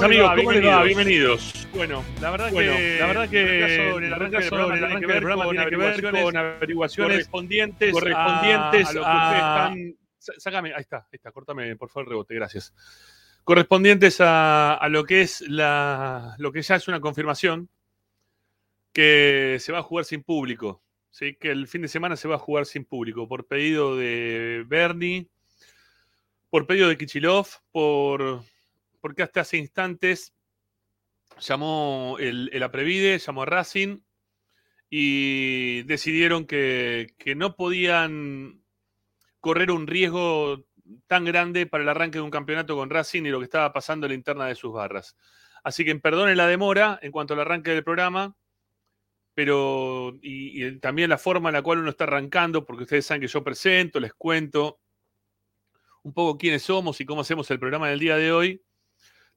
Tardes, amigos. ¿Cómo les va? Bienvenidos. Bueno, la verdad Bueno, que la verdad que el arranque del programa tiene que ver con tiene que ver con averiguaciones correspondientes, correspondientes a, a lo que a- ustedes están. Sácame, ahí está, ahí está, cortame por favor el rebote, gracias. Correspondientes a, a lo que es la, lo que ya es una confirmación que se va a jugar sin público. ¿sí? Que el fin de semana se va a jugar sin público, por pedido de Bernie, por pedido de Kichilov, por, porque hasta hace instantes llamó el, el Aprevide, llamó a Racing y decidieron que, que no podían correr un riesgo tan grande para el arranque de un campeonato con Racing y lo que estaba pasando en la interna de sus barras. Así que perdone la demora en cuanto al arranque del programa, pero y, y también la forma en la cual uno está arrancando, porque ustedes saben que yo presento, les cuento un poco quiénes somos y cómo hacemos el programa del día de hoy.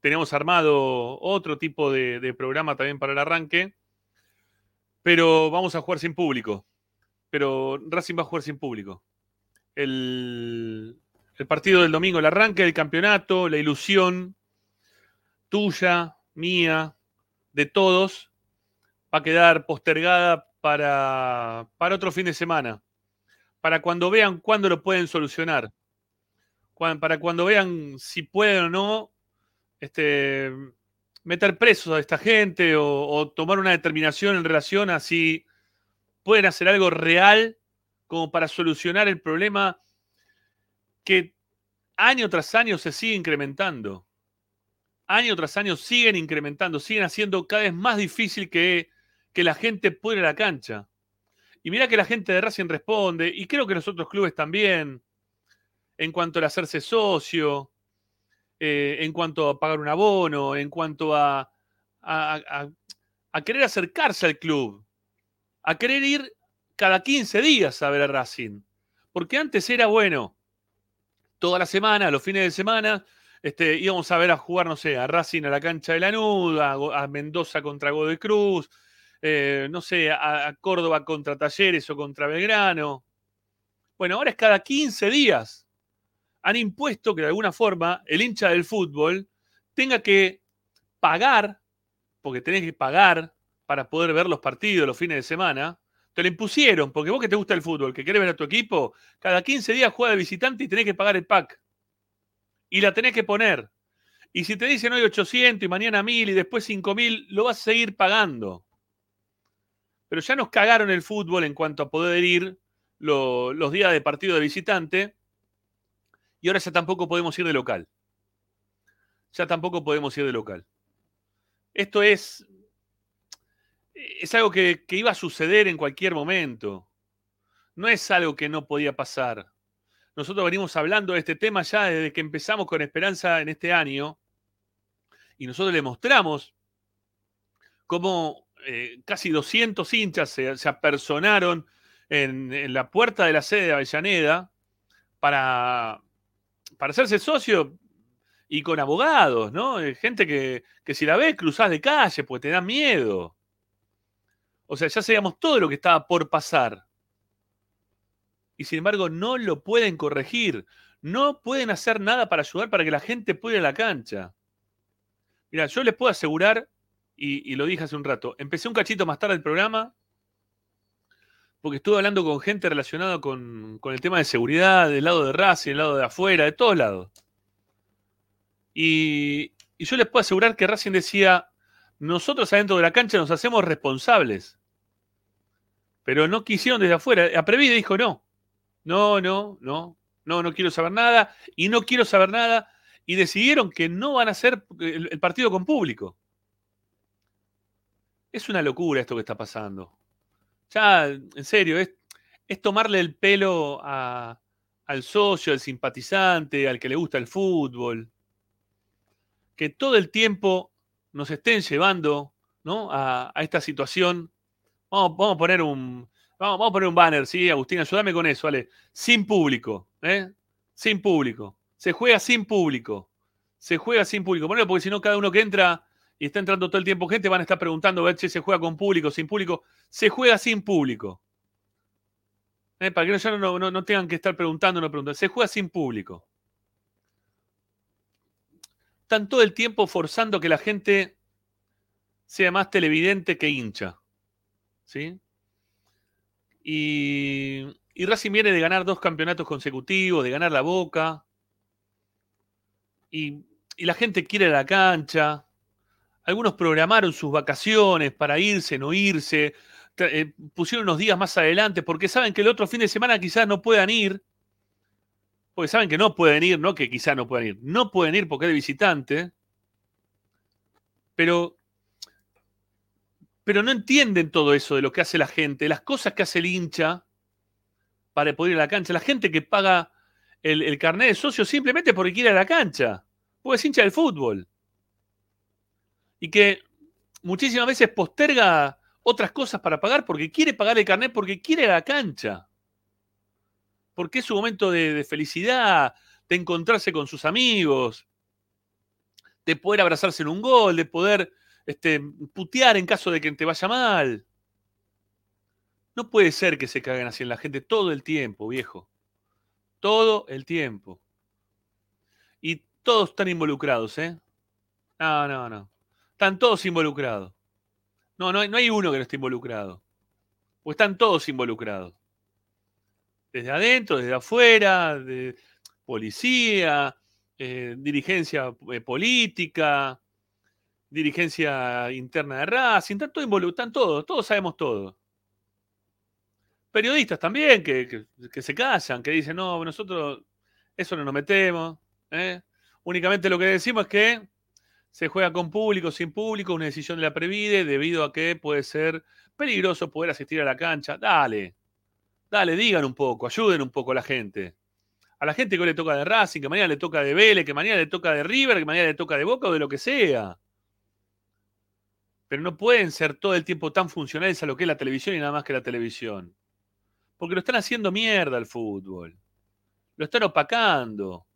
Tenemos armado otro tipo de, programa también para el arranque, pero vamos a jugar sin público. Pero Racing va a jugar sin público. El, el partido del domingo, el arranque del campeonato, la ilusión tuya, mía, de todos, va a quedar postergada para, para otro fin de semana. Para cuando vean cuándo lo pueden solucionar. Para cuando vean si pueden o no este, meter presos a esta gente o, tomar una determinación en relación a si pueden hacer algo real como para solucionar el problema que año tras año se sigue incrementando. Año tras año siguen incrementando, siguen haciendo cada vez más difícil que, que la gente pueda la cancha. Y mira que la gente de Racing responde, y creo que los otros clubes también, en cuanto al hacerse socio, eh, en cuanto a pagar un abono, en cuanto a, a, a- a querer acercarse al club, a querer ir cada 15 días a ver a Racing. Porque antes era bueno, toda la semana, los fines de semana, este, íbamos a ver a jugar, no sé, a Racing a la cancha de Lanús, a, Go- a Mendoza contra Godoy Cruz, eh, no sé, a, a Córdoba contra Talleres o contra Belgrano. Bueno, ahora es cada 15 días. Han impuesto que de alguna forma el hincha del fútbol tenga que pagar, porque tenés que pagar para poder ver los partidos los fines de semana. Te lo impusieron, porque vos que te gusta el fútbol, que querés ver a tu equipo, cada 15 días juega de visitante y tenés que pagar el pack. Y la tenés que poner. Y si te dicen hoy 800 y mañana 1000 y después 5000, lo vas a seguir pagando. Pero ya nos cagaron el fútbol en cuanto a poder ir lo- los días de partido de visitante. Y ahora ya tampoco podemos ir de local. Ya tampoco podemos ir de local. Esto es. Es algo que, iba a suceder en cualquier momento. No es algo que no podía pasar. Nosotros venimos hablando de este tema ya desde que empezamos con Esperanza en este año. Y nosotros le mostramos cómo eh, casi 200 hinchas se, se apersonaron en la puerta de la sede de Avellaneda para, para hacerse socio y con abogados, ¿no? Eh, Gente que, que si la ves cruzás de calle porque te da miedo. O sea, ya sabíamos todo lo que estaba por pasar. Y sin embargo, no lo pueden corregir. No pueden hacer nada para ayudar para que la gente pueda ir a la cancha. Mira, yo les puedo asegurar, y, y lo dije hace un rato, empecé un cachito más tarde el programa porque estuve hablando con gente relacionada con, el tema de seguridad, del lado de Racing, del lado de afuera, de todos lados. Y, yo les puedo asegurar que Racing decía, nosotros adentro de la cancha nos hacemos responsables. Pero no quisieron desde afuera. Aprevide dijo no. No, no, no. No, no quiero saber nada. Y no quiero saber nada. Y decidieron que no van a hacer el partido con público. Es una locura esto que está pasando. Ya, en serio, es, tomarle el pelo al socio, al simpatizante, al que le gusta el fútbol. Que todo el tiempo nos estén llevando ¿no? a, esta situación. Vamos, a poner un. Vamos a poner un banner, ¿sí? Agustín, ayúdame con eso, ¿vale? Sin público, ¿eh? Sin público. Se juega sin público. Se juega sin público. Ponelo porque si no, cada uno que entra y está entrando todo el tiempo gente van a estar preguntando a ver si se juega con público, sin público. Se juega sin público. ¿Eh? Para que no, ya no, no- no tengan que estar preguntando, no preguntando. Se juega sin público. están todo el tiempo forzando que la gente sea más televidente que hincha. ¿Sí? Y, y Racing viene de ganar dos campeonatos consecutivos, de ganar la boca. Y, y la gente quiere la cancha. Algunos programaron sus vacaciones para irse, no irse. Eh, pusieron unos días más adelante porque saben que el otro fin de semana quizás no puedan ir. Porque saben que no pueden ir, no que quizás no puedan ir. No pueden ir porque es de visitante. Pero, pero no entienden todo eso de lo que hace la gente, las cosas que hace el hincha para poder ir a la cancha. La gente que paga el, el carnet de socio simplemente porque quiere ir a la cancha. Porque es hincha del fútbol. Y que muchísimas veces posterga otras cosas para pagar porque quiere pagar el carnet, porque quiere la cancha. Porque es su momento de, de felicidad, de encontrarse con sus amigos, de poder abrazarse en un gol, de poder este, putear en caso de que te vaya mal. No puede ser que se caguen así en la gente todo el tiempo, viejo. Todo el tiempo. Y todos están involucrados, ¿eh? No, no, no. Están todos involucrados. No, no hay, no hay uno que no esté involucrado. O están todos involucrados. Desde adentro, desde afuera, de policía, eh, dirigencia eh, política, dirigencia interna de Racing, están todos involucrados, todos, todos sabemos todo. Periodistas también que, que- que se callan, que dicen, no, nosotros eso no nos metemos. ¿eh? Únicamente lo que decimos es que se juega con público, sin público, una decisión de la Previde, debido a que puede ser peligroso poder asistir a la cancha. Dale, dale, digan un poco, ayuden un poco a la gente. A la gente que hoy le toca de Racing, que mañana le toca de Vélez, que mañana le toca de River, que mañana le toca de Boca o de lo que sea. Pero no pueden ser todo el tiempo tan funcionales a lo que es la televisión y nada más que la televisión. Porque lo están haciendo mierda al fútbol. Lo están opacando.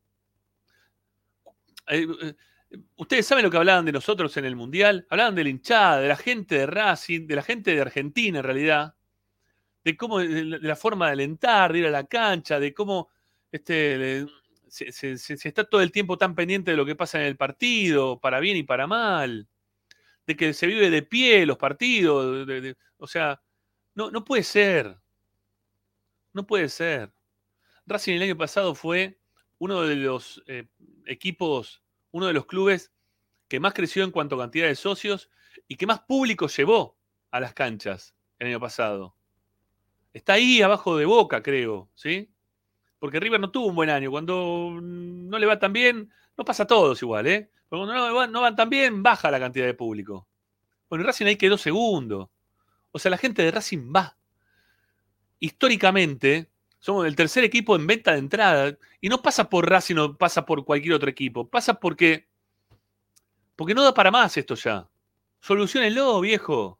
Eh, eh, Ustedes saben lo que hablaban de nosotros en el Mundial. Hablaban de la hinchada, de la gente de Racing, de la gente de Argentina en realidad. De cómo, de la forma de alentar, de ir a la cancha, de cómo este, se, está todo el tiempo tan pendiente de lo que pasa en el partido, para bien y para mal. De que se vive de pie los partidos. o sea, no, no puede ser. No puede ser. Racing el año pasado fue uno de los eh, equipos, uno de los clubes que más creció en cuanto a cantidad de socios y que más público llevó a las canchas el año pasado. Está ahí abajo de Boca, creo, ¿sí? Porque River no tuvo un buen año. Cuando no le va tan bien, no pasa a todos igual, ¿eh? Pero cuando no, va- no van tan bien, baja la cantidad de público. Bueno, Racing ahí quedó segundo. O sea, la gente de Racing va. Históricamente, somos el tercer equipo en venta de entrada. Y no pasa por Racing o pasa por cualquier otro equipo. Pasa porque. Porque no da para más esto ya. Solucionenlo, viejo.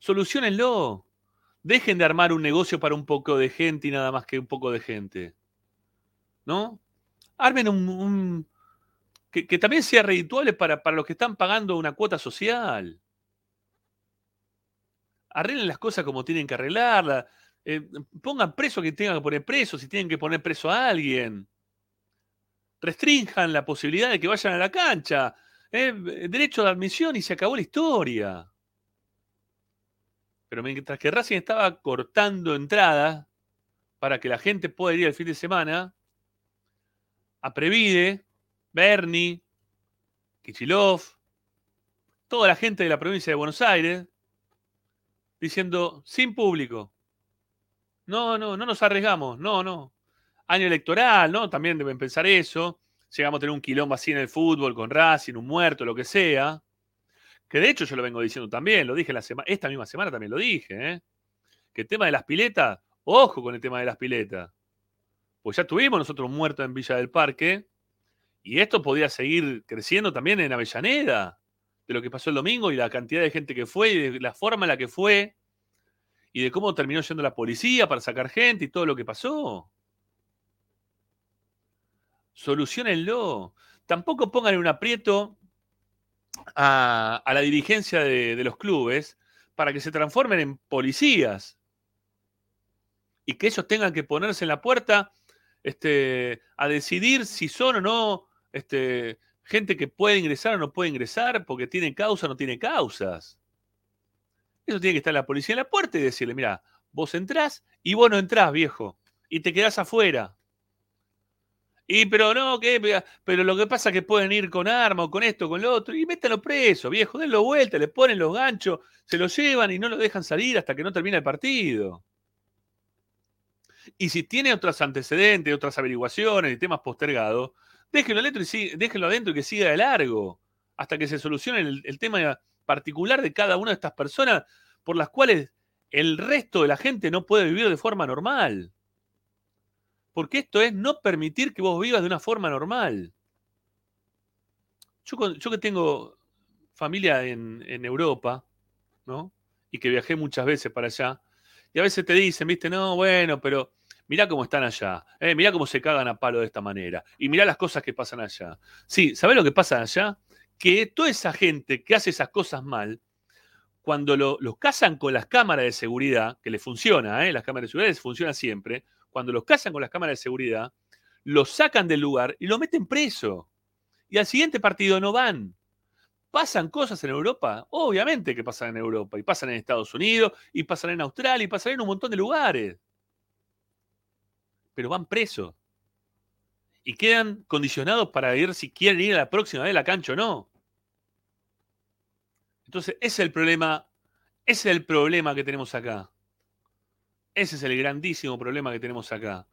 Solucionenlo. Dejen de armar un negocio para un poco de gente y nada más que un poco de gente. ¿No? Armen un. que también sea redituable para, para los que están pagando una cuota social. Arreglen las cosas como tienen que arreglarlas. Eh, pongan preso a quien tengan que poner preso, si tienen que poner preso a alguien. Restrinjan la posibilidad de que vayan a la cancha. Eh, derecho de admisión y se acabó la historia. Pero mientras que Racing estaba cortando entradas para que la gente pueda ir el fin de semana, a Previde, Bernie, Kichilov, toda la gente de la provincia de Buenos Aires, diciendo, sin público. No, no, no nos arriesgamos, no, no. Año electoral, ¿no? También deben pensar eso. Llegamos a tener un quilombo así en el fútbol, con Racing, un muerto, lo que sea. Que de hecho yo lo vengo diciendo también, lo dije la esta misma semana también lo dije, ¿eh? Que el tema de las piletas, ojo con el tema de las piletas. Pues ya tuvimos nosotros un muerto en Villa del Parque, y esto podía seguir creciendo también en Avellaneda, de lo que pasó el domingo y la cantidad de gente que fue, y de la forma en la que fue, y de cómo terminó yendo la policía para sacar gente y todo lo que pasó. Solucionenlo. Tampoco pongan en un aprieto a, la dirigencia de, de los clubes para que se transformen en policías y que ellos tengan que ponerse en la puerta este, a decidir si son o no este, gente que puede ingresar o no puede ingresar porque tiene causa o no tiene causas. Eso tiene que estar la policía en la puerta y decirle, mira, vos entrás y vos no entrás, viejo, y te quedás afuera. Y pero no, ¿qué? pero lo que pasa es que pueden ir con arma o con esto, con lo otro, y métanlo preso, viejo, denlo vuelta, le ponen los ganchos, se lo llevan y no lo dejan salir hasta que no termine el partido. Y si tiene otros antecedentes, otras averiguaciones y temas postergados, déjenlo adentro y, déjenlo adentro y que siga de largo, hasta que se solucione el, el tema particular de cada una de estas personas por las cuales el resto de la gente no puede vivir de forma normal. Porque esto es no permitir que vos vivas de una forma normal. Yo, yo que tengo familia en, en Europa, ¿no? Y que viajé muchas veces para allá, y a veces te dicen, viste, no, bueno, pero mirá cómo están allá, eh, mirá cómo se cagan a palo de esta manera, y mirá las cosas que pasan allá. Sí, ¿sabés lo que pasa allá? Que toda esa gente que hace esas cosas mal, cuando lo- los casan con las cámaras de seguridad, que les funciona, ¿eh? las cámaras de seguridad les funcionan siempre, cuando los casan con las cámaras de seguridad, los sacan del lugar y lo meten preso. Y al siguiente partido no van. ¿Pasan cosas en Europa? Obviamente que pasan en Europa, y pasan en Estados Unidos, y pasan en Australia, y pasan en un montón de lugares. Pero van presos. Y quedan condicionados para ir si quieren ir a la próxima vez a la cancha o no. Entonces, ese es el problema, ese es el problema que tenemos acá. Ese es el grandísimo problema que tenemos acá.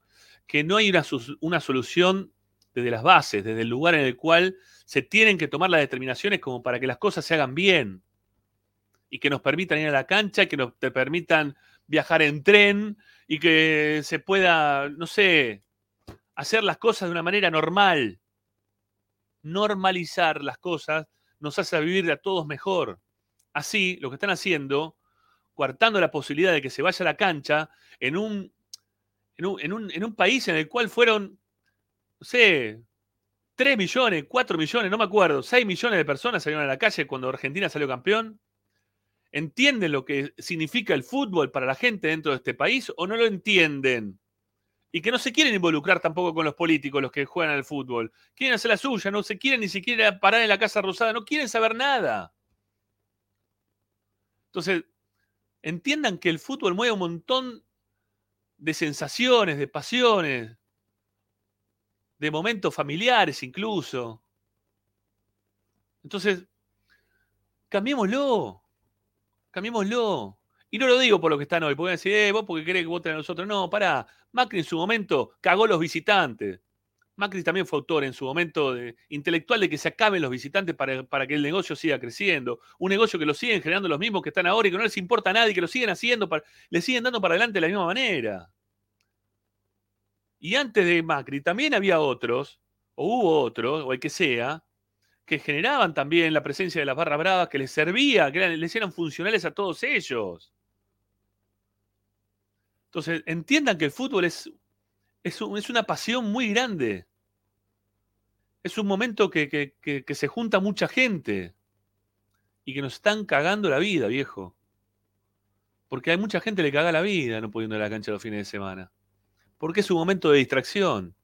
Que no hay una, una solución desde las bases, desde el lugar en el cual se tienen que tomar las determinaciones como para que las cosas se hagan bien. Y que nos permitan ir a la cancha, que nos te permitan viajar en tren y que se pueda, no sé, hacer las cosas de una manera normal. Normalizar las cosas nos hace vivir a todos mejor. Así, lo que están haciendo, coartando la posibilidad de que se vaya a la cancha en un, en un, en un- en un país en el cual fueron, no sé, 3 millones, 4 millones, no me acuerdo, 6 millones de personas salieron a la calle cuando Argentina salió campeón. ¿Entienden lo que significa el fútbol para la gente dentro de este país o no lo entienden? Y que no se quieren involucrar tampoco con los políticos, los que juegan al fútbol. Quieren hacer la suya, no se quieren ni siquiera parar en la Casa Rosada, no quieren saber nada. Entonces, entiendan que el fútbol mueve un montón de sensaciones, de pasiones, de momentos familiares incluso. Entonces, cambiémoslo, cambiémoslo. Y no lo digo por lo que están hoy, porque decir, eh, vos porque querés que voten a nosotros. No, pará. Macri en su momento cagó los visitantes. Macri también fue autor en su momento de- intelectual de que se acaben los visitantes para, para que el negocio siga creciendo. Un negocio que lo siguen generando los mismos que están ahora y que no les importa a nadie, que lo siguen haciendo, le siguen dando para adelante de la misma manera. Y antes de Macri también había otros, o hubo otros, o el que sea, que generaban también la presencia de las barras bravas, que les servía, que les eran funcionales a todos ellos. Entonces, entiendan que el fútbol es, es, un- es una pasión muy grande. Es un momento que, que- que- se junta mucha gente y que nos están cagando la vida, viejo. Porque hay mucha gente que le caga la vida no pudiendo ir a la cancha los fines de semana. Porque es un momento de distracción.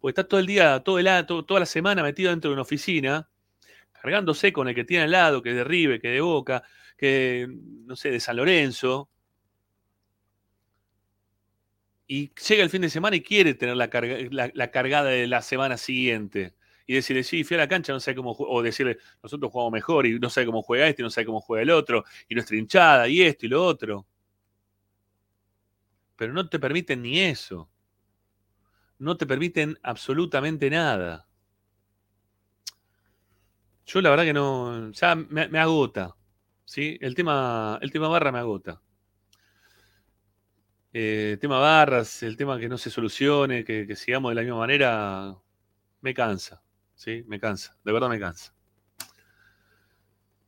Porque está todo el día, todo el, todo- toda la semana metido dentro de una oficina, cargándose con el que tiene al lado, que de River, que de Boca, que, no sé, de San Lorenzo. Y llega el fin de semana y quiere tener la, carga- la- la cargada de la semana siguiente. Y decirle, sí, fui a la cancha, no sé cómo. O decirle, nosotros jugamos mejor y no sabe cómo juega este, y no sabe cómo juega el otro. Y nuestra hinchada, y esto y lo otro. Pero no te permiten ni eso. No te permiten absolutamente nada. Yo la verdad que no. Ya me, me agota. ¿sí? El, tema, el tema barra me agota. Eh, tema barras, el tema que no se solucione, que, sigamos de la misma manera, me cansa. ¿sí? Me cansa. De verdad me cansa.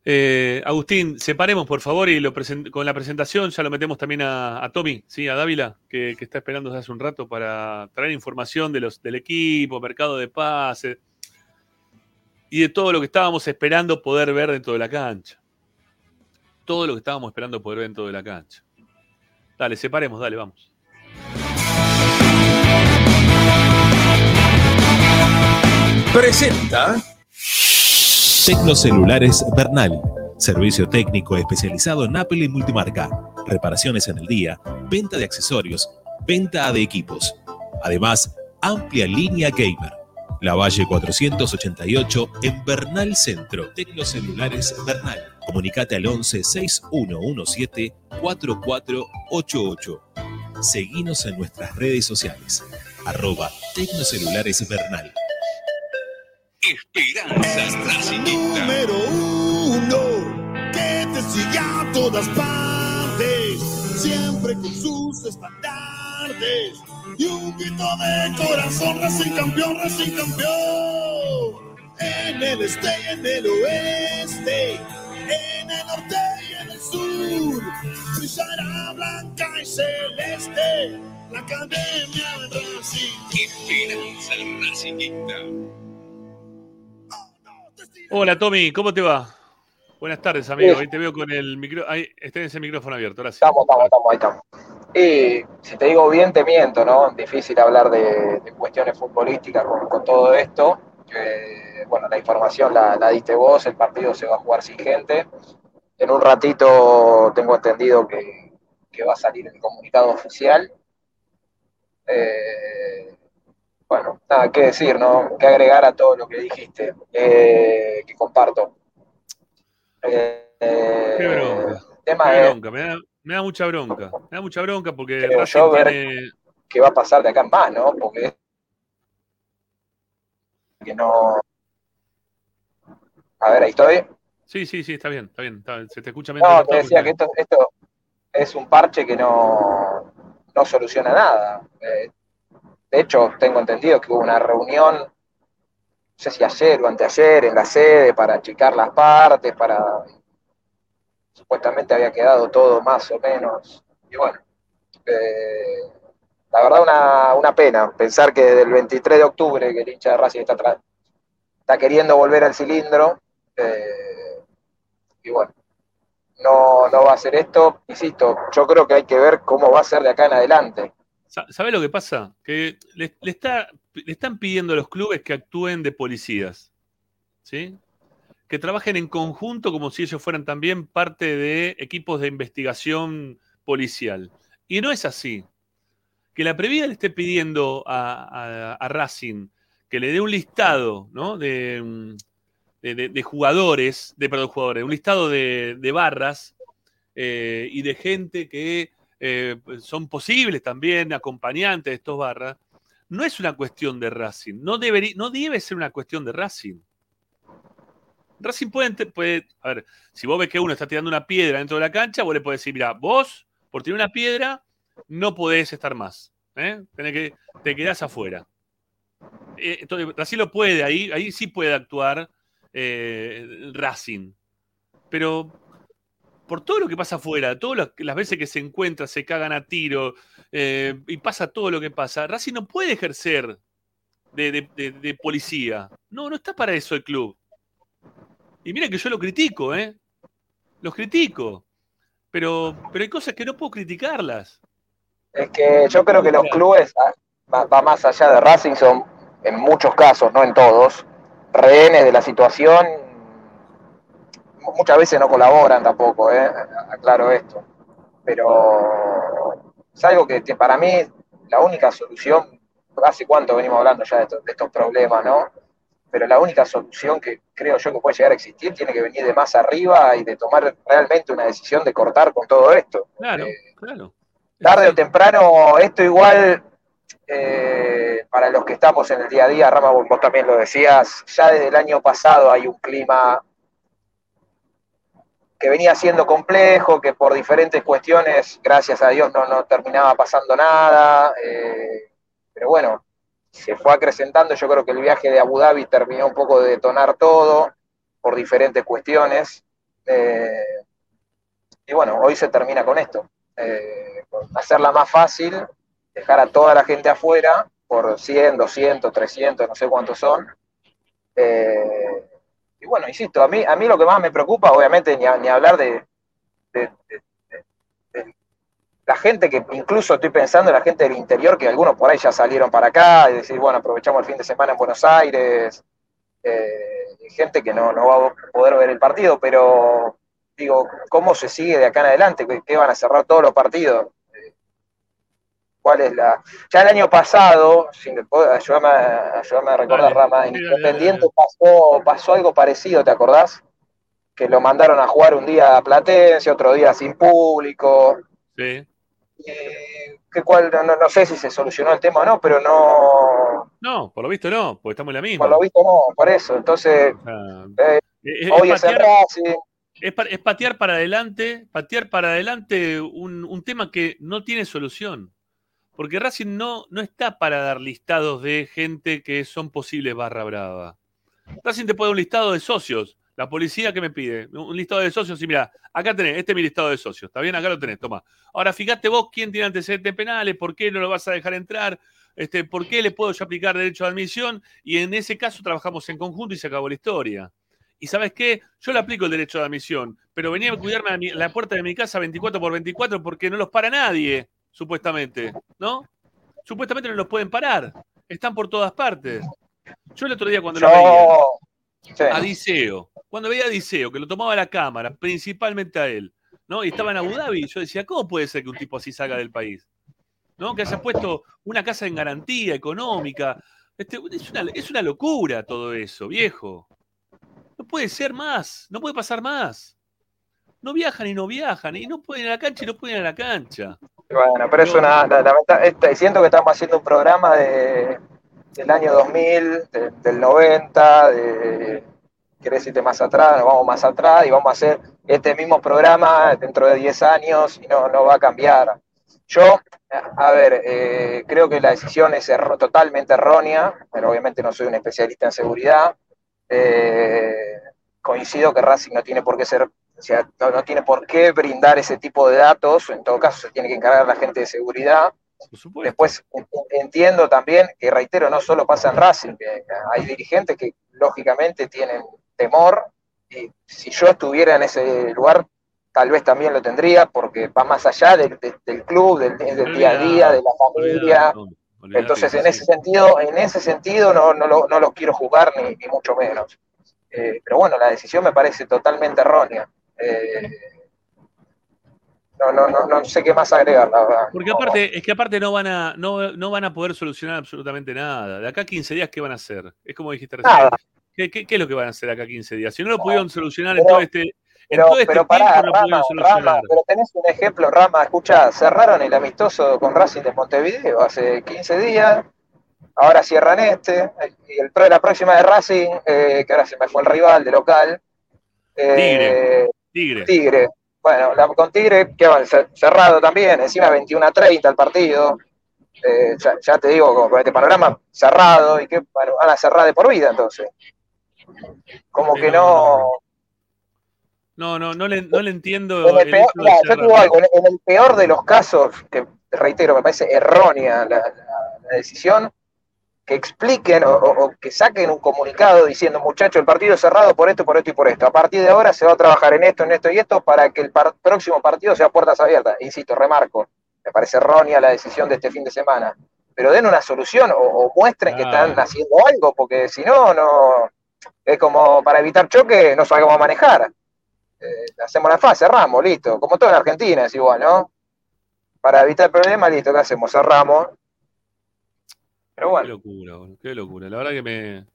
Eh, Agustín, separemos por favor y con la presentación ya lo metemos también a, a Tommy, ¿sí? a Dávila, que, que está esperando desde hace un rato para traer información de los, del equipo, mercado de pases y de todo lo que estábamos esperando poder ver dentro de la cancha. Todo lo que estábamos esperando poder ver dentro de la cancha. Dale, separemos, dale, vamos. presenta Tecnocelulares Bernal. Servicio técnico especializado en Apple y multimarca. Reparaciones en el día, venta de accesorios, venta de equipos. Además, amplia línea gamer. La Valle 488 en Bernal Centro. Tecnocelulares Bernal. Comunicate al 11 6117 4488. Seguinos en nuestras redes sociales. Arroba Tecnocelulares Bernal. Esperanza Racingista. número uno que te sigue a todas partes, siempre con sus estandartes y un grito de corazón, Racing campeón, Racing campeón. En el este y en el oeste, en el norte y en el sur, brillará blanca y celeste la academia de Racing. Esperanza Racingista. Hola Tommy, ¿cómo te va? Buenas tardes, amigo. Ahí te veo con el micro. Ahí está ese micrófono abierto. Ahora sí. Estamos, estamos, estamos, ahí estamos. Y si te digo bien, te miento, ¿no? Difícil hablar de, de cuestiones futbolísticas con, con todo esto. Eh, bueno, la información la, la diste vos, el partido se va a jugar sin gente. En un ratito tengo entendido que, que va a salir el comunicado oficial. Eh, bueno, nada que decir, ¿no? Que agregar a todo lo que dijiste, eh, que comparto. Eh, Qué bronca. tema Qué bronca. Me da, me da mucha bronca. Me da mucha bronca porque yo ver- tiene. qué va a pasar de acá en más, ¿no? Porque que no. A ver, ahí estoy. Sí, sí, sí, está bien, está bien. está bien. Se te escucha bien. No, te decía que esto, esto es un parche que no, no soluciona nada. Eh, de hecho, tengo entendido que hubo una reunión, no sé si ayer o anteayer, en la sede para achicar las partes, para. Supuestamente había quedado todo más o menos. Y bueno, eh, la verdad, una, una pena pensar que desde el 23 de octubre que el hincha de Racing está, está queriendo volver al cilindro. Eh, y bueno, no, no va a ser esto. Insisto, yo creo que hay que ver cómo va a ser de acá en adelante. Sa- ¿Sabes lo que pasa? Que le, le está, le están pidiendo a los clubes que actúen de policías. ¿Sí? Que trabajen en conjunto como si ellos fueran también parte de equipos de investigación policial. Y no es así. Que la previa le esté pidiendo a, a- a Racing que le dé un listado ¿no? de, mm, de- jugadores, de perdón, jugadores, un listado de, de barras eh, y de gente que eh, son posibles también acompañantes de estos barras, no es una cuestión de Racing, no, no debe ser una cuestión de Racing. Racing puede, puede, a ver, si vos ves que uno está tirando una piedra dentro de la cancha, vos le podés decir, mira, vos, por tirar una piedra, no podés estar más. ¿eh? Que, te quedás afuera. Eh, entonces, Racing lo puede, ahí, ahí sí puede actuar eh, Racing. Pero por todo lo que pasa afuera, todas las, veces que se encuentra, se cagan a tiro eh, y pasa todo lo que pasa, Racing no puede ejercer de policía. No, no está para eso el club. Y mira que yo lo critico, ¿eh? Los critico. Pero, pero hay cosas que no puedo criticarlas. Es que yo creo que los clubes, ah, va, va más allá de Racing, son en muchos casos, no en todos, rehenes de la situación. Muchas veces no colaboran tampoco, ¿eh? aclaro esto. Pero es algo que, para mí la única solución, hace cuánto venimos hablando ya de estos, de estos problemas, ¿no? Pero la única solución que creo yo que puede llegar a existir tiene que venir de más arriba y de tomar realmente una decisión de cortar con todo esto. Claro, Eh, claro. tarde o temprano, esto igual, eh, para los que estamos en el día a día, Rama, vos, también lo decías, ya desde el año pasado hay un clima que venía siendo complejo, que por diferentes cuestiones, gracias a Dios, no, no terminaba pasando nada, eh, pero bueno, se fue acrecentando, yo creo que el viaje de Abu Dhabi terminó un poco de detonar todo por diferentes cuestiones, eh, y bueno, hoy se termina con esto. Hacerla más fácil, dejar a toda la gente afuera por 100, 200, 300, no sé cuántos son. Eh, y bueno, insisto, a mí, a mí lo que más me preocupa, obviamente, ni, ni hablar de, la gente que, incluso estoy pensando en la gente del interior, que algunos por ahí ya salieron para acá, y decir, bueno, aprovechamos el fin de semana en Buenos Aires, eh, gente que no, no va a poder ver el partido, pero digo, ¿cómo se sigue de acá en adelante? ¿Qué, qué van a cerrar todos los partidos? ¿Cuál es la...? Ya el año pasado, si me puedo- ayúdame, a- ayúdame a recordar, Dale, Rama, en Independiente pasó, pasó algo parecido, ¿te acordás? Que lo mandaron a jugar un día a Platense, otro día sin público. Sí. Eh, que cual, no, no- sé si se solucionó el tema o no, pero no, No, por lo visto no, porque estamos en la misma. por lo visto no, por eso. Entonces, sea, Eh, es- hoy es patear- Es, es patear para adelante, patear para adelante un, un tema que no tiene solución. Porque Racing no, no está para dar listados de gente que son posibles barra brava. Racing te puede dar un listado de socios. La policía que me pide, un listado de socios y mira, acá tenés, este es mi listado de socios, ¿está bien? Acá lo tenés, toma. Ahora fíjate vos quién tiene antecedentes penales, por qué no lo vas a dejar entrar, este, por qué le puedo yo aplicar derecho de admisión y en ese caso trabajamos en conjunto y se acabó la historia. Y sabes qué, yo le aplico el derecho de admisión, pero venía a cuidarme a mi- la puerta de mi casa 24 por 24 porque no los para nadie, supuestamente, ¿no? Supuestamente no los pueden parar, están por todas partes. Yo el otro día cuando lo veía sí, a Diceo, cuando veía a Diceo, que lo tomaba la cámara, principalmente a él, ¿no? Y estaba en Abu Dhabi, yo decía, ¿cómo puede ser que un tipo así salga del país? ¿No? Que haya puesto una casa en garantía económica. Este, es, una, es una locura todo eso, viejo. No puede ser más, no puede pasar más. No viajan y no viajan, y no pueden ir a la cancha y no pueden ir a la cancha. Bueno, pero es una, la- lamenta- esta- siento que estamos haciendo un programa de, del año 2000, de- del 90, de, querés más atrás, nos vamos más atrás y vamos a hacer este mismo programa dentro de 10 años y no, no va a cambiar. Yo, a ver, eh, creo que la decisión es erro- totalmente errónea, pero obviamente no soy un especialista en seguridad. Eh, coincido que Racing no tiene por qué ser, o sea, no, no tiene por qué brindar ese tipo de datos, en todo caso se tiene que encargar la gente de seguridad. Después en- en- entiendo también que, reitero, no solo pasa en Racing, que hay dirigentes que lógicamente tienen temor, y si yo estuviera en ese lugar, tal vez también lo tendría, porque va más allá del, club, del, del día a día, de la familia. Entonces, en ese sentido, en ese sentido no, no, lo- no los quiero jugar ni, ni mucho menos. Eh, pero bueno, la decisión me parece totalmente errónea. Eh, no, no, no, no sé qué más agregar, la verdad. Porque aparte, es que aparte no van a, no, no van a poder solucionar absolutamente nada. De acá a 15 días, ¿qué van a hacer? Es como dijiste recién. ¿Qué, qué, qué es lo que van a hacer acá a 15 días? Si no lo pudieron solucionar en Pero- todo este, en todo este pero tiempo, pará, lo Rama, pudieron solucionar. Rama, pero tenés un ejemplo, Rama, escucha, cerraron el amistoso con Racing de Montevideo hace 15 días, ahora cierran este, y el, la próxima de Racing, eh, que ahora se me fue el rival de local, eh, Tigre. Tigre. Bueno, la, con Tigre, que cerrado también, encima 21 a 30 el partido. Eh, ya, ya te digo, con, este panorama cerrado, y que bueno, van a cerrar de por vida entonces. Como Sí, que no, no. No, no, le, no le entiendo En el peor, yo digo algo, en en el peor de los casos, que reitero, me parece errónea la, la- la decisión, que expliquen o, que saquen un comunicado diciendo, muchachos, el partido es cerrado por esto, por esto y por esto. A partir de ahora se va a trabajar en esto, en esto y esto para que el par- próximo partido sea puertas abiertas. Insisto, remarco, me parece errónea la decisión de este fin de semana. Pero den una solución o, o muestren que están haciendo algo, porque si no, no es como para evitar choque, no sabemos manejar. Eh, hacemos la fase, cerramos, listo. Como todo en Argentina es igual, ¿no? Para evitar el problema, listo, ¿qué hacemos? Cerramos. Qué locura, qué locura. La verdad que me,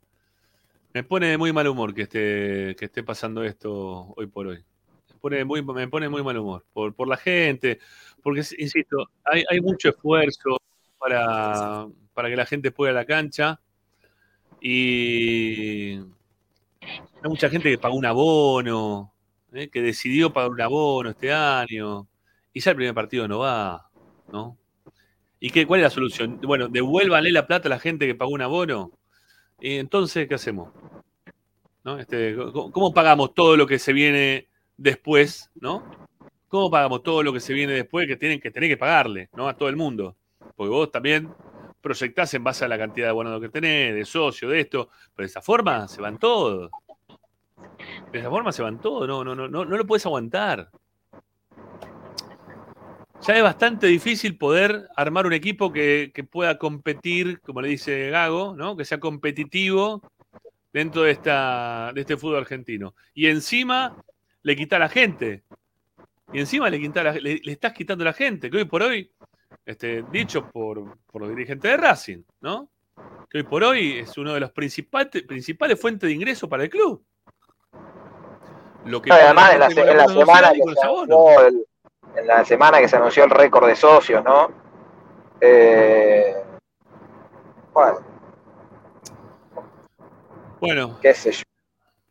me pone de muy mal humor que esté, que esté pasando esto hoy por hoy. Me pone muy, me pone muy mal humor por, por la gente, porque, insisto, hay, hay mucho esfuerzo para, para que la gente pueda a la cancha y hay mucha gente que pagó un abono, ¿eh? que decidió pagar un abono este año y ya el primer partido no va, ¿no? ¿Y qué, cuál es la solución? Bueno, devuélvanle la plata a la gente que pagó un abono. Entonces, ¿qué hacemos? Este, ¿cómo, pagamos todo lo que se viene después? ¿No? ¿Cómo pagamos todo lo que se viene después que tienen que tener que pagarle ¿no? a todo el mundo? Porque vos también proyectás en base a la cantidad de abonos que tenés, de socio, de esto, pero de esa forma se van todos. De esa forma se van todos, no, no, no, no, no lo puedes aguantar ya es bastante difícil poder armar un equipo que, que pueda competir, como le dice Gago, ¿no? que sea competitivo dentro de, esta, de este fútbol argentino. Y encima le quita a la gente. Y encima le, quita la- le, le estás quitando a la gente, que hoy por hoy, este, dicho por, por los dirigentes de Racing, ¿no? Que hoy por hoy es uno de los principales, principales fuentes de ingreso para el club. Lo que No, además en la, en semana que se en la semana que se anunció el récord de socios, ¿no? Eh, bueno, Bueno, qué sé yo.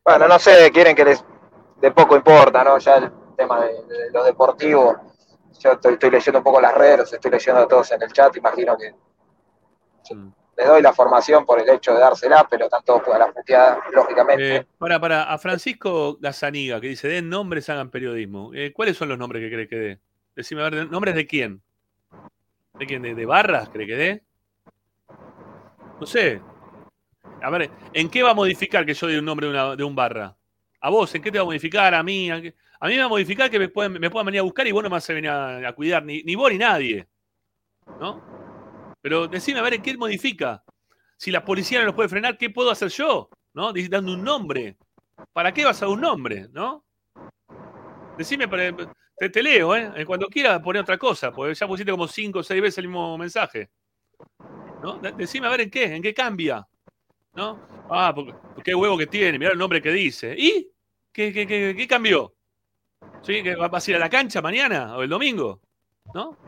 Bueno, no sé, quieren que les de poco importa, ¿no? Ya el tema de, de lo deportivo. Yo estoy, estoy leyendo un poco las redes, estoy leyendo a todos en el chat, imagino que mm. Les doy la formación por el hecho de dársela, pero todos a la puteada, lógicamente. Eh, para, a Francisco Gazaniga, que dice, den nombres, hagan periodismo. Eh, ¿Cuáles son los nombres que cree que dé? Decime, a ver, ¿nombres de quién? ¿De quién? ¿De, de barras cree que dé? No sé. A ver, ¿en qué va a modificar que yo dé un nombre de, un barra? ¿A vos? ¿En qué te va a modificar? ¿A mí? ¿A, mí me va a modificar que me puedan, me puedan venir a buscar y vos no me vas a venir a, a cuidar, ni, ni vos ni nadie. ¿No? Pero decime, a ver, ¿en qué modifica? Si la policía no los puede frenar, ¿qué puedo hacer yo? ¿No? Dando un nombre. ¿Para qué vas a un nombre? ¿No? Decime, te, te leo, ¿eh? Eh, Cuando quiera poner otra cosa, porque ya pusiste como cinco o seis veces el mismo mensaje. ¿No? De- Decime a ver en qué, en qué cambia. ¿No? Ah, porque, qué huevo que tiene, mirá el nombre que dice. ¿Y? ¿Qué, qué, qué, qué cambió? ¿Sí? ¿Que va- ¿Vas a ir a la cancha mañana o el domingo? ¿No?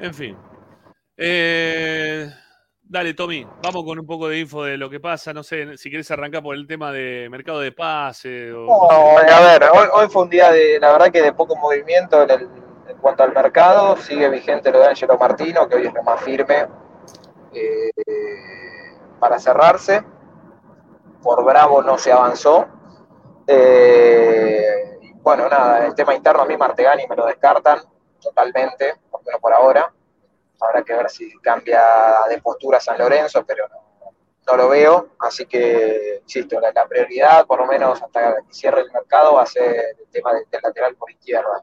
En fin. Eh, dale, Tommy, vamos con un poco de info de lo que pasa. No sé si querés arrancar por el tema de mercado de pase. O, no. No, a ver, hoy, hoy fue un día de, la verdad que de poco movimiento en, el- en cuanto al mercado. Sigue vigente lo de Angelo Martino, que hoy es lo más firme eh, para cerrarse. Por Bravo no se avanzó. Eh, bueno, nada, el tema interno a mí Martegani me lo descartan totalmente, por lo menos por ahora. Habrá que ver si cambia de postura San Lorenzo, pero no, no lo veo. Así que, insisto, la, la prioridad, por lo menos hasta que cierre el mercado, va a ser el tema del, del lateral por izquierda.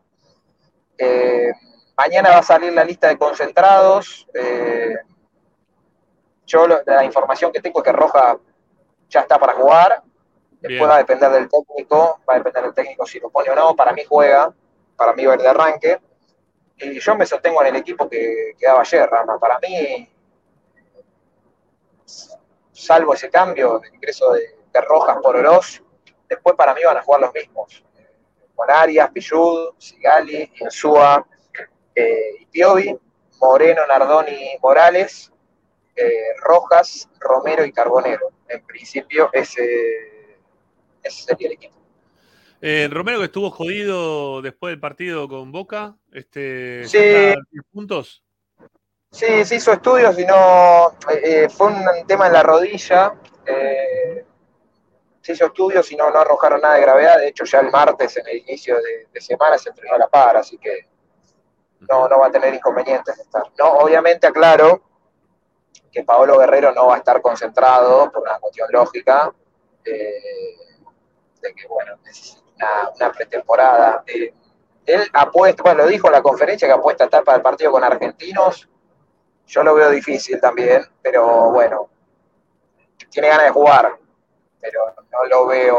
Eh, mañana va a salir la lista de concentrados. eh, yo lo- la información que tengo es que Roja ya está para jugar. Después Bien. va a depender del técnico, va a depender del técnico si lo pone o no. Para mí juega, para mí va a ir de arranque. Y yo me sostengo en el equipo que, que daba ayer, Rama. Para mí, salvo ese cambio, el ingreso de, Rojas por Oroz, después para mí van a jugar los mismos. Con Arias, Pillud, Sigali, Insúa eh, Piovi, Moreno, Nardoni, Morales, eh, Rojas, Romero y Carbonero. En principio, ese, ese sería el equipo. Eh, Romero que estuvo jodido después del partido con Boca, este, Sí. está a 10 puntos. Sí, se hizo estudios y no. eh, eh, fue un tema en la rodilla. eh, se hizo estudios y no, no arrojaron nada de gravedad. De hecho, ya el martes, en el inicio de, de semana, se entrenó a la par, así que no, no va a tener inconvenientes de estar. No, obviamente aclaro que Paolo Guerrero no va a estar concentrado por una cuestión lógica. eh, de que, bueno, necesita una, una pretemporada. Eh, él apuesta, bueno, lo dijo en la conferencia que apuesta a estar para el partido con argentinos. Yo lo veo difícil también, pero bueno, tiene ganas de jugar, pero no lo veo,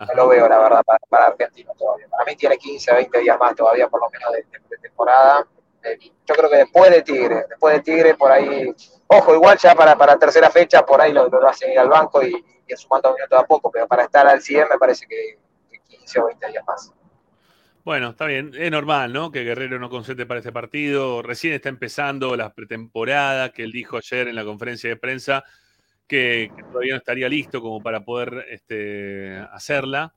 no lo veo la verdad para, para argentinos todavía. Para mí tiene 15, 20 días más todavía por lo menos de, de- de temporada. Eh, yo creo que después de Tigre, después de Tigre por ahí, ojo, igual ya para, para tercera fecha por ahí lo, lo hacen ir al banco y, y sumando minutos a poco, pero para estar al 100 me parece que, que 15 o 20 días más. Bueno, está bien, es normal, ¿no? Que Guerrero no concentre para este partido. Recién está empezando la pretemporada, que él dijo ayer en la conferencia de prensa que, que todavía no estaría listo como para poder este, hacerla,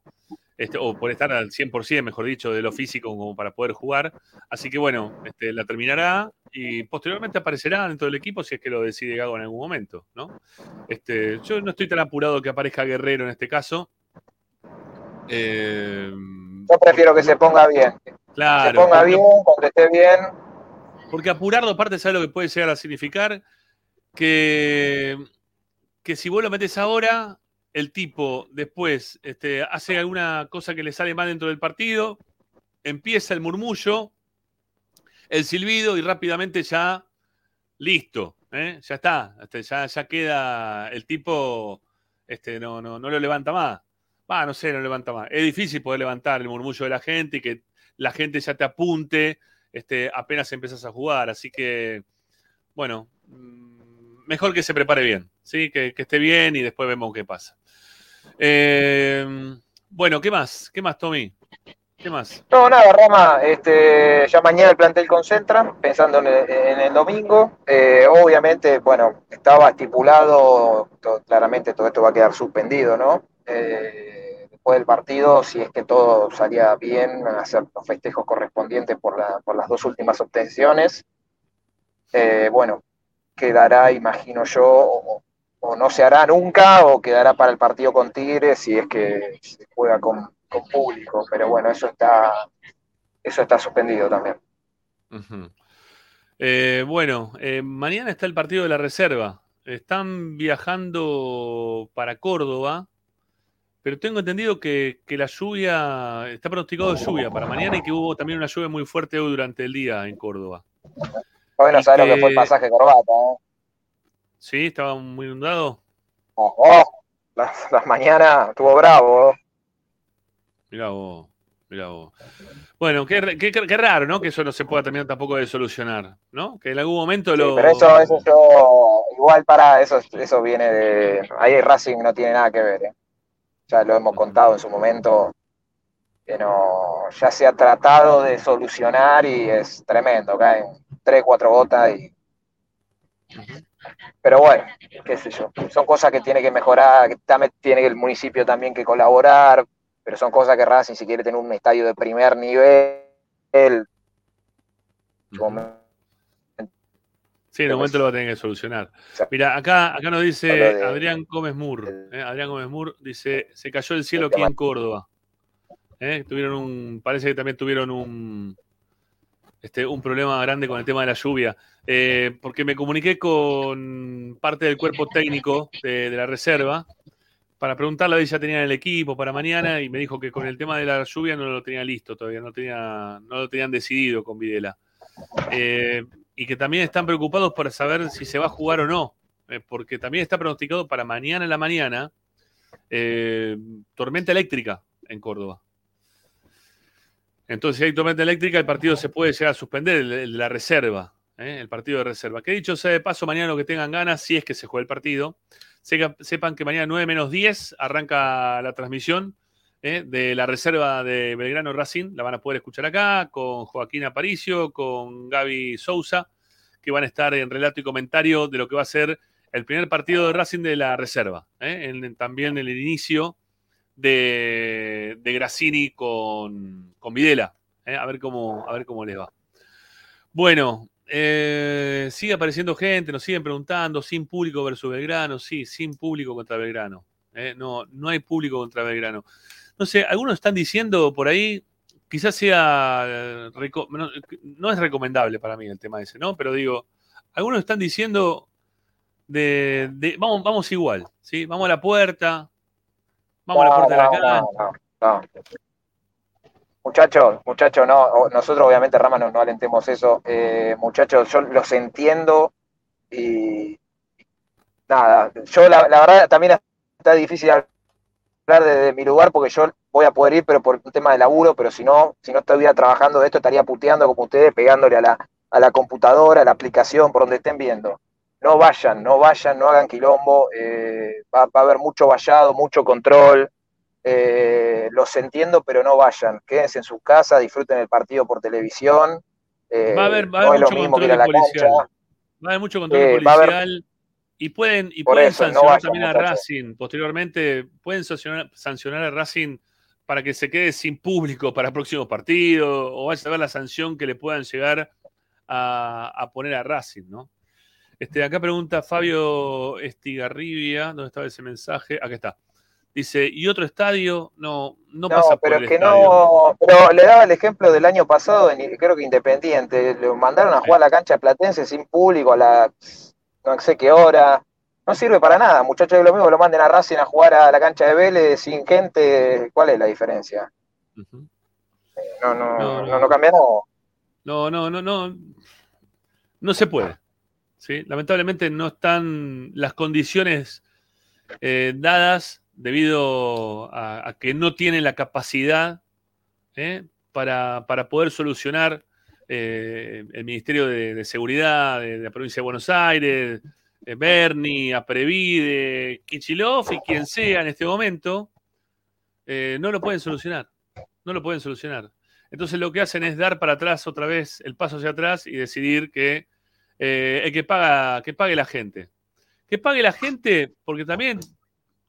este, o por estar al 100%, mejor dicho, de lo físico como para poder jugar. Así que bueno, este, la terminará y posteriormente aparecerá dentro del equipo si es que lo decide Gago en algún momento, ¿no? Este, yo no estoy tan apurado que aparezca Guerrero en este caso. Eh, Yo prefiero que se ponga bien, Claro, se ponga porque- bien, cuando esté bien, Porque apurarlo, aparte, ¿sabes lo que puede llegar a significar? Que, que si vos lo metes ahora, el tipo después este, hace alguna cosa que le sale mal dentro del partido, empieza el murmullo, el silbido y rápidamente ya listo. ¿eh? Ya está, este, ya, ya queda el tipo, este, no, no, no lo levanta más. Va, no sé, no levanta más. Es difícil poder levantar el murmullo de la gente y que la gente ya te apunte este, apenas empiezas a jugar. Así que, bueno, mm, mejor que se prepare bien, ¿sí? Que esté bien y después vemos qué pasa. Eh, bueno, ¿qué más? ¿Qué más, Tommy? ¿Qué más? No, nada, Rama, este, ya mañana el plantel concentra, pensando en el, domingo. Eh, obviamente, bueno, estaba estipulado, claramente todo esto va a quedar suspendido, ¿no? Eh, después del partido, si es que todo salía bien, hacer los festejos correspondientes por las dos últimas obtenciones. Eh, bueno, quedará, imagino yo, o, o no se hará nunca, o quedará para el partido con Tigres si es que se juega con, con público, pero bueno, eso está, eso está suspendido también. Eh, bueno, eh, mañana está el partido de la reserva. Están viajando para Córdoba, pero tengo entendido que, que la lluvia, está pronosticado lluvia para mañana y que hubo también una lluvia muy fuerte hoy durante el día en Córdoba. Hoy no Y sabes lo que que- fue el pasaje corbata, ¿eh? ¿Sí? ¿Estaba muy inundado? Oh, oh, las, las mañanas estuvo bravo. Mirá vos, mirá vos. Bueno, qué, qué- qué raro, ¿no? Que eso no se pueda terminar tampoco de solucionar, ¿no? Que en algún momento Sí, lo... pero eso, eso yo, igual para, eso, eso viene de, ahí Racing no tiene nada que ver, ¿eh? Ya lo hemos contado en su momento, que no, ya se ha tratado de solucionar y es tremendo, caen tres, cuatro gotas y pero bueno, qué sé yo, son cosas que tiene que mejorar, que también tiene el municipio también que colaborar, pero son cosas que Racing si quiere tener un estadio de primer nivel. Sí, en un momento lo va a tener que solucionar. Mira, acá, acá nos dice Adrián Gómez Mur. ¿eh? Adrián Gómez Mur dice, se cayó el cielo El aquí en Córdoba. ¿eh? Tuvieron un, parece que también tuvieron un, este, un problema grande con el tema de la lluvia. Eh, porque me comuniqué con parte del cuerpo técnico de, la reserva para preguntarle si ya tenían el equipo para mañana y me dijo que con el tema de la lluvia no lo tenían listo todavía, no, tenía, no lo tenían decidido con Videla. Eh, y que también están preocupados por saber si se va a jugar o no, eh, porque también está pronosticado para mañana en la mañana tormenta eléctrica en Córdoba. Entonces, si hay tormenta eléctrica, el partido se puede llegar a suspender, la reserva, ¿eh? el partido de reserva. Que dicho sea de paso, mañana lo que tengan ganas, si es que se juega el partido, sepan que mañana 9 menos 10 arranca la transmisión ¿eh? de la reserva de Belgrano Racing. La van a poder escuchar acá con Joaquín Aparicio, con Gaby Sousa, que van a estar en relato y comentario de lo que va a ser el primer partido de Racing de la reserva. ¿eh? En- también el inicio de, de Grassini con, con Videla. ¿eh? A, ver cómo, a ver cómo les va. Bueno, eh, sigue apareciendo gente, nos siguen preguntando, sin público versus Belgrano, sí, sin público contra Belgrano. ¿eh? No, no hay público contra Belgrano. No sé, algunos están diciendo por ahí, quizás sea, no, no es recomendable para mí el tema ese, ¿no? Pero digo, algunos están diciendo de, de- vamos, vamos igual, ¿sí? Vamos a la puerta, vamos a la puerta de la cancha. Muchachos, muchachos, no, nosotros obviamente Rama no, no alentemos eso. Eh, muchachos, yo los entiendo y nada, yo la, verdad también está difícil hablar desde mi lugar porque yo voy a poder ir, pero por un tema de laburo, pero si no, si no estuviera trabajando de esto, estaría puteando como ustedes, pegándole a la, a la computadora, a la aplicación, por donde estén viendo. No vayan, no vayan, no hagan quilombo, eh, va, va a haber mucho vallado, mucho control. Eh, los entiendo, pero no vayan. Quédense en su casa, disfruten el partido por televisión. Eh, Va a haber, va a haber mucho control la policial. cancha. Va a haber mucho control Eh, haber- policial. Y pueden, y pueden eso, no sancionar vayan, también a muchachos. Racing. Posteriormente, pueden sancionar, sancionar a Racing para que se quede sin público para próximos partidos. O vaya a ver la sanción que le puedan llegar a, a poner a Racing, ¿no? Este, acá pregunta Fabio Estigarribia, ¿dónde estaba ese mensaje? Aquí está. Dice, ¿y otro estadio? No, no, No, pasa por pero el es que estadio. no. Pero le daba el ejemplo del año pasado, en, creo que Independiente. Le mandaron a jugar a la cancha de Platense sin público a la no sé qué hora. No sirve para nada, muchachos. Es lo mismo que lo manden a Racing a jugar a la cancha de Vélez sin gente. ¿Cuál es la diferencia? No, no, No, no, no. no, cambia nada. No, no, no, no. No se puede. ¿sí? Lamentablemente no están las condiciones eh, dadas debido a, que no tienen la capacidad ¿eh? para, para poder solucionar eh, el Ministerio de, Seguridad de, la provincia de Buenos Aires, eh, Bernie, Aprevide, Kichilov y quien sea en este momento, eh, no lo pueden solucionar. No lo pueden solucionar. Entonces lo que hacen es dar para atrás otra vez el paso hacia atrás y decidir que el que paga, que pague la gente. Que pague la gente, porque también,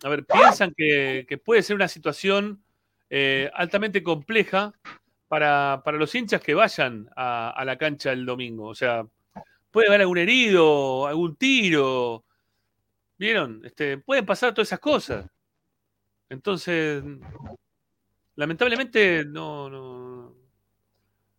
a ver, piensan que, puede ser una situación eh, altamente compleja para, para los hinchas que vayan a, a la cancha el domingo. O sea, puede haber algún herido, algún tiro. ¿Vieron? Este, pueden pasar todas esas cosas. Entonces, lamentablemente no, no,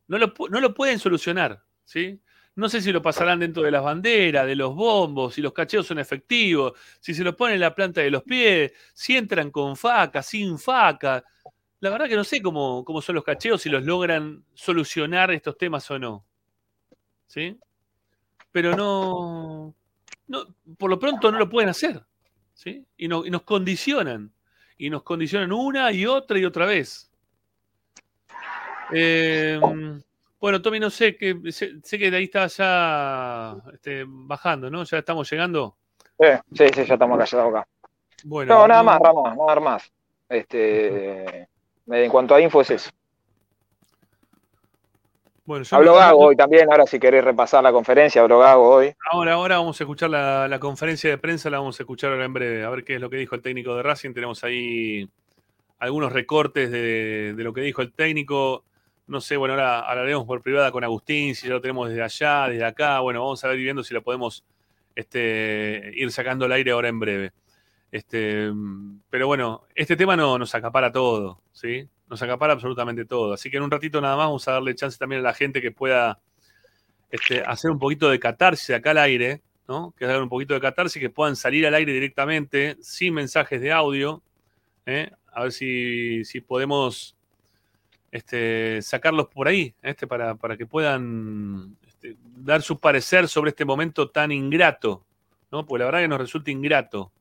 no, lo, no lo pueden solucionar. ¿sí? No sé si lo pasarán dentro de las banderas, de los bombos, si los cacheos son efectivos, si se los ponen en la planta de los pies, si entran con faca, sin faca. La verdad que no sé cómo, cómo son los cacheos, si los logran solucionar estos temas o no. ¿Sí? Pero no, no por lo pronto no lo pueden hacer. ¿sí? Y, y nos condicionan. Y nos condicionan una y otra y otra vez. Eh, bueno, Tommy, no sé, que, sé, sé que de ahí está ya este, bajando, ¿no? Ya estamos llegando. Eh, sí, sí, ya estamos acá, ya estamos acá. Bueno, No, nada más, Ramos, nada más. Este, en cuanto a info es eso. Bueno, yo Habló Gago hoy también, ahora si querés repasar la conferencia, habló Gago hoy. Ahora, ahora vamos a escuchar la, la conferencia de prensa, la vamos a escuchar ahora en breve, a ver qué es lo que dijo el técnico de Racing. Tenemos ahí algunos recortes de, de lo que dijo el técnico. No sé, bueno, ahora hablaremos por privada con Agustín, si ya lo tenemos desde allá, desde acá. Bueno, vamos a ver viendo si lo podemos este, ir sacando al aire ahora en breve. Este, pero bueno, este tema no, nos acapara todo, ¿sí? Nos acapara absolutamente todo. Así que en un ratito nada más vamos a darle chance también a la gente que pueda este, hacer un poquito de catarsis acá al aire, ¿no? Que hagan un poquito de catarsis, que puedan salir al aire directamente, sin mensajes de audio. ¿eh? A ver si, si podemos este, sacarlos por ahí, este, para, para que puedan este, dar su parecer sobre este momento tan ingrato, ¿no? Porque la verdad que nos resulta ingrato.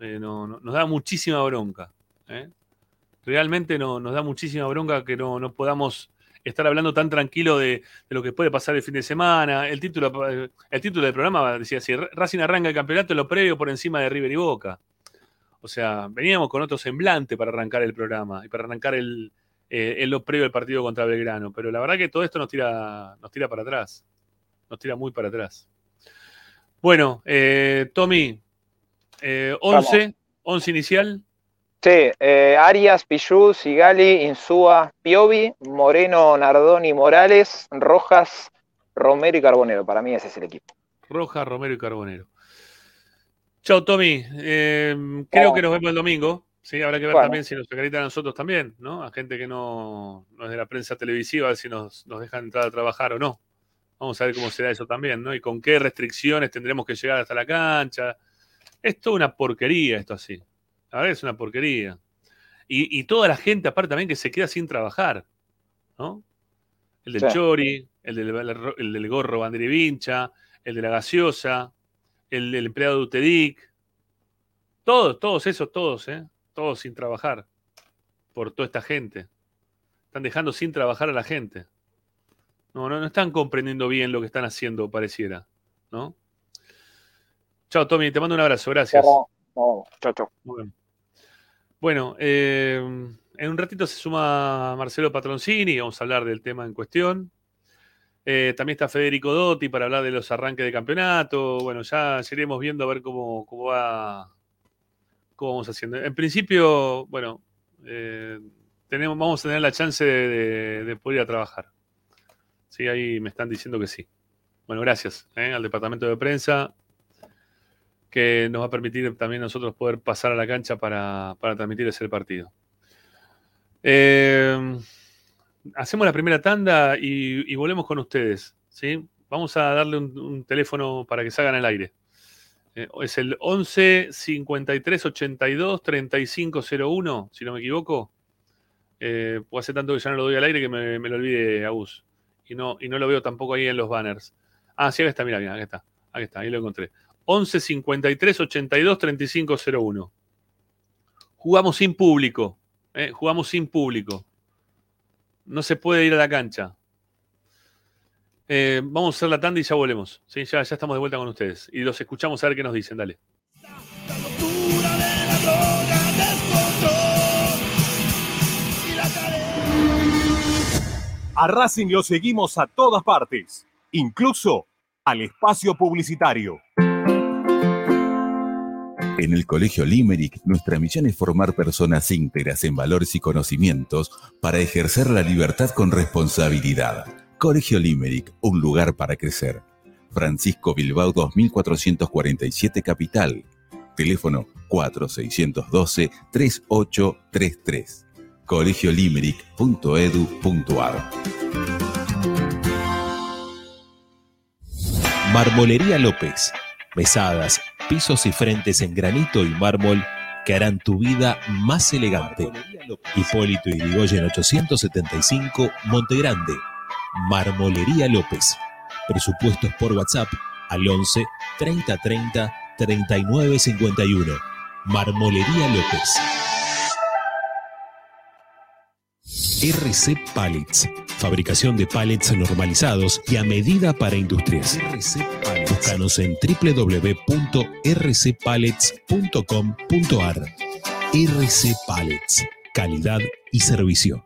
Eh, no- no- nos da muchísima bronca. ¿eh? Realmente no, nos da muchísima bronca que no, no podamos estar hablando tan tranquilo de, lo que puede pasar el fin de semana. El título, el título del programa decía así, Racing arranca el campeonato en lo previo por encima de River y Boca. O sea, veníamos con otro semblante para arrancar el programa y para arrancar el, eh, en lo previo al partido contra Belgrano. Pero la verdad que todo esto nos tira, nos tira para atrás. Nos tira muy para atrás. Bueno, eh, Tommy, eh, 11, 11 inicial. Sí, eh, Arias, Pichu, Sigali, Insúa, Piovi, Moreno, Nardoni, Morales, Rojas, Romero y Carbonero. Para mí ese es el equipo. Roja, Romero y Carbonero. Chao, Tommy. Eh, creo que nos vemos el domingo. Sí, habrá que ver Bueno. también si nos acreditan a nosotros también, ¿no? A gente que no, no es de la prensa televisiva, a ver si nos, nos dejan entrar a trabajar o no. Vamos a ver cómo será eso también, ¿no? Y con qué restricciones tendremos que llegar hasta la cancha. Es toda una porquería esto así. La verdad es una porquería. Y, y toda la gente, aparte también, que se queda sin trabajar, ¿no? El del Sí. Chori, el del, el del gorro Banderi Vincha, el de la gaseosa, el del empleado de Utedic. Todos, todos esos, todos, ¿eh? Todos sin trabajar. Por toda esta gente. Están dejando sin trabajar a la gente. No, no, no están comprendiendo bien lo que están haciendo, pareciera. ¿No? Chao, Tommy, te mando un abrazo, gracias. No. Muy bien. Bueno, eh, en un ratito se suma Marcelo Patroncini, vamos a hablar del tema en cuestión. Eh, también está Federico Dotti para hablar de los arranques de campeonato. Bueno, ya ya iremos viendo a ver cómo, cómo va, cómo vamos haciendo. En principio, bueno, eh, tenemos, vamos a tener la chance de, de- de poder ir a trabajar. Sí, ahí me están diciendo que sí. Bueno, gracias eh, al departamento de prensa que nos va a permitir también nosotros poder pasar a la cancha para, transmitir ese partido. Eh, hacemos la primera tanda y, y volvemos con ustedes. ¿sí? Vamos a darle un, un teléfono para que salgan al aire. Eh, es el 11 53 82 35 01, si no me equivoco. Eh, hace tanto que ya no lo doy al aire que me, me lo olvide, Agus. Y no, y no lo veo tampoco ahí en los banners. Ah, sí, acá está, mira, mira, acá está. Ahí está, ahí lo encontré. 11 53 82 35 01. Jugamos sin público. ¿eh? Jugamos sin público. No se puede ir a la cancha. Eh, vamos a hacer la tanda y ya volvemos. ¿sí? Ya, ya estamos de vuelta con ustedes. Y los escuchamos a ver qué nos dicen. Dale. La locura de la droga, descontrol y la carencia. A Racing lo seguimos a todas partes, incluso al espacio publicitario. En el Colegio Limerick, nuestra misión es formar personas íntegras en valores y conocimientos para ejercer la libertad con responsabilidad. Colegio Limerick, un lugar para crecer. Francisco Bilbao 2447 Capital. Teléfono 4612-3833. colegiolimerick.edu.ar Marmolería López. Mesadas, pisos y frentes en granito y mármol que harán tu vida más elegante. Hipólito Yrigoyen 875, Montegrande. Marmolería López. Presupuestos por WhatsApp al 11 30 30 39 51. Marmolería López. RC Pallets. Fabricación de pallets normalizados y a medida para industrias. Búscanos en www.rcpallets.com.ar. RC Pallets. Calidad y servicio.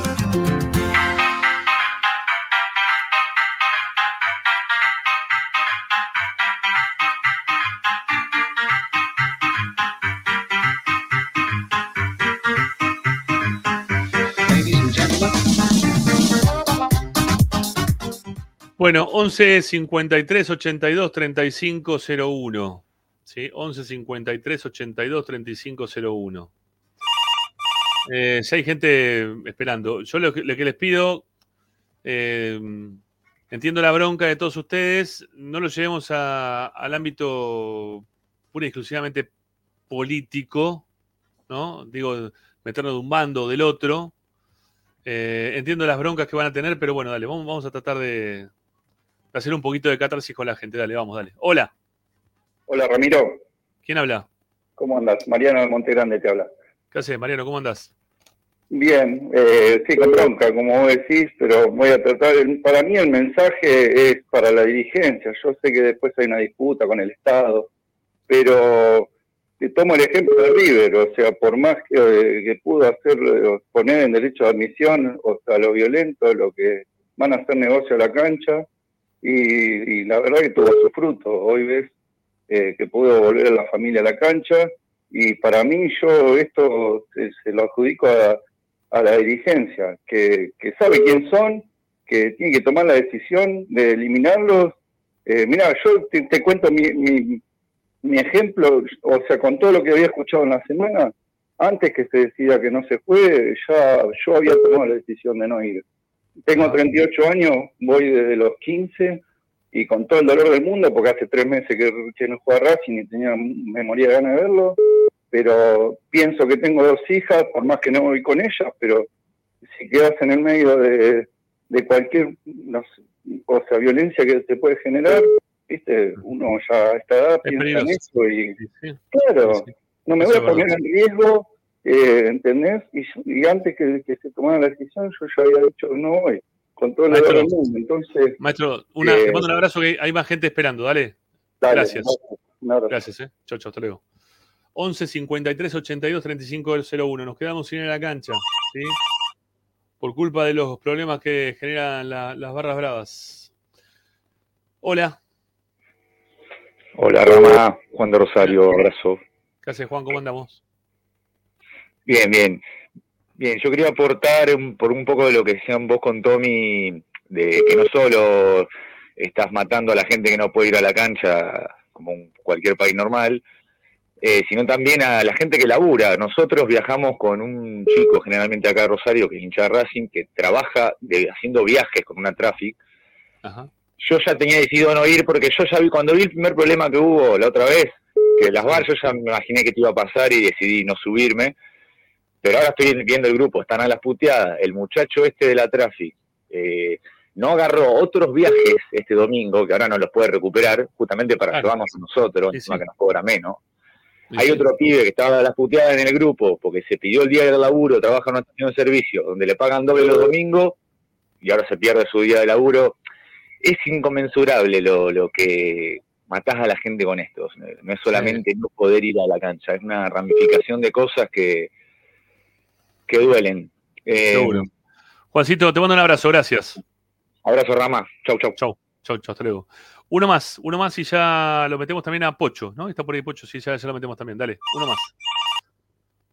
Bueno, 11 53 82 35 01. ¿sí? 11 53 82 35 01. Eh, si hay gente esperando, yo lo que, lo que les pido, eh, entiendo la bronca de todos ustedes, no lo llevemos al ámbito pura y exclusivamente político, ¿no? Digo, meternos de un bando o del otro. Eh, entiendo las broncas que van a tener, pero bueno, dale, vamos a tratar de, de hacer un poquito de catarsis con la gente. Dale, vamos, dale. Hola, Hola Ramiro, ¿quién habla? ¿cómo andas? Mariano de Montegrande te habla. ¿Qué haces, Mariano? ¿Cómo andás? Bien, eh, sí, con bronca, como vos decís, pero voy a tratar. el- Para mí el mensaje es para la dirigencia. Yo sé que después hay una disputa con el Estado, pero te tomo el ejemplo de River, o sea, por más que, eh, que pudo hacer, eh, poner en derecho de admisión, o sea, lo violento, lo que van a hacer negocio a la cancha, y, y la verdad que tuvo su fruto. Hoy ves eh, que pudo volver a la familia a la cancha, y para mí yo esto se, se lo adjudico a, a la dirigencia, que, que sabe quién son, que tiene que tomar la decisión de eliminarlos. Eh, mira, yo te, cuento mi, mi, mi ejemplo, o sea, con todo lo que había escuchado en la semana, antes que se decida que no se fue, ya yo había tomado la decisión de no ir. Tengo 38 años, voy desde los 15 y con todo el dolor del mundo, porque hace tres meses que, que no juega Racing y tenía, me moría de ganas de verlo, pero pienso que tengo dos hijas, por más que no voy con ellas, pero si quedas en el medio de, de cualquier, no sé, o sea, violencia que se puede generar, viste, uno ya a esta edad piensa en eso y, Sí. claro, no me voy a poner en riesgo, eh, ¿entendés? Y, y antes que, que se tomara la decisión, yo ya había dicho no voy, con todo el Maestro. del mundo, entonces, Maestro, una, Eh, te mando un abrazo que hay más gente esperando, dale. dale, Gracias. un abrazo. Gracias, eh. Chau, chau, hasta luego. 11 53 82 35 01. Nos quedamos sin ir a la cancha, ¿sí? Por culpa de los problemas que generan la- las barras bravas. Hola, Hola Rama, Juan de Rosario, abrazo. ¿qué haces, Juan? ¿Cómo andamos? Bien, bien. Bien, yo quería aportar un- por un poco de lo que decían vos con Tommy, de que no solo estás matando a la gente que no puede ir a la cancha como cualquier país normal, eh, sino también a la gente que labura. Nosotros viajamos con un chico, generalmente acá de Rosario, que es hincha de Racing, que trabaja de- haciendo viajes con una traffic. Ajá. Yo ya tenía decidido no ir porque yo ya vi, cuando vi el primer problema que hubo la otra vez, que las bar, yo ya me imaginé que te iba a pasar y decidí no subirme. Pero ahora estoy viendo el grupo, están a las puteadas. El muchacho este de la traffic eh, no agarró otros viajes este domingo, que ahora no los puede recuperar, justamente para Claro. ayudarnos a nosotros, Sí, que nos cobra menos. Sí, Hay otro pibe que estaba a las puteadas en el grupo porque se pidió el día del laburo, trabaja en una estación de servicio donde le pagan doble los domingos y ahora se pierde su día de laburo. Es inconmensurable lo, lo que matás a la gente con esto. No es solamente no poder ir a la cancha, es una ramificación de cosas que, que duelen. Eh, Seguro. Juancito, te mando un abrazo, gracias. abrazo Rama, chau chau. Chau, chau, chau, hasta luego. Uno más, uno más y ya lo metemos también a Pocho, ¿no? Está por ahí Pocho, sí, ya, ya lo metemos también. Dale, uno más.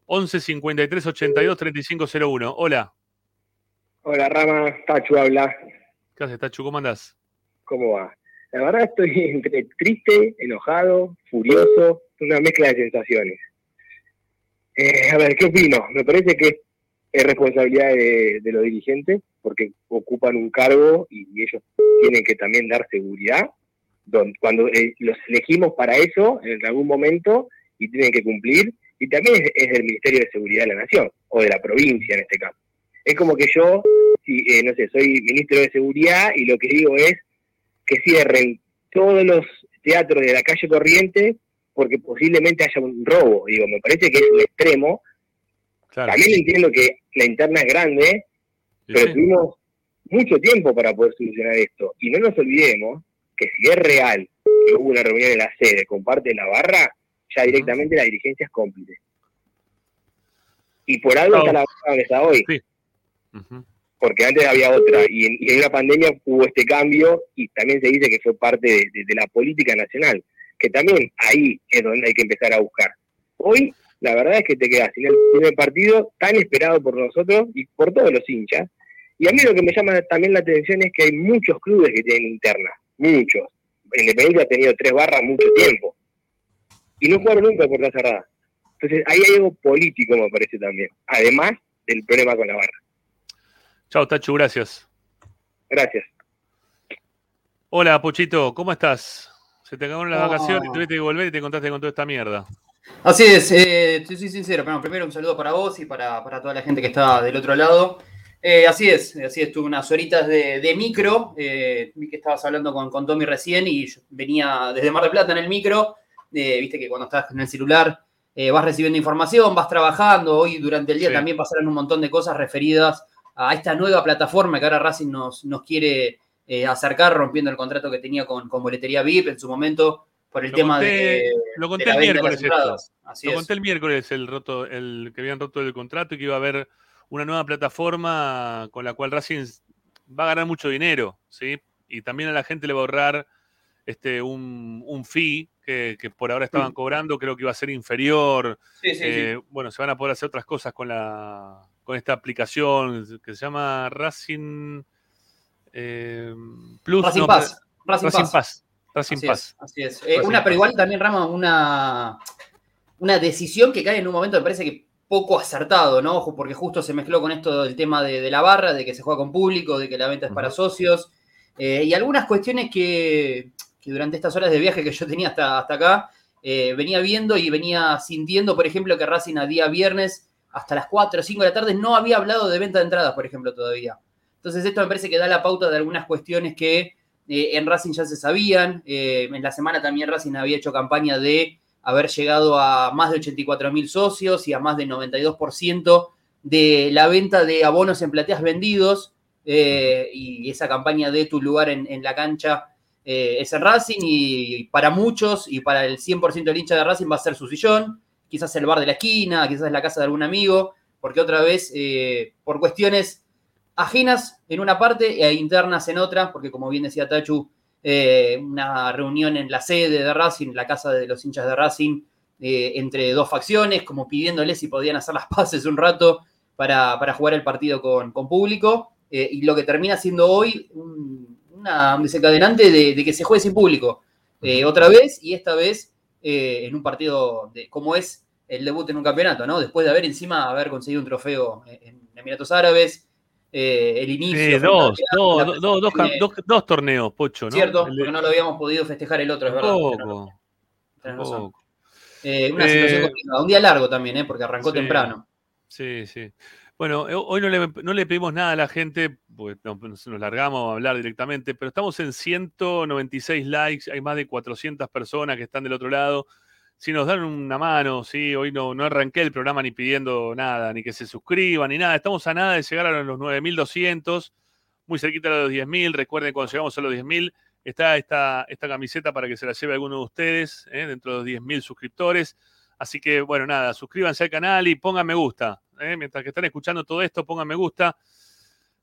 11 53 82 35 01. Hola, Hola Rama, Tachu habla, ¿qué haces, Tachu? ¿Cómo andás? ¿cómo va? La verdad estoy entre triste, enojado, furioso, una mezcla de sensaciones. Eh, a ver, ¿qué opino? Me parece que es responsabilidad de, de los dirigentes porque ocupan un cargo y, ellos tienen que también dar seguridad. Don- Cuando eh, los elegimos para eso en algún momento y tienen que cumplir, y también es, del Ministerio de Seguridad de la Nación o de la provincia en este caso. Es como que yo, si, eh, no sé, soy ministro de Seguridad y lo que digo es que cierren todos los teatros de la calle Corriente porque posiblemente haya un robo. Digo, me parece que es un extremo. Claro. También entiendo que la interna es grande, Sí, pero sí. tuvimos mucho tiempo para poder solucionar esto. Y no nos olvidemos que si es real que hubo una reunión en la sede con parte de la barra, ya directamente la dirigencia es cómplice. Y por algo está la barra donde está hoy. Sí. Porque antes había otra, y en, y en una pandemia hubo este cambio, y también se dice que fue parte de, de- de la política nacional, que también ahí es donde hay que empezar a buscar. Hoy, la verdad es que te quedas sin el primer partido tan esperado por nosotros y por todos los hinchas, y a mí lo que me llama también la atención es que hay muchos clubes que tienen interna, muchos. Independiente ha tenido tres barras mucho tiempo, y no jugaron nunca por la cerrada. Entonces, ahí hay algo político, me parece también, además del problema con la barra. Chao, Tachu, gracias. Gracias. Hola, Pochito, ¿cómo estás? Se te acabaron las Ah. vacaciones, tuviste que volver y te encontraste con toda esta mierda. Así es, eh, soy sincero. Bueno, primero un saludo para vos y para, para toda la gente que está del otro lado. Eh, así es, así es, tuve unas horitas de, de micro. eh, vi que estabas hablando con, con Tommy recién y yo venía desde Mar del Plata en el micro. eh, Viste que cuando estás en el celular vas recibiendo información, vas trabajando. Hoy durante el día Sí. también pasaron un montón de cosas referidas a esta nueva plataforma que ahora Racing nos, nos quiere acercar, rompiendo el contrato que tenía con, con Boletería VIP en su momento por el Lo tema conté- de, lo de conté la el miércoles esto. entradas. Así Lo es. conté el miércoles, el roto, el que habían roto el contrato y que iba a haber una nueva plataforma con la cual Racing va a ganar mucho dinero, ¿sí? Y también a la gente le va a ahorrar este, un, un fee que, que por ahora estaban Mm. cobrando, creo que iba a ser inferior. Sí, sí, Eh, sí. Bueno, se van a poder hacer otras cosas con la con esta aplicación que se llama Racing eh, Plus. Racing no, Pass. Racing Racing Pass. Pass. Así Pass. es, así es. Eh, una, pero igual también, Rama, una, una decisión que cae en un momento, me parece que poco acertado, ¿no? Ojo, Porque justo se mezcló con esto del tema de, de la barra, de que se juega con público, de que la venta es para socios, eh, y algunas cuestiones que, que durante estas horas de viaje que yo tenía hasta, hasta acá, eh, venía viendo y venía sintiendo, por ejemplo, que Racing a día viernes hasta las 4 o 5 de la tarde no había hablado de venta de entradas, por ejemplo, todavía. Entonces esto me parece que da la pauta de algunas cuestiones que eh, en Racing ya se sabían. Eh, en la semana también Racing había hecho campaña de haber llegado a más de 84 mil socios y a más del 92% de la venta de abonos en plateas vendidos. eh, y esa campaña de tu lugar en, la cancha es en Racing y para muchos y para el 100% del hincha de Racing va a ser su sillón, quizás el bar de la esquina, quizás la casa de algún amigo, porque otra vez, por cuestiones ajenas en una parte e internas en otra, porque como bien decía Tachu, eh, una reunión en la sede de Racing, en la casa de los hinchas de Racing, eh, entre dos facciones, como pidiéndoles si podían hacer las paces un rato para, para jugar el partido con, con público, eh, y lo que termina siendo hoy un, una- un desencadenante de, de que se juegue sin público. Otra vez, y esta vez en un partido de, como es el debut en un campeonato, ¿no? Después de haber encima haber conseguido un trofeo en, en Emiratos Árabes, eh, el inicio. Sí, dos, la dos, dos, dos torneos, Pocho, ¿no? Cierto, El porque no lo habíamos podido festejar el otro, es verdad. Poco. Eh, una Eh, situación complicada. Un día largo también, ¿eh? porque arrancó Sí. temprano. Sí, sí. Bueno, eh, hoy no le, no le pedimos nada a la gente, porque no- nos, nos largamos a hablar directamente, pero estamos en 196 likes, hay más de 400 personas que están del otro lado. Si nos dan una mano, sí, hoy no, no arranqué el programa ni pidiendo nada, ni que se suscriban, ni nada. Estamos a nada de llegar a los 9.200, muy cerquita de los 10.000. Recuerden, cuando llegamos a los 10.000, está esta, esta camiseta para que se la lleve alguno de ustedes, ¿eh? dentro de los 10.000 suscriptores. Así que, bueno, nada, suscríbanse al canal y pongan me gusta. ¿eh? Mientras que están escuchando todo esto, pongan me gusta.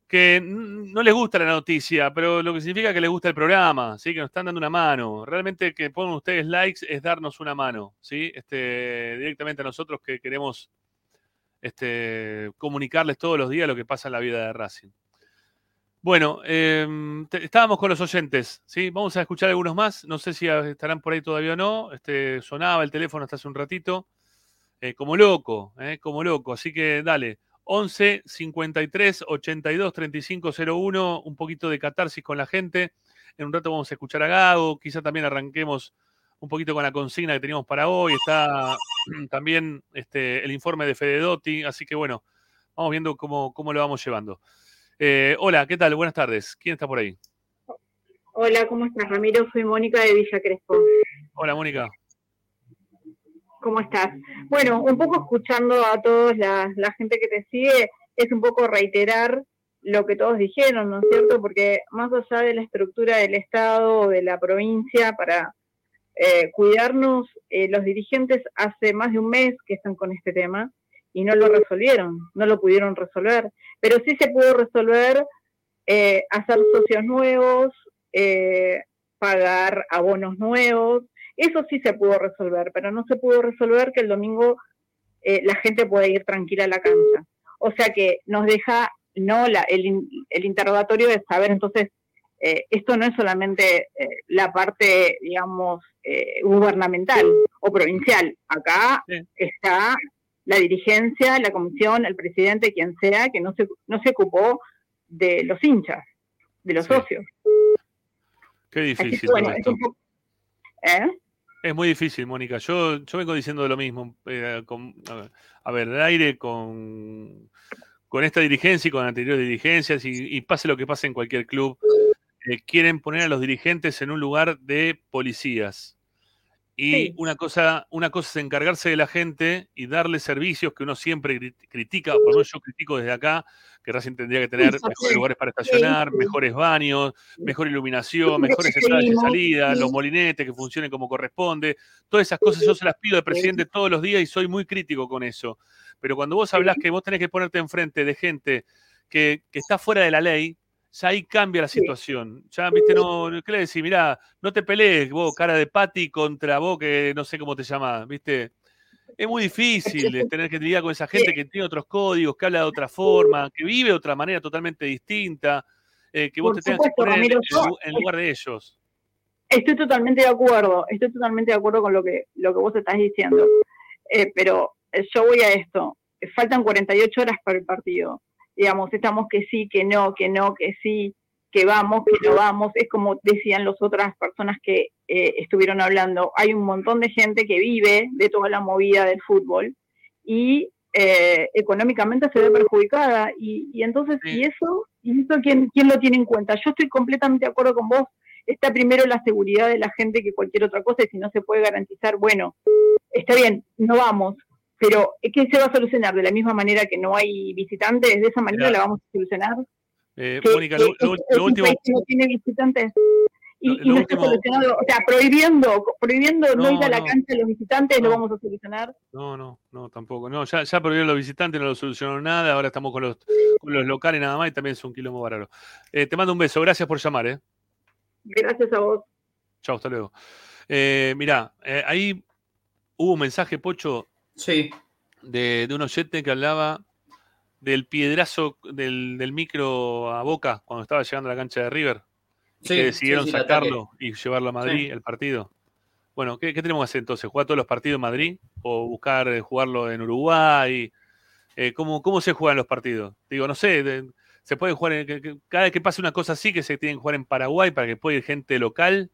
Que no les gusta la noticia, pero lo que significa que les gusta el programa, ¿sí? que nos están dando una mano. Realmente que pongan ustedes likes es darnos una mano, ¿sí? este, directamente a nosotros que queremos este, comunicarles todos los días lo que pasa en la vida de Racing. Bueno, em, estábamos con los oyentes, ¿sí? Vamos a escuchar algunos más. No sé si estarán por ahí todavía o no. Este, sonaba el teléfono hasta hace un ratito. Eh, como loco, ¿eh? como loco. Así que dale. 11 53 82 35 01. Un poquito de catarsis con la gente. En un rato vamos a escuchar a Gago. Quizá también arranquemos un poquito con la consigna que teníamos para hoy. Está también este, el informe de Fede Dotti. Así que bueno, vamos viendo cómo, cómo lo vamos llevando. Eh, hola, ¿qué tal? Buenas tardes. ¿Quién está por ahí? Hola, ¿cómo estás, Ramiro? Soy Mónica de Villa Crespo. Hola, Mónica. ¿Cómo estás? Bueno, un poco escuchando a todos la, gente que te sigue, es un poco reiterar lo que todos dijeron, ¿no es cierto? Porque más allá de la estructura del Estado o de la provincia para eh, cuidarnos, eh, los dirigentes hace más de un mes que están con este tema y no lo resolvieron, no lo pudieron resolver. Pero sí se pudo resolver eh, hacer socios nuevos, eh, pagar abonos nuevos, eso sí se pudo resolver, pero no se pudo resolver que el domingo eh, la gente pueda ir tranquila a la cancha. O sea que nos deja no la, el, el interrogatorio de saber entonces, eh, esto no es solamente eh, la parte, digamos, eh, gubernamental o provincial. Acá está la dirigencia, la comisión, el presidente, quien sea, que no se, no se ocupó de los hinchas, de los socios. Qué difícil. que, bueno, todo es esto. un poco... ¿eh? Es muy difícil, Mónica. Yo, yo vengo diciendo lo mismo. eh, con- a ver, a ver, el aire con, con esta dirigencia y con anteriores dirigencias, y, y pase lo que pase en cualquier club, eh, quieren poner a los dirigentes en un lugar de policías. Y Sí. una, cosa, una cosa es encargarse de la gente y darle servicios que uno siempre cri- critica, por lo menos yo critico desde acá, que Racing tendría que tener mejores lugares para estacionar, mejores baños, mejor iluminación, mejores entradas y salidas, los molinetes que funcionen como corresponde. Todas esas cosas yo se las pido al presidente todos los días y soy muy crítico con eso. Pero cuando vos hablás que vos tenés que ponerte enfrente de gente que, que está fuera de la ley, ya ahí cambia la situación. Ya, viste, no, ¿qué le decís? Mirá, no te pelees vos, cara de pati, contra vos, que no sé cómo te llamás, viste. Es muy difícil de tener que lidiar con esa gente que tiene otros códigos, que habla de otra forma, que vive de otra manera totalmente distinta, eh, que vos Por te tengas que poner en, Ramiro, en yo- lu- en lugar de ellos. Estoy totalmente de acuerdo, estoy totalmente de acuerdo con lo que, lo que vos estás diciendo. Eh, pero eh, yo voy a esto. Eh, Faltan 48 horas para el partido. Digamos, estamos que sí, que no, que no, que sí, que vamos, que no vamos. Es como decían las otras personas que eh, estuvieron hablando. Hay un montón de gente que vive de toda la movida del fútbol y eh, económicamente se ve perjudicada. Y, y entonces, ¿y eso? ¿Y eso quién, quién lo tiene en cuenta? Yo estoy completamente de acuerdo con vos está primero la seguridad de la gente que cualquier otra cosa y si no se puede garantizar, bueno, está bien, no vamos, pero ¿qué se va a solucionar? De la misma manera que no hay visitantes, de esa manera la vamos a solucionar. Eh, Que- Mónica, que lo, lo- lo último. que no tiene visitantes y, Lo- y lo no está último- solucionado, o sea, prohibiendo, prohibiendo no, No, ir a la no. cancha a los visitantes, lo vamos a solucionar. No, no, no, tampoco. No, ya, ya prohibieron los visitantes, no lo solucionaron nada. Ahora estamos con los, con los locales nada más y también es un quilombo bárbaro. Eh, te mando un beso. Gracias por llamar, ¿eh? Gracias a vos. Chao, hasta luego. Eh, mirá, eh, ahí hubo un mensaje, Pocho, Sí. de, de un oyente que hablaba del piedrazo del, del micro a Boca cuando estaba llegando a la cancha de River. Sí, que decidieron sí, sacarlo y llevarlo a Madrid, el partido. Bueno, ¿qué, qué tenemos que hacer entonces? ¿Jugar todos los partidos en Madrid? ¿O buscar eh, jugarlo en Uruguay? Eh, ¿cómo, ¿Cómo se juegan los partidos? Digo, no sé, de- se puede jugar, en- que- que- cada vez que pase una cosa así, que se tienen que jugar en Paraguay para que pueda ir gente local,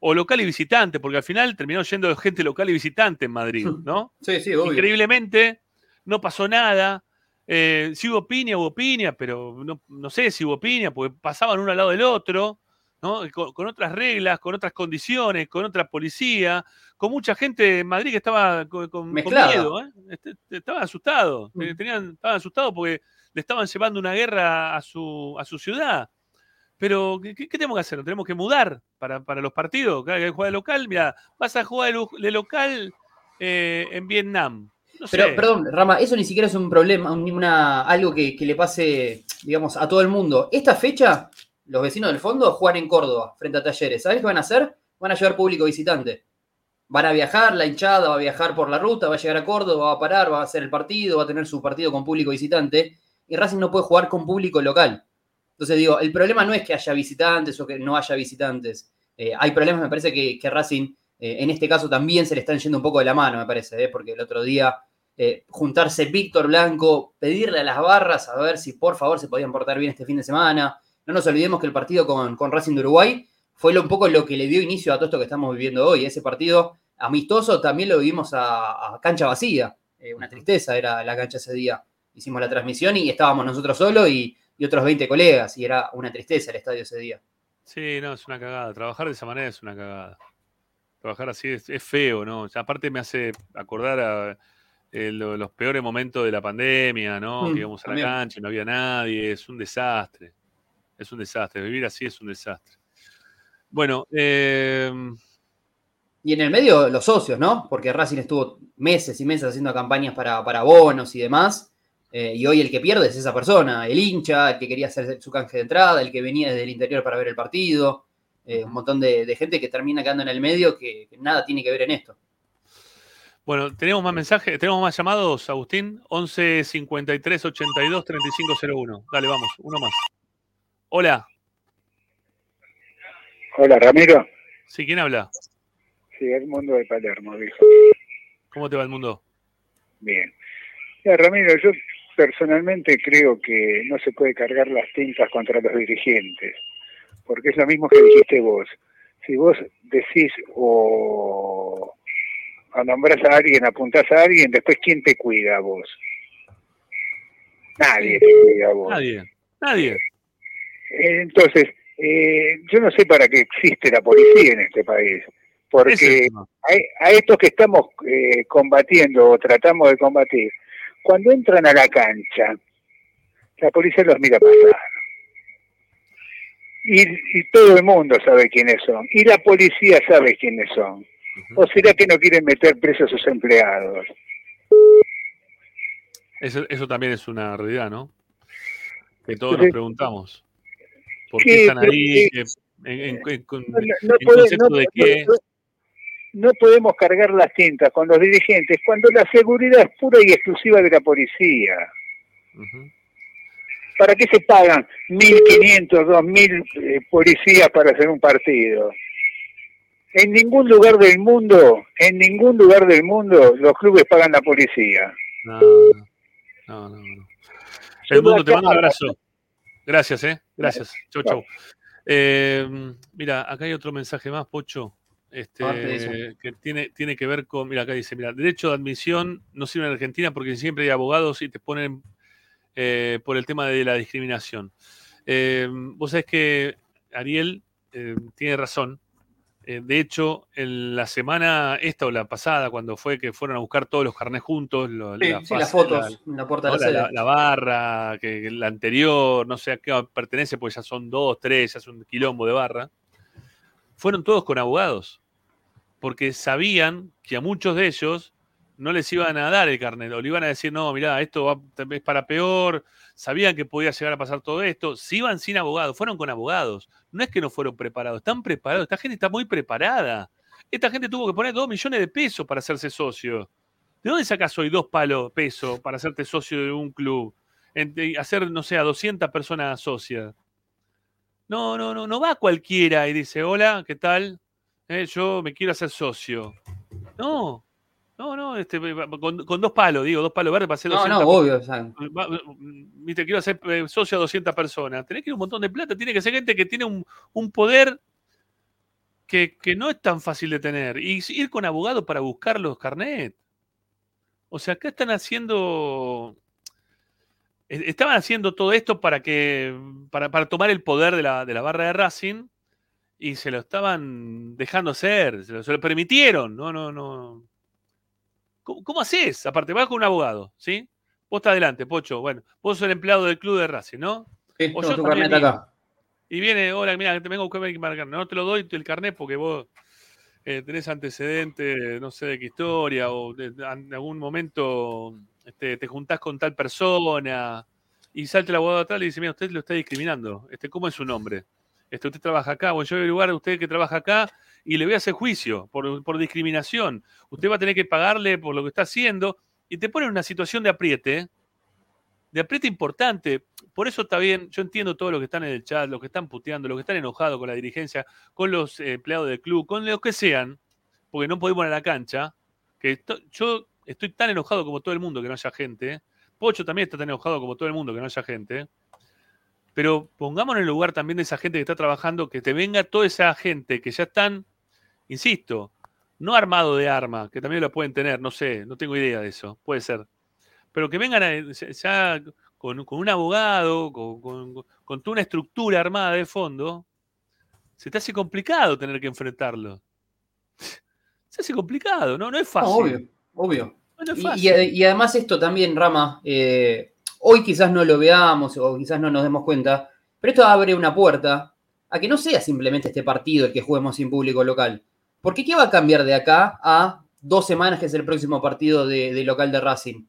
o local y visitante, porque al final terminó yendo gente local y visitante en Madrid, ¿no? Sí, sí, obvio. Increíblemente, no pasó nada. Eh, si hubo piña, hubo piña, pero no, no sé si hubo piña, porque pasaban uno al lado del otro, ¿no? Con, con otras reglas, con otras condiciones, con otra policía, con mucha gente en Madrid que estaba con, miedo, ¿eh? Este- Estaban asustados, Mm. eh, tenían, estaban asustados porque le estaban llevando una guerra a su, a su ciudad. Pero, ¿qué, qué tenemos que hacer? ¿Nos tenemos que mudar para, para los partidos? Cada que juega de local, mira, vas a jugar de de local eh, en Vietnam. No Pero, perdón, Rama, eso ni siquiera es un problema, un- una, algo que, que le pase, digamos, a todo el mundo. Esta fecha, los vecinos del fondo juegan en Córdoba, frente a Talleres. ¿Sabés qué van a hacer? Van a llevar público visitante. Van a viajar, la hinchada va a viajar por la ruta, va a llegar a Córdoba, va a parar, va a hacer el partido, va a tener su partido con público visitante. Y Racing no puede jugar con público local. Entonces digo, el problema no es que haya visitantes o que no haya visitantes. Eh, hay problemas, me parece que, que Racing, eh, en este caso también se le están yendo un poco de la mano, me parece, eh, porque el otro día eh, juntarse Víctor Blanco, pedirle a las barras a ver si por favor se podían portar bien este fin de semana. No nos olvidemos que el partido con, con Racing de Uruguay fue lo- un poco lo que le dio inicio a todo esto que estamos viviendo hoy. Ese partido amistoso también lo vivimos a, a cancha vacía. Eh, una tristeza era la cancha ese día. Hicimos la transmisión y estábamos nosotros solos y, y otros 20 colegas y era una tristeza el estadio ese día. Sí, no, es una cagada. Trabajar de esa manera es una cagada. Trabajar así es, es feo, ¿no? O sea, aparte me hace acordar a eh, lo- los peores momentos de la pandemia, ¿no? Mm, que íbamos a la también. cancha y no había nadie. Es un desastre. Es un desastre. Vivir así es un desastre. Bueno, eh, Y en el medio los socios, ¿no? Porque Racing estuvo meses y meses haciendo campañas para, para bonos y demás. eh, y hoy el que pierde es esa persona, el hincha, el que quería hacer su canje de entrada, el que venía desde el interior para ver el partido. Eh, un montón de, de gente que termina quedando en el medio que, que nada tiene que ver en esto. bueno, tenemos más mensajes, tenemos más llamados, Agustín. 11 53 82 35 01. Dale, vamos, uno más. Hola, Hola, Ramiro. ¿sí? ¿Quién habla? Sí, el mundo de Palermo, dijo. ¿Cómo te va el mundo? Bien. Ya, Ramiro, yo personalmente creo que no se puede cargar las tintas contra los dirigentes, porque es lo mismo que dijiste vos. Si vos decís o, o nombrás a alguien, apuntás a alguien, después ¿quién te cuida a vos? Nadie te cuida a vos. Nadie, nadie. Eh, Entonces, eh, yo no sé para qué existe la policía en este país, porque a estos que estamos eh, combatiendo o tratamos de combatir, cuando entran a la cancha, la policía los mira pasar. Y, y todo el mundo sabe quiénes son. Y la policía sabe quiénes son. ¿O será que no quieren meter presos a sus empleados? Eso, eso también es una realidad, ¿no? Que todos nos preguntamos. ¿Por qué están ahí? En, en- en- No, en puede- concepto no- de qué? no podemos cargar las tintas con los dirigentes cuando la seguridad es pura y exclusiva de la policía. ¿Para qué se pagan 1.500, 2.000 eh, policías para hacer un partido? En ningún lugar del mundo, en ningún lugar del mundo los clubes pagan la policía. No, no, no. no. El mundo te manda un abrazo. Gracias, ¿eh? Gracias. Chau, chau. Eh, mira, acá hay otro mensaje más, Pocho. Este, que tiene, tiene que ver con, mira, acá dice, mira, derecho de admisión no sirve en Argentina porque siempre hay abogados y te ponen eh, por el tema de la discriminación. Eh, vos sabés que Ariel eh, tiene razón. De hecho, en la semana esta o la pasada, cuando fue que fueron a buscar todos los carnés juntos, lo- Sí, la sí, las fotos en la puerta de la la, la barra, que la anterior, no sé a qué pertenece, pues ya son dos, tres, ya es un quilombo de barra. Fueron todos con abogados, porque sabían que a muchos de ellos no les iban a dar el carnet, o le iban a decir, no, mirá, esto es para peor, sabían que podía llegar a pasar todo esto, se iban sin abogados, fueron con abogados, no es que no fueron preparados, están preparados, esta gente está muy preparada, esta gente tuvo que poner dos millones de pesos para hacerse socio. ¿De dónde sacas hoy dos palos pesos para hacerte socio de un club? En- de hacer, no sé, a 200 personas socias. No, no, no, no va cualquiera y dice, hola, ¿qué tal? Eh, yo me quiero hacer socio. No, no, no, este, con, con dos palos, digo, dos palos verdes para hacer No, 200 no, obvio. o sea, Viste, quiero hacer eh, socio a 200 personas. Tenés que ir un montón de plata. Tiene que ser gente que tiene un, un poder que, que no es tan fácil de tener. Y ir con abogado para buscar los carnet. O sea, acá están haciendo. e- Estaban haciendo todo esto para que. para, para tomar el poder de la, de la barra de Racing. Y se lo estaban dejando hacer. Se lo, se lo permitieron. No, no, no. ¿Cómo, cómo haces? Aparte, vas con un abogado, ¿sí? Vos estás adelante, Pocho. Bueno, vos sos el empleado del club de Racing, ¿no? Sí, O yo tu también acá. Y viene, hola, mira, te vengo a buscar mi carnet. No te lo doy el carnet porque vos eh, tenés antecedentes, no sé de qué historia, o de, de- en algún momento este, te juntás con tal persona, y salte el abogado atrás y le dice, mira, usted lo está discriminando. Este, ¿Cómo es su nombre? Este, usted trabaja acá, bueno, yo a lugar a usted que trabaja acá y le voy a hacer juicio por, por discriminación. Usted va a tener que pagarle por lo que está haciendo y te pone en una situación de apriete, de apriete importante. Por eso está bien, yo entiendo todo lo que están en el chat, los que están puteando, los que están enojados con la dirigencia, con los eh, empleados del club, con los que sean, porque no podemos ir a la cancha, que yo estoy tan enojado como todo el mundo que no haya gente. Pocho también está tan enojado como todo el mundo que no haya gente. Pero pongámonos en el lugar también de esa gente que está trabajando, que te venga toda esa gente que ya están, insisto, no armado de arma, que también lo pueden tener, no sé, no tengo idea de eso, puede ser. Pero que vengan a- ya- con, con un abogado, con, con- con toda una estructura armada de fondo, se te hace complicado tener que enfrentarlo. Se hace complicado, ¿no? No es fácil. No, obvio, obvio. No es Y- fácil. Y, y además esto también, Rama, eh, hoy quizás no lo veamos o quizás no nos demos cuenta, pero esto abre una puerta a que no sea simplemente este partido el que juguemos sin público local. Porque ¿qué va a cambiar de acá a dos semanas que es el próximo partido de, local de Racing?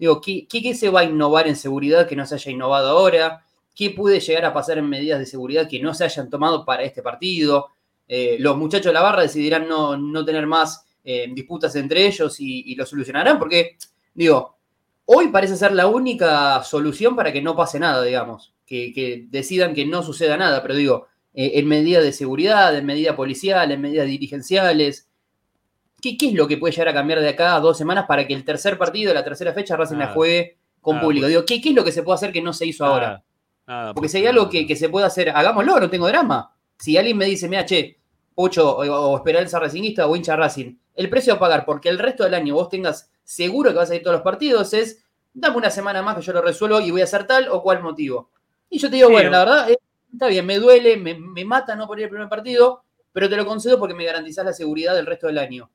Digo, ¿qué, qué, se va a innovar en seguridad que no se haya innovado ahora? ¿Qué puede llegar a pasar en medidas de seguridad que no se hayan tomado para este partido? Eh, los muchachos de la barra decidirán no, no tener más eh, disputas entre ellos y, lo solucionarán, porque, digo, hoy parece ser la única solución para que no pase nada, digamos, que decidan que no suceda nada, pero digo, eh, en medida de seguridad, en medida policial, en medidas dirigenciales, ¿qué, qué es lo que puede llegar a cambiar de acá a dos semanas para que el tercer partido, la tercera fecha, Racing la Nada. juegue con Nada, público? pues. Digo, ¿qué, qué es lo que se puede hacer que no se hizo ahora? Nada, nada, Porque si hay algo que, que se puede hacer, hagámoslo, no tengo drama. Si alguien me dice, mira, che, Pocho, o, o esperanza racingista o hincha Racing, el precio a pagar porque el resto del año vos tengas seguro que vas a ir todos los partidos es, dame una semana más que yo lo resuelvo y voy a hacer tal o cual motivo. Y yo te digo, Sí, bueno, la verdad, eh, está bien, me duele, me, me mata no por ir al primer partido, pero te lo concedo porque me garantizás la seguridad del resto del año.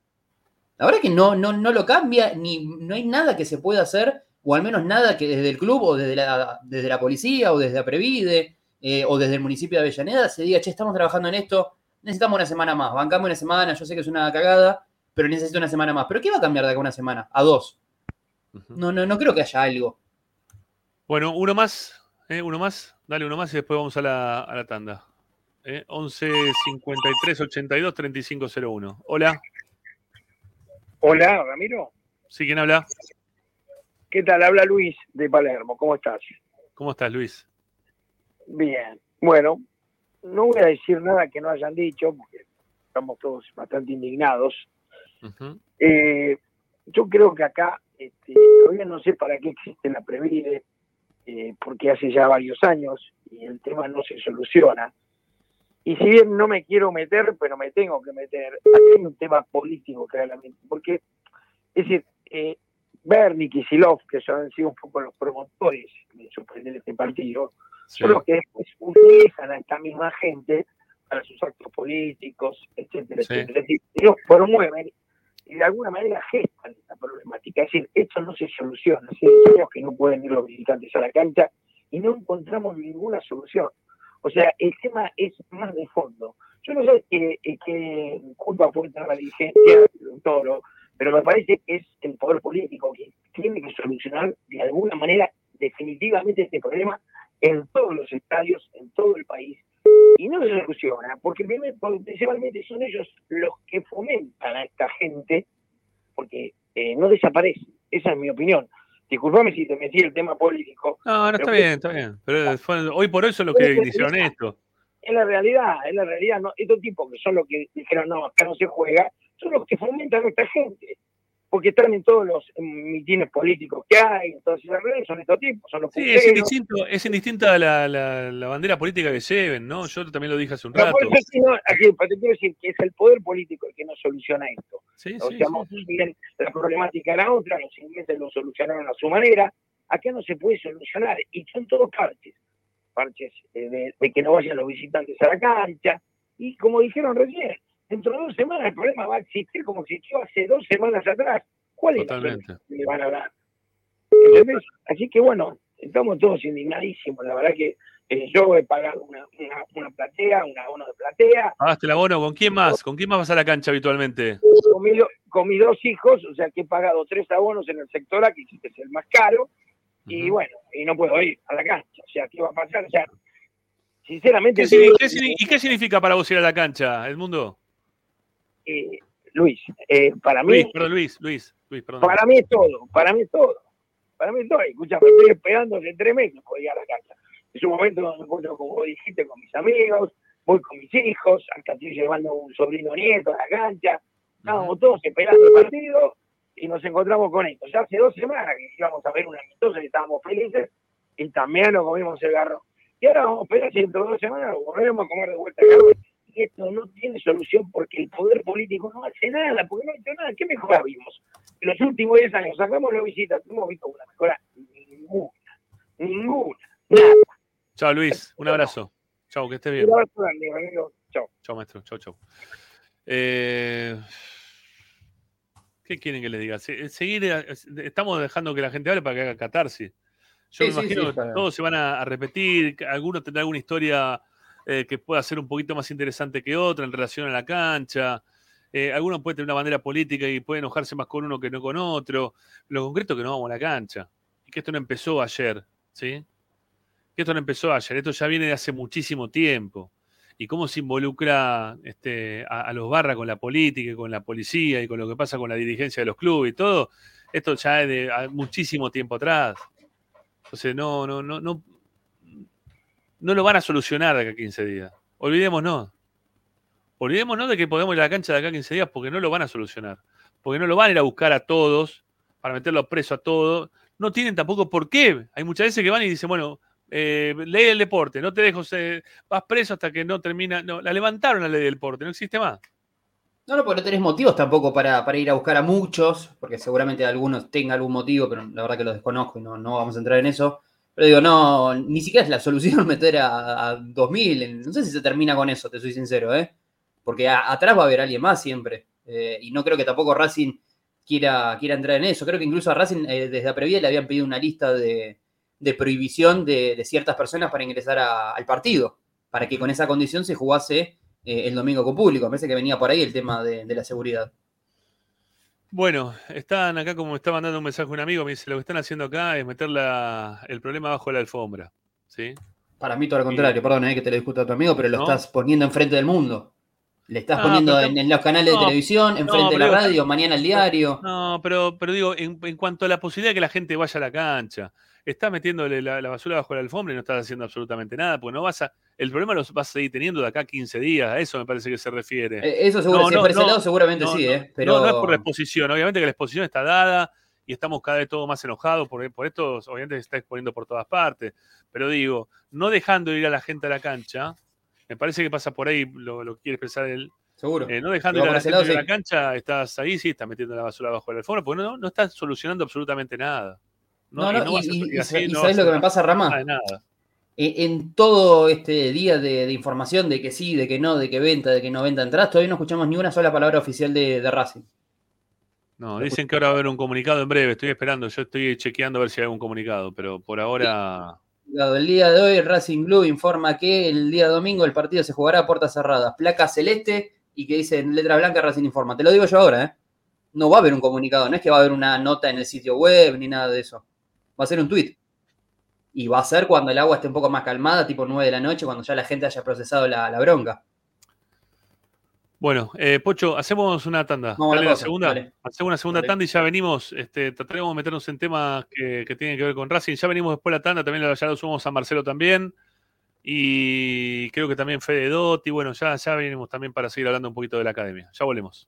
La verdad que no, no, no lo cambia, ni no hay nada que se pueda hacer, o al menos nada que desde el club, o desde la, desde la policía, o desde Aprevide, eh, o desde el municipio de Avellaneda, se diga, che, estamos trabajando en esto, necesitamos una semana más, bancamos una semana, yo sé que es una cagada, pero necesito una semana más. ¿Pero qué va a cambiar de acá a una semana? A dos. No, no, no creo que haya algo. Bueno, uno más, ¿eh? uno más, dale uno más y después vamos a la, a la tanda. ¿eh? 11 53 82 35 01. Hola. Hola, Ramiro. ¿Sí, quién habla? ¿Qué tal? Habla Luis de Palermo. ¿Cómo estás? ¿Cómo estás, Luis? Bien. Bueno, no voy a decir nada que no hayan dicho, porque estamos todos bastante indignados. Eh, yo creo que acá, este, todavía no sé para qué existe la Previde, eh, porque hace ya varios años y el tema no se soluciona. Y si bien no me quiero meter, pero me tengo que meter, aquí hay un tema político claramente, porque, es decir, eh, Bernie, Kisilov, que son han sido un poco los promotores de suspender este partido, son los que después utilizan a esta misma gente para sus actos políticos, etcétera, Sí. etcétera. Es decir, ellos promueven y de alguna manera gestan esta problemática. Es decir, esto no se soluciona. Hace que no pueden ir los visitantes a la cancha y no encontramos ninguna solución. O sea, el tema es más de fondo. Yo no sé qué, eh, qué culpa puede tener la dirigencia de un toro, pero me parece que es el poder político que tiene que solucionar de alguna manera definitivamente este problema en todos los estadios, en todo el país. Y no se soluciona, porque principalmente son ellos los que fomentan a esta gente, porque eh, no desaparece. Esa es mi opinión. Disculpame si te metí el tema político. No, no, está bien, está bien. Pero fue- hoy por eso es lo que hicieron esto. Es la realidad, es la realidad. No, estos tipos que son los que dijeron, no, acá no se juega, son los que fomentan a esta gente. Porque están en todos los mitines políticos que hay, entonces son estos tipos, son los Sí, es indistinto, es indistinta la, la- la bandera política que lleven, ¿no? Yo también lo dije hace un rato. por eso sí, no, aquí, pero te quiero decir que es el poder político el que no soluciona esto. Sí, o sí, sea, sí, bien la problemática era otra, los ingleses lo solucionaron a su manera, acá no se puede solucionar, y son todos parches, parches eh, de, de que no vayan los visitantes a la cancha, y como dijeron recién, dentro de dos semanas el problema va a existir como existió hace dos semanas atrás. ¿Cuál es Totalmente. que le van a dar? ¿Entendés? Así que bueno, estamos todos indignadísimos, la verdad que eh, yo he pagado una, una, una platea, un abono de platea, Pagaste el abono, ¿con quién más? ¿Con quién más vas a la cancha habitualmente? con, mi- con mis dos hijos, o sea que he pagado tres abonos en el sector A, que es el más caro, y bueno, y no puedo ir a la cancha. O sea, ¿qué va a pasar? O sea, sinceramente, ¿Qué te signi- digo, qué signi- ¿Y qué significa para vos ir a la cancha, Edmundo? Eh, Luis, eh, para mí, Luis, perdón, Luis, Luis, Luis, perdón. para mí es todo, para mí es todo. Para mí es todo. Escuchame, estoy esperando hace tres meses por ir a la cancha. Es un momento donde me encuentro, como vos dijiste, con mis amigos, voy con mis hijos, hasta estoy llevando un sobrino nieto a la cancha. Estábamos todos esperando el partido y nos encontramos con esto. Ya hace dos semanas que íbamos a ver una amistosa y estábamos felices y también nos comimos el garrón. Y ahora vamos a esperar si dentro de dos semanas volvemos a comer de vuelta el garrón. Y esto no tiene solución porque el poder político no hace nada, porque no ha hecho nada. ¿Qué mejora vimos? En los últimos 10 años sacamos la visita, no hemos visto una mejora ninguna. Ninguna. Nada. Chao, Luis, un abrazo. Chao, que estés bien. Un abrazo grande, amigo. Chao. Chao, maestro. Chao, chao. Eh, ¿Qué quieren que les diga? Se- Seguir, eh, estamos dejando que la gente hable para que haga catarsis. Yo Sí, me imagino sí, que todos se van a, a repetir, que alguno tendrá alguna historia eh, que pueda ser un poquito más interesante que otra en relación a la cancha. Eh, alguno puede tener una bandera política y puede enojarse más con uno que no con otro. Lo concreto es que no vamos a la cancha. Y que esto no empezó ayer, ¿sí? Que esto no empezó ayer, esto ya viene de hace muchísimo tiempo. Y cómo se involucra este, a, los barras con la política y con la policía y con lo que pasa con la dirigencia de los clubes y todo, esto ya es de muchísimo tiempo atrás. Entonces no, no, no, no, no lo van a solucionar de acá a 15 días. Olvidémonos. Olvidémonos de que podemos ir a la cancha de acá a 15 días porque no lo van a solucionar. Porque no lo van a ir a buscar a todos para meterlo preso a todos. No tienen tampoco por qué. Hay muchas veces que van y dicen, bueno, eh, ley del deporte, no te dejo, ser- vas preso hasta que no termina. No, la levantaron la ley del deporte, no existe más. No, no, porque no tenés motivos tampoco para, para ir a buscar a muchos, porque seguramente algunos tengan algún motivo, pero la verdad que lo desconozco y no, no vamos a entrar en eso. Pero digo, no, ni siquiera es la solución meter a, a 2000. en- No sé si se termina con eso, te soy sincero, ¿eh? Porque atrás va a haber alguien más siempre. Eh, y no creo que tampoco Racing quiera, quiera entrar en eso. Creo que incluso a Racing eh, desde la previa le habían pedido una lista de, de prohibición de, ciertas personas para ingresar al partido, para que con esa condición se jugase eh, el domingo con público. Me parece que venía por ahí el tema de la seguridad. Bueno, están acá como me está mandando un mensaje un amigo, me dice, lo que están haciendo acá es meter la- el problema bajo la alfombra. ¿Sí? Para mí todo lo contrario, perdón eh, que te lo discuto a tu amigo, pero lo ¿No? estás poniendo enfrente del mundo. Le estás Ah, poniendo en, en los canales no, de televisión, no, enfrente de la radio, mañana el diario. No, pero, pero digo, en, en cuanto a la posibilidad de que la gente vaya a la cancha, estás metiéndole la, la basura bajo la alfombra y no estás haciendo absolutamente nada, porque no vas a. El problema lo vas a seguir teniendo de acá a 15 días, a eso me parece que se refiere. Eh, eso seguro- es por ese lado, seguramente sí, ¿eh? no, Pero- no es por la exposición, obviamente que la exposición está dada y estamos cada vez todos más enojados por, por esto, obviamente se está exponiendo por todas partes, pero digo, no dejando ir a la gente a la cancha, me parece que pasa por ahí lo, lo que quiere expresar él. Seguro. Eh, no dejando ir a la gente lado, a la cancha, estás ahí, sí, estás metiendo la basura bajo la alfombra, porque no, no estás solucionando absolutamente nada. No, y no, y- y- y y y no ¿sabés vas a lo que me pasa, Rama? nada de nada. En, en todo este día de, de información de que sí, de que no, de que venta, de que no venta entradas, todavía no escuchamos ni una sola palabra oficial de, de Racing. No, dicen que ahora va a haber un comunicado en breve, estoy esperando, yo estoy chequeando a ver si hay algún comunicado, pero por ahora... Cuidado, El día de hoy Racing Blue informa que el día domingo el partido se jugará a puertas cerradas, placa celeste y que dice en letra blanca Racing informa. Te lo digo yo ahora, ¿eh? No va a haber un comunicado, no es que va a haber una nota en el sitio web ni nada de eso. Va a ser un tweet. Y va a ser cuando el agua esté un poco más calmada, tipo 9 de la noche, cuando ya la gente haya procesado la, la bronca. Bueno, eh, Pocho, hacemos una tanda. Vamos a la segunda. dale. Hacemos una segunda Dale. tanda y ya venimos. Este, trataremos de meternos en temas que, que tienen que ver con Racing. Ya venimos después de la tanda, también ya lo sumamos a Marcelo también. Y creo que también Fede Dotti. Bueno, ya, ya venimos también para seguir hablando un poquito de la academia. Ya volvemos.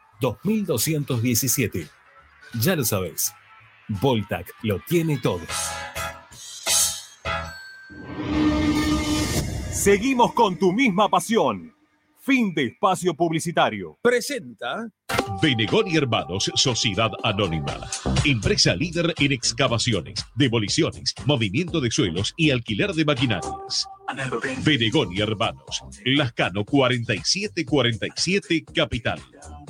2217. Ya lo sabes, Voltac lo tiene todo. Seguimos con tu misma pasión. Fin de espacio publicitario. Presenta Benegón y Hermanos Sociedad Anónima. Empresa líder en excavaciones, demoliciones, movimiento de suelos y alquiler de maquinarias. Benegón y Hermanos. Lascano 4747 Capital.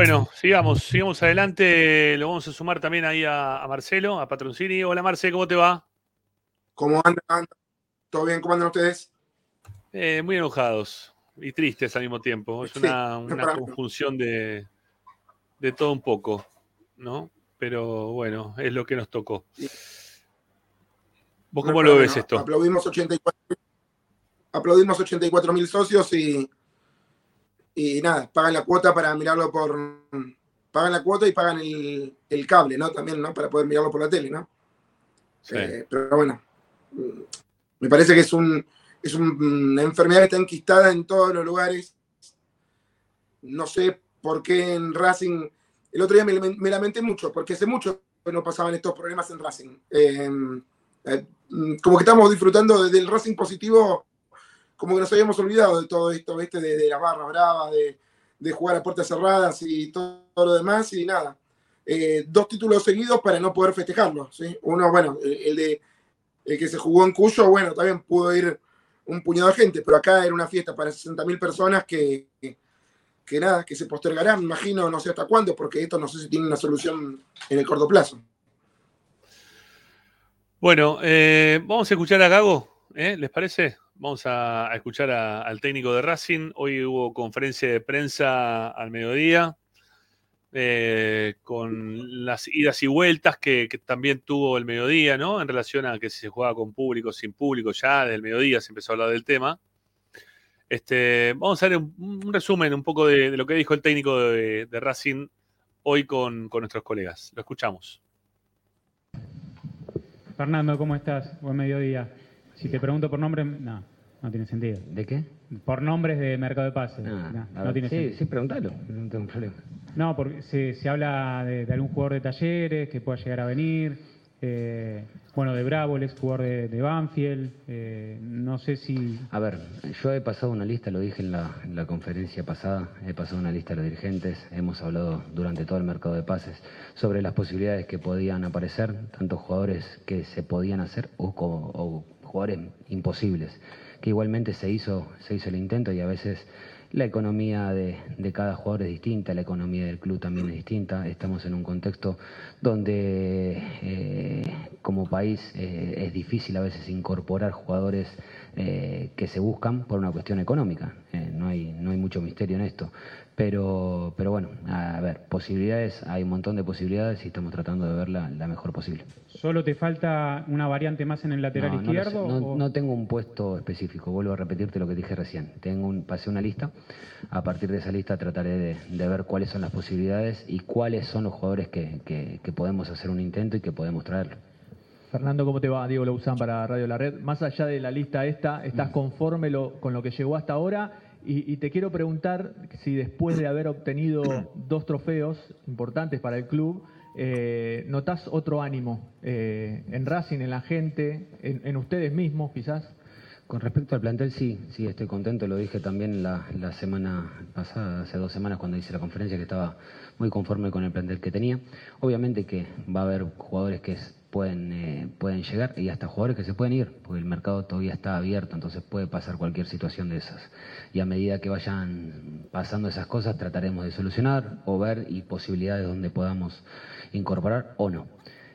Bueno, sigamos, sigamos adelante. Lo vamos a sumar también ahí a, a Marcelo, a Patroncini. Hola Marce, ¿cómo te va? ¿Cómo andan? ¿Todo bien? ¿Cómo andan ustedes? Eh, muy enojados y tristes al mismo tiempo. Es Sí, una, conjunción de, de todo un poco, ¿no? Pero bueno, es lo que nos tocó. ¿Vos cómo No, lo ves no. esto? Aplaudimos 84 aplaudimos 84 mil socios y, y nada, pagan la cuota para mirarlo por. Pagan la cuota y pagan el, el cable, ¿no? También, ¿no? Para poder mirarlo por la tele, ¿no? Sí. Eh, pero bueno, me parece que es, un, es un- una enfermedad que está enquistada en todos los lugares. No sé por qué en Racing. El otro día me, me lamenté mucho, porque hace mucho que no pasaban estos problemas en Racing. Eh, eh, como que estamos disfrutando de- del Racing positivo, como que nos habíamos olvidado de todo esto, ¿viste? De, de la barra brava, de, jugar a puertas cerradas y todo, lo demás, y nada. Eh, dos títulos seguidos para no poder festejarlos, ¿sí? Uno, bueno, el, de el que se jugó en Cuyo, bueno, también pudo ir un puñado de gente, pero acá era una fiesta para 60.000 personas que, que, que nada, que se postergará, me imagino, no sé hasta cuándo, porque esto no sé si tiene una solución en el corto plazo. Bueno, eh, vamos a escuchar a Gago, ¿eh? ¿les parece? Vamos a, escuchar al técnico de Racing. Hoy hubo conferencia de prensa al mediodía eh, con las idas y vueltas que, también tuvo el mediodía, ¿no? En relación a que si se juega con público, sin público, ya del mediodía se empezó a hablar del tema. Este, vamos a ver un, resumen un poco de, lo que dijo el técnico de, de Racing hoy con, con nuestros colegas. Lo escuchamos. Fernando, ¿cómo estás? Buen mediodía. Si te pregunto por nombre, no, no tiene sentido. ¿De qué? Por nombres de mercado de pases. Ah, no, a tiene sí, sentido. sí, pregúntalo, no tengo problema. No, porque se, se habla de, de algún jugador de talleres que pueda llegar a venir. eh, bueno, de Bravo, el ex jugador de, de Banfield. eh, no sé si. A ver, yo he pasado una lista, lo dije en la, en la conferencia pasada, he pasado una lista de los dirigentes, hemos hablado durante todo el mercado de pases sobre las posibilidades que podían aparecer, tanto jugadores que se podían hacer o, o jugadores imposibles, que igualmente se hizo, se hizo el intento y a veces la economía de, de cada jugador es distinta, la economía del club también es distinta. Estamos en un contexto donde eh, como país eh, es difícil a veces incorporar jugadores eh, que se buscan por una cuestión económica. No, hay, no hay mucho misterio en esto. Pero, pero bueno, a ver, posibilidades, hay un montón de posibilidades y estamos tratando de verla la mejor posible. ¿Solo te falta una variante más en el lateral No, izquierdo? No, o- no tengo un puesto específico, vuelvo a repetirte lo que dije recién. Tengo un, pasé una lista, a partir de esa lista trataré de, de ver cuáles son las posibilidades y cuáles son los jugadores que, que- que podemos hacer un intento y que podemos traer. Fernando, ¿cómo te va? Diego Lauzán para Radio La Red. Más allá de la lista esta, ¿estás conforme lo- con lo que llegó hasta ahora? Y, y te quiero preguntar si después de haber obtenido dos trofeos importantes para el club, eh, ¿notás otro ánimo eh, en Racing, en la gente, en, en ustedes mismos quizás? Con respecto al plantel, sí, sí, estoy contento. Lo dije también la, la semana pasada, hace dos semanas, cuando hice la conferencia, que estaba muy conforme con el plantel que tenía. Obviamente que va a haber jugadores que es- pueden, eh, pueden llegar y hasta jugadores que se pueden ir, porque el mercado todavía está abierto, entonces puede pasar cualquier situación de esas. Y a medida que vayan pasando esas cosas, trataremos de solucionar o ver y posibilidades donde podamos incorporar o no.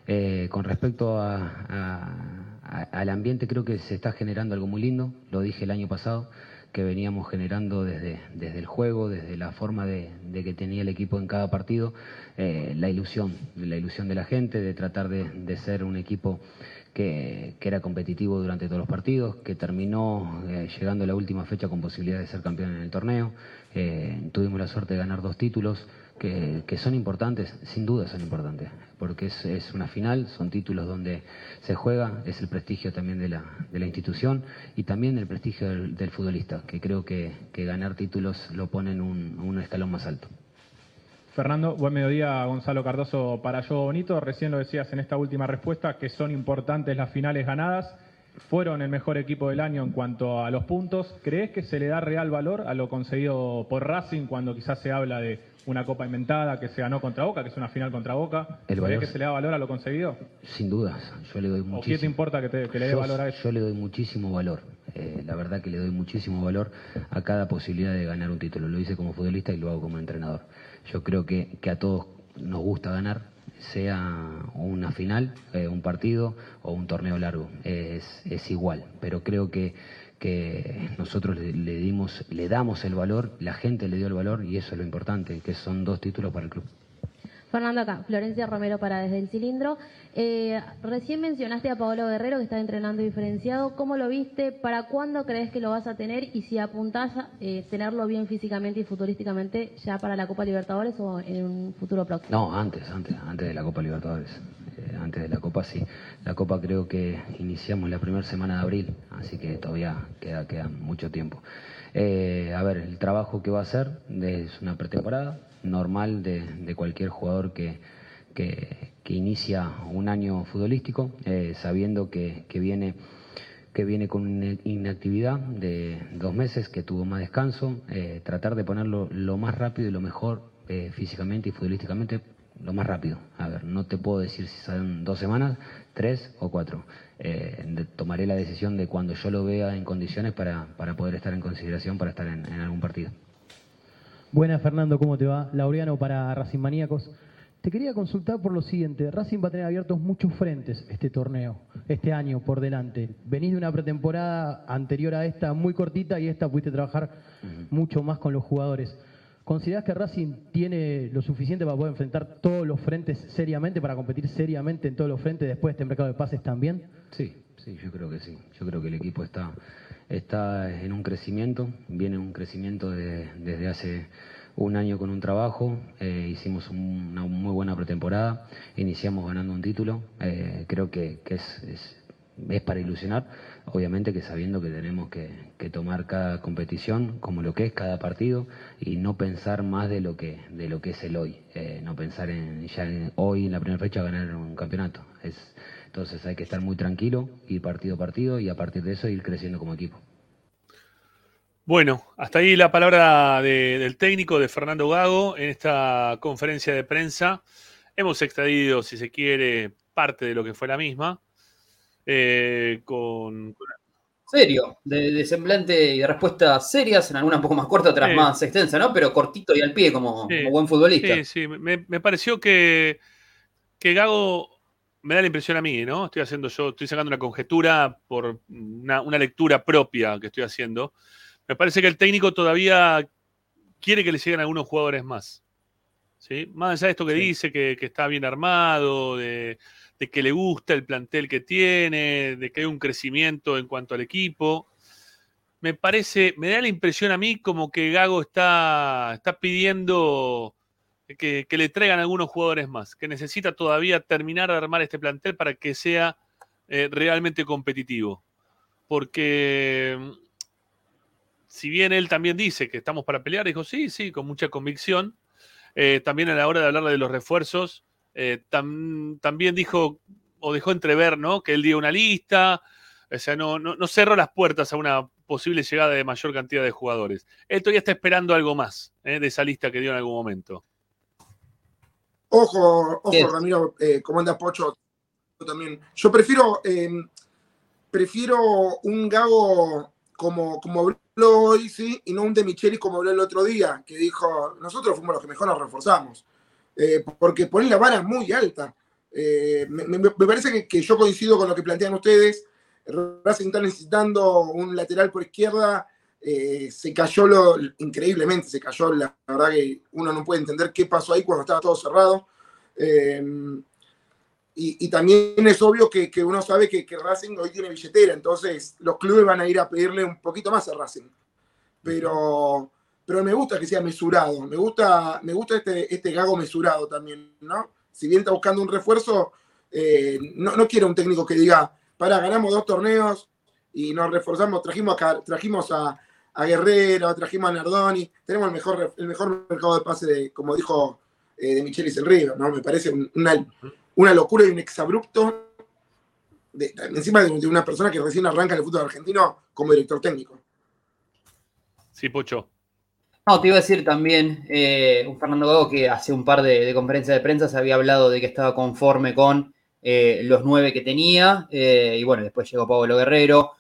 Eh, con respecto a- a- a- al ambiente, creo que se está generando algo muy lindo, lo dije el año pasado, que veníamos generando desde, desde el juego, desde la forma de, que tenía el equipo en cada partido, eh, la ilusión, la ilusión de la gente, de tratar de, ser un equipo que, que era competitivo durante todos los partidos, que terminó eh, llegando a la última fecha con posibilidad de ser campeón en el torneo. Eh, tuvimos la suerte de ganar dos títulos que, son importantes, sin duda son importantes, porque es, es una final, son títulos donde se juega, es el prestigio también de la, de la institución y también el prestigio del, del futbolista, que creo que, que ganar títulos lo pone en un, un escalón más alto. Fernando, buen mediodía, Gonzalo Cardoso para Yo Bonito. Recién lo decías en esta última respuesta que son importantes las finales ganadas. Fueron el mejor equipo del año en cuanto a los puntos. ¿Crees que se le da real valor a lo conseguido por Racing cuando quizás se habla de una copa inventada que se ganó contra Boca, que es una final contra Boca? El ¿Crees valor- que se le da valor a lo conseguido? Sin dudas, yo le doy ¿O qué te muchísimo. importa que, te- que le dé valor a eso? yo le doy muchísimo valor. Eh, la verdad que le doy muchísimo valor a cada posibilidad de ganar un título. Lo hice como futbolista y lo hago como entrenador. Yo creo que, que a todos nos gusta ganar, sea una final, eh, un partido o un torneo largo. Es, es igual, pero creo que, que nosotros le, le dimos, le damos el valor, la gente le dio el valor y eso es lo importante, que son dos títulos para el club. Fernando acá, Florencia Romero para Desde el Cilindro. Eh, recién mencionaste a Paolo Guerrero que está entrenando diferenciado. ¿Cómo lo viste? ¿Para cuándo crees que lo vas a tener? Y si apuntás a eh, tenerlo bien físicamente y futurísticamente ya para la Copa Libertadores o en un futuro próximo. No, antes, antes, antes de la Copa Libertadores. Eh, antes de la Copa sí. La Copa creo que iniciamos la primera semana de abril, así que todavía queda, queda mucho tiempo. Eh, a ver, el trabajo que va a hacer es una pretemporada normal de, de cualquier jugador que, que, inicia un año futbolístico, eh, sabiendo que, que viene que viene con una inactividad de dos meses, que tuvo más descanso, eh, tratar de ponerlo lo más rápido y lo mejor eh, físicamente y futbolísticamente, lo más rápido. A ver, no te puedo decir si son dos semanas, tres o cuatro. Eh, de- tomaré la decisión de cuando yo lo vea en condiciones para, para poder estar en consideración para estar en, en algún partido. Buenas, Fernando, ¿cómo te va? Laureano para Racing Maníacos. Te quería consultar por lo siguiente. Racing va a tener abiertos muchos frentes este torneo, este año por delante. Venís de una pretemporada anterior a esta muy cortita y esta pudiste trabajar mucho más con los jugadores. ¿Considerás que Racing tiene lo suficiente para poder enfrentar todos los frentes seriamente, para competir seriamente en todos los frentes después de este mercado de pases también? Sí, sí, yo creo que sí. Yo creo que el equipo está, está en un crecimiento, viene un crecimiento de- desde hace un año con un trabajo, eh, hicimos un- una muy buena pretemporada, iniciamos ganando un título, eh, creo que, es, es para ilusionar, obviamente que sabiendo que tenemos que, tomar cada competición como lo que es cada partido y no pensar más de lo que, de lo que es el hoy, eh, no pensar en ya hoy en la primera fecha ganar un campeonato. Es, entonces hay que estar muy tranquilo, ir partido a partido y a partir de eso ir creciendo como equipo. Bueno, hasta ahí la palabra de- del técnico de Fernando Gago en esta conferencia de prensa. Hemos extraído, si se quiere, parte de lo que fue la misma. Eh, con, Serio, de, de semblante y de respuestas serias, en algunas un poco más cortas, otras Sí. más extensas, ¿no? Pero cortito y al pie como, Sí. como buen futbolista. Sí, sí, me, me pareció que, que Gago me da la impresión a mí, ¿no? Estoy haciendo yo, estoy sacando una conjetura por una, una lectura propia que estoy haciendo. Me parece que el técnico todavía quiere que le lleguen algunos jugadores más. ¿sí? Más allá de esto que dice, que, que está bien armado, de, de que le gusta el plantel que tiene, de que hay un crecimiento en cuanto al equipo. Me parece, me da la impresión a mí como que Gago está, está pidiendo que, le traigan algunos jugadores más, que necesita todavía terminar de armar este plantel para que sea eh, realmente competitivo. Porque mm, si bien él también dice que estamos para pelear, dijo sí, sí, con mucha convicción. Eh, también a la hora de hablar de los refuerzos, eh, tam- también dijo o dejó entrever, ¿no? Que él dio una lista O sea, no, no, no cerró las puertas a una posible llegada de mayor cantidad de jugadores. Él todavía está esperando algo más ¿eh? de esa lista que dio en algún momento. Ojo, ojo, ¿Qué? Ramiro, eh, ¿cómo anda Pocho? Yo también. Yo prefiero, eh, prefiero un Gago como, como habló hoy, sí, y no un de Micheli como habló el otro día, que dijo, nosotros fuimos los que mejor nos reforzamos. Eh, porque ponen la vara muy alta. Eh, me, parece que, yo coincido con lo que plantean ustedes. Racing está necesitando un lateral por izquierda. eh, se cayó lo, increíblemente, se cayó. La, verdad que uno no puede entender qué pasó ahí cuando estaba todo cerrado. Y, también es obvio que, uno sabe que Racing hoy tiene billetera, entonces los clubes van a ir a pedirle un poquito más a Racing. Pero, pero me gusta que sea mesurado, me gusta, me gusta este, este gago mesurado también, ¿no? Si bien está buscando un refuerzo, eh, no, no quiero un técnico que diga, para, ganamos dos torneos y nos reforzamos, trajimos, a, trajimos a, a Guerrero, trajimos a Nardoni, tenemos el mejor, el mejor mercado de pase, de, como dijo eh, de Michelis el Río, ¿no? Me parece un- una, una locura y un exabrupto de- encima de, de una persona que recién arranca en el fútbol argentino como director técnico. Sí, Pocho. No, te iba a decir también eh, un Fernando Gago que hace un par de, de conferencias de prensa se había hablado de que estaba conforme con eh, los nueve que tenía. eh, y bueno, después llegó Pablo Guerrero.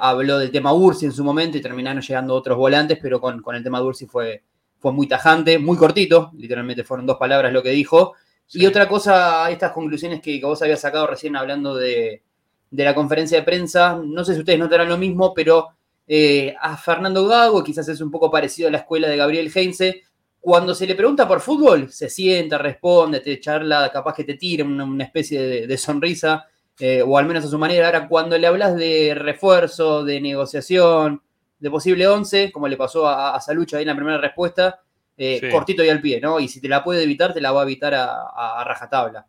habló del tema Ursi en su momento y terminaron llegando otros volantes, pero con, con el tema de Ursi fue, fue muy tajante, muy cortito. Literalmente fueron dos palabras lo que dijo. Y otra cosa, estas conclusiones que, que vos habías sacado recién hablando de, de la conferencia de prensa, no sé si ustedes notarán lo mismo, pero eh, a Fernando Gago, quizás es un poco parecido a la escuela de Gabriel Heinze, cuando se le pregunta por fútbol, se sienta, responde, te charla, capaz que te tira una, una especie de, de sonrisa, eh, o al menos a su manera. Ahora, cuando le hablas de refuerzo, de negociación, de posible 11, como le pasó a, a Salucho ahí en la primera respuesta, eh, Sí. cortito y al pie, ¿no? Y si te la puede evitar, te la va a evitar a, a- a rajatabla.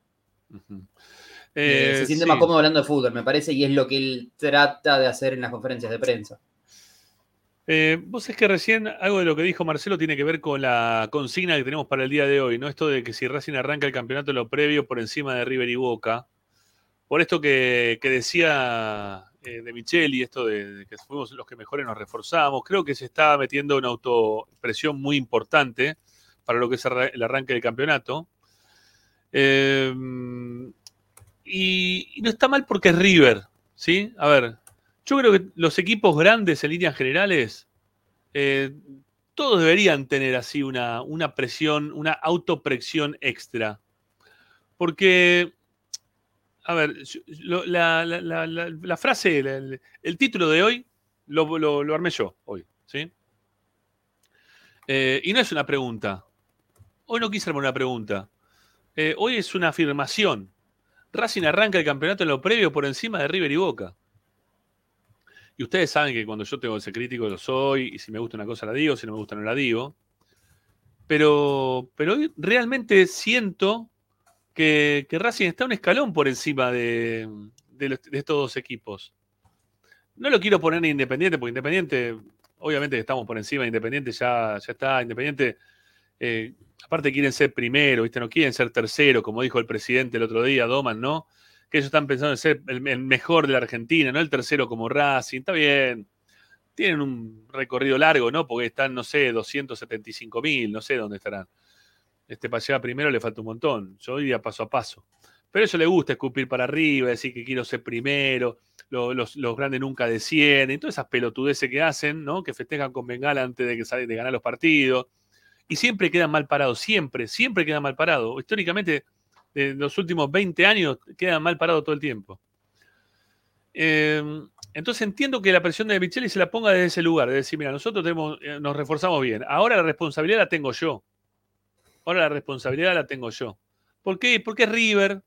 Eh, se siente sí. más cómodo hablando de fútbol, me parece, y es lo que él trata de hacer en las conferencias de prensa. Eh, vos es que recién algo de lo que dijo Marcelo tiene que ver con la consigna que tenemos para el día de hoy, ¿no? Esto de que si Racing arranca el campeonato lo previo por encima de River y Boca. Por esto que, decía eh, de Micheli, esto de, que fuimos los que mejores nos reforzamos, creo que se está metiendo una autopresión muy importante para lo que es el arranque del campeonato. Eh, y, y no está mal porque es River, ¿sí? A ver, yo creo que los equipos grandes en líneas generales, eh, todos deberían tener así una, una presión, una autopresión extra. Porque, a ver, la, frase, el, título de hoy, lo, lo- lo armé yo hoy, ¿sí? Eh, y no es una pregunta. Hoy no quise armar una pregunta. Eh, hoy es una afirmación. Racing arranca el campeonato en lo previo por encima de River y Boca. Y ustedes saben que cuando yo tengo ese crítico lo soy, y si me gusta una cosa la digo, si no me gusta no la digo. Pero, pero realmente siento que, Racing está un escalón por encima de, los- estos dos equipos. No lo quiero poner en Independiente, porque Independiente, obviamente estamos por encima de Independiente, ya, ya está. Independiente, eh, aparte quieren ser primero, ¿viste? No quieren ser tercero, como dijo el presidente el otro día, Doman, ¿no? Que ellos están pensando en ser el, mejor de la Argentina, no el tercero como Racing. Está bien. Tienen un recorrido largo, ¿no? Porque están, no sé, 275 mil, no sé dónde estarán. Este, para primero le falta un montón. Yo iría paso a paso. Pero ellos les gusta escupir para arriba, decir que quiero ser primero, lo- los, los grandes nunca descienden, todas esas pelotudeces que hacen, ¿no? Que festejan con bengala antes de, que sale- de ganar los partidos. Y siempre quedan mal parados, siempre, siempre quedan mal parados. Históricamente, en los últimos 20 años, quedan mal parados todo el tiempo. Eh, entonces entiendo que la presión de Micheli se la ponga desde ese lugar, de decir, mira, nosotros tenemos, eh, nos reforzamos bien. Ahora la responsabilidad la tengo yo. Ahora la responsabilidad la tengo yo. ¿Por qué? Porque es River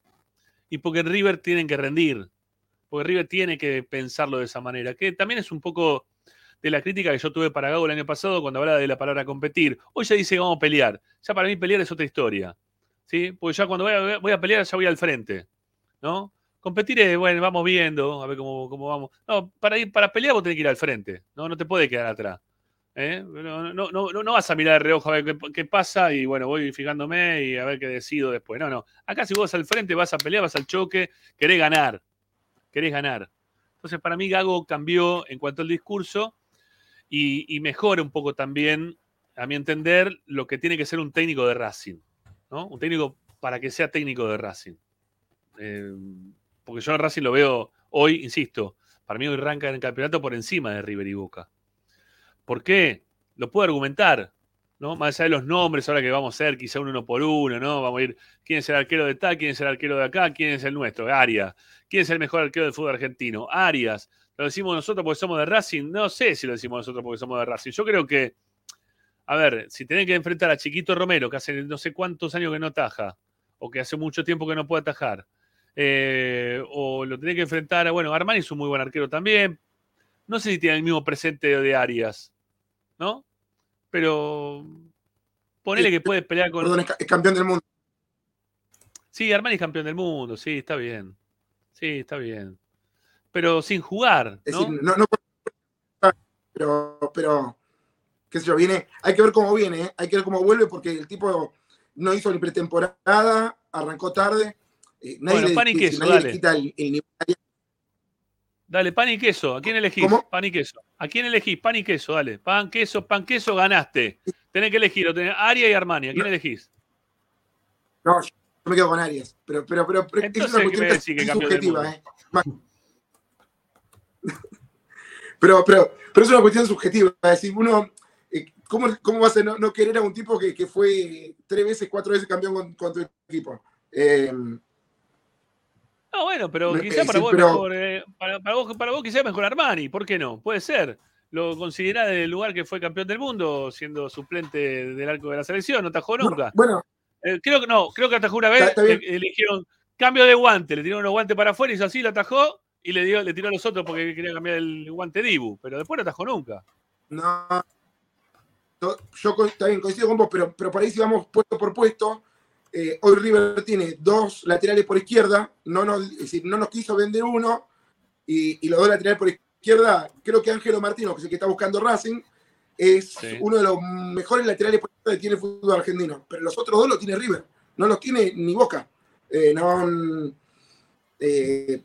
y porque River tienen que rendir. Porque River tiene que pensarlo de esa manera. Que también es un poco de la crítica que yo tuve para Gago el año pasado cuando hablaba de la palabra competir. Hoy ya dice que vamos a pelear. Ya para mí pelear es otra historia. ¿Sí? Porque ya cuando voy a, pelear ya voy al frente. ¿no? Competir es, bueno, vamos viendo, a ver cómo, cómo vamos. No, para, ir, para pelear vos tenés que ir al frente. No, no te puedes quedar atrás. ¿eh? No, no, no, no, vas a mirar de reojo a ver qué, qué pasa y bueno, voy fijándome y a ver qué decido después. No, no. Acá si vos vas al frente, vas a pelear, vas al choque, querés ganar. Querés ganar. Entonces, para mí, Gago cambió en cuanto al discurso y, y mejora un poco también, a mi entender, lo que tiene que ser un técnico de Racing. Un técnico para que sea técnico de Racing. Eh, porque yo a Racing lo veo hoy, insisto, para mí hoy arranca en el campeonato por encima de River y Boca. ¿Por qué? Lo puedo argumentar, ¿no? Más allá de los nombres, ahora que vamos a hacer quizá uno por uno, ¿no? Vamos a ir, ¿quién es el arquero de tal? ¿Quién es el arquero de acá? ¿Quién es el nuestro? Arias. ¿Quién es el mejor arquero del fútbol argentino? Arias. ¿Lo decimos nosotros porque somos de Racing? No sé si lo decimos nosotros porque somos de Racing. Yo creo que, a ver, si tenés que enfrentar a Chiquito Romero, que hace no sé cuántos años que no taja, o que hace mucho tiempo que no puede atajar, eh, o lo tenés que enfrentar a, bueno, Armani es un muy buen arquero también. No sé si tiene el mismo presente de Arias, ¿no? Pero ponele que puede pelear con. Perdón, es, ca- es campeón del mundo. Sí, Armani es campeón del mundo, sí, está bien. Sí, está bien. Pero sin jugar, Es ¿no? decir, no, no pero, pero, qué sé yo, viene, hay que ver cómo viene, ¿eh? hay que ver cómo vuelve, porque el tipo no hizo ni pretemporada, arrancó tarde. eh, nadie Bueno, le, pan y queso, nadie le dale. quita el, el. Dale, pan y queso. ¿A quién elegís? Pan y queso. ¿A quién elegís? Pan y queso, dale. Pan, queso, pan, queso, ganaste. Tenés que elegir. Lo tenés, Aria y Armani. ¿A quién elegís? No, yo me quedo con Arias, pero, pero, pero, pero es una ¿qué cuestión que subjetiva? ¿eh? Pero, pero, pero es una cuestión subjetiva. Es decir, uno, ¿cómo, cómo vas a no, no querer a un tipo que, que fue tres veces, cuatro veces campeón con, con tu equipo? Eh, No, bueno, pero No, quizá eh, para sí, vos, pero- mejor, eh, para, para vos, para vos quizá mejor Armani. ¿Por qué no? Puede ser. Lo considerás del lugar que fue campeón del mundo, siendo suplente del arco de la selección. No atajó nunca. bueno, Eh, creo que no, creo que atajó una vez. Está- eh, eligieron cambio de guante, le tiraron los guantes para afuera, hizo así, lo atajó y le, dio, le tiró a los otros porque quería cambiar el guante Dibu. Pero después no atajó nunca. no. Yo también coincido con vos, pero, pero por ahí si vamos puesto por puesto, eh, hoy River tiene dos laterales por izquierda, no nos, es decir, no nos quiso vender uno, y, y los dos laterales por izquierda, creo que Ángelo Martino, que es el que está buscando Racing, es Sí. uno de los mejores laterales por izquierda que tiene el fútbol argentino. Pero los otros dos los tiene River, no los tiene ni Boca. Eh, no, mm, eh,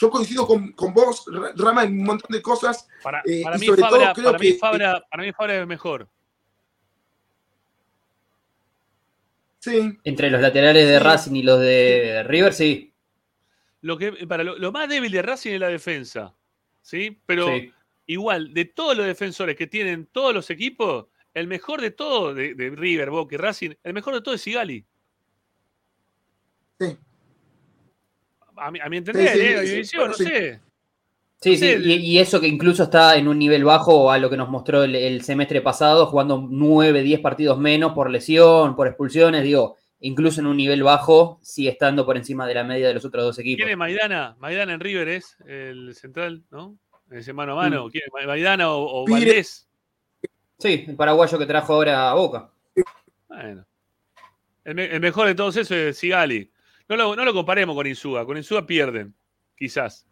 yo coincido con, con vos, Ra- Rama, en un montón de cosas. Para, eh, para mí, sobre Fabra, todo creo para, mí Fabra, para mí Fabra es mejor. sí, Entre los laterales de Sí. Racing y los de River, sí. Lo, que, para lo, lo más débil de Racing es la defensa. ¿Sí? Pero Sí. igual, de todos los defensores que tienen todos los equipos, el mejor de todos, de, de River, Boca y Racing, el mejor de todos es Sigali. Sí. A mi, a mi entender, Sí, sí, ¿eh? sí, División, no sí. sé. Sí, sí, y, y eso que incluso está en un nivel bajo a lo que nos mostró el, el semestre pasado, jugando 9, 10 partidos menos por lesión, por expulsiones, digo, incluso en un nivel bajo, sigue estando por encima de la media de los otros dos equipos. ¿Quién es Maidana? Maidana en River es el central, ¿no? Ese mano a mano. Mm. ¿Quién es? Maidana o, o. Valdés. Sí, el paraguayo que trajo ahora a Boca. Bueno. El, me- el mejor de todos esos es Sigali. No lo, no lo comparemos con Insúa. Con Insúa pierden, quizás.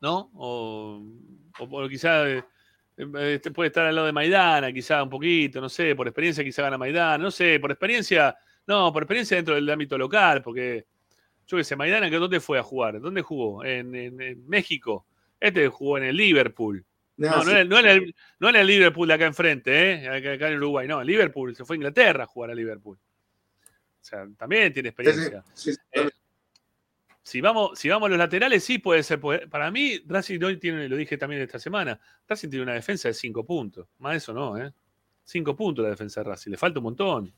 ¿No? O, o, o quizás eh, eh, puede estar al lado de Maidana, quizás un poquito, no sé. Por experiencia quizás gana Maidana, no sé. Por experiencia, no, por experiencia dentro del ámbito local, porque yo qué sé, Maidana, ¿que ¿dónde fue a jugar? ¿Dónde jugó? En, en- en México. Este jugó en el Liverpool. no, No, no, era, no era el, no era el Liverpool de acá enfrente, ¿eh? acá, acá en Uruguay. No, el Liverpool se fue a Inglaterra a jugar a Liverpool. O sea, también tiene experiencia. Sí, sí, Eh, si, vamos, si vamos a los laterales, sí puede ser. para mí, Racing hoy tiene, lo dije también esta semana, Racing tiene una defensa de 5 puntos. Más de eso no, ¿eh? 5 puntos la defensa de Racing. Le falta un montón.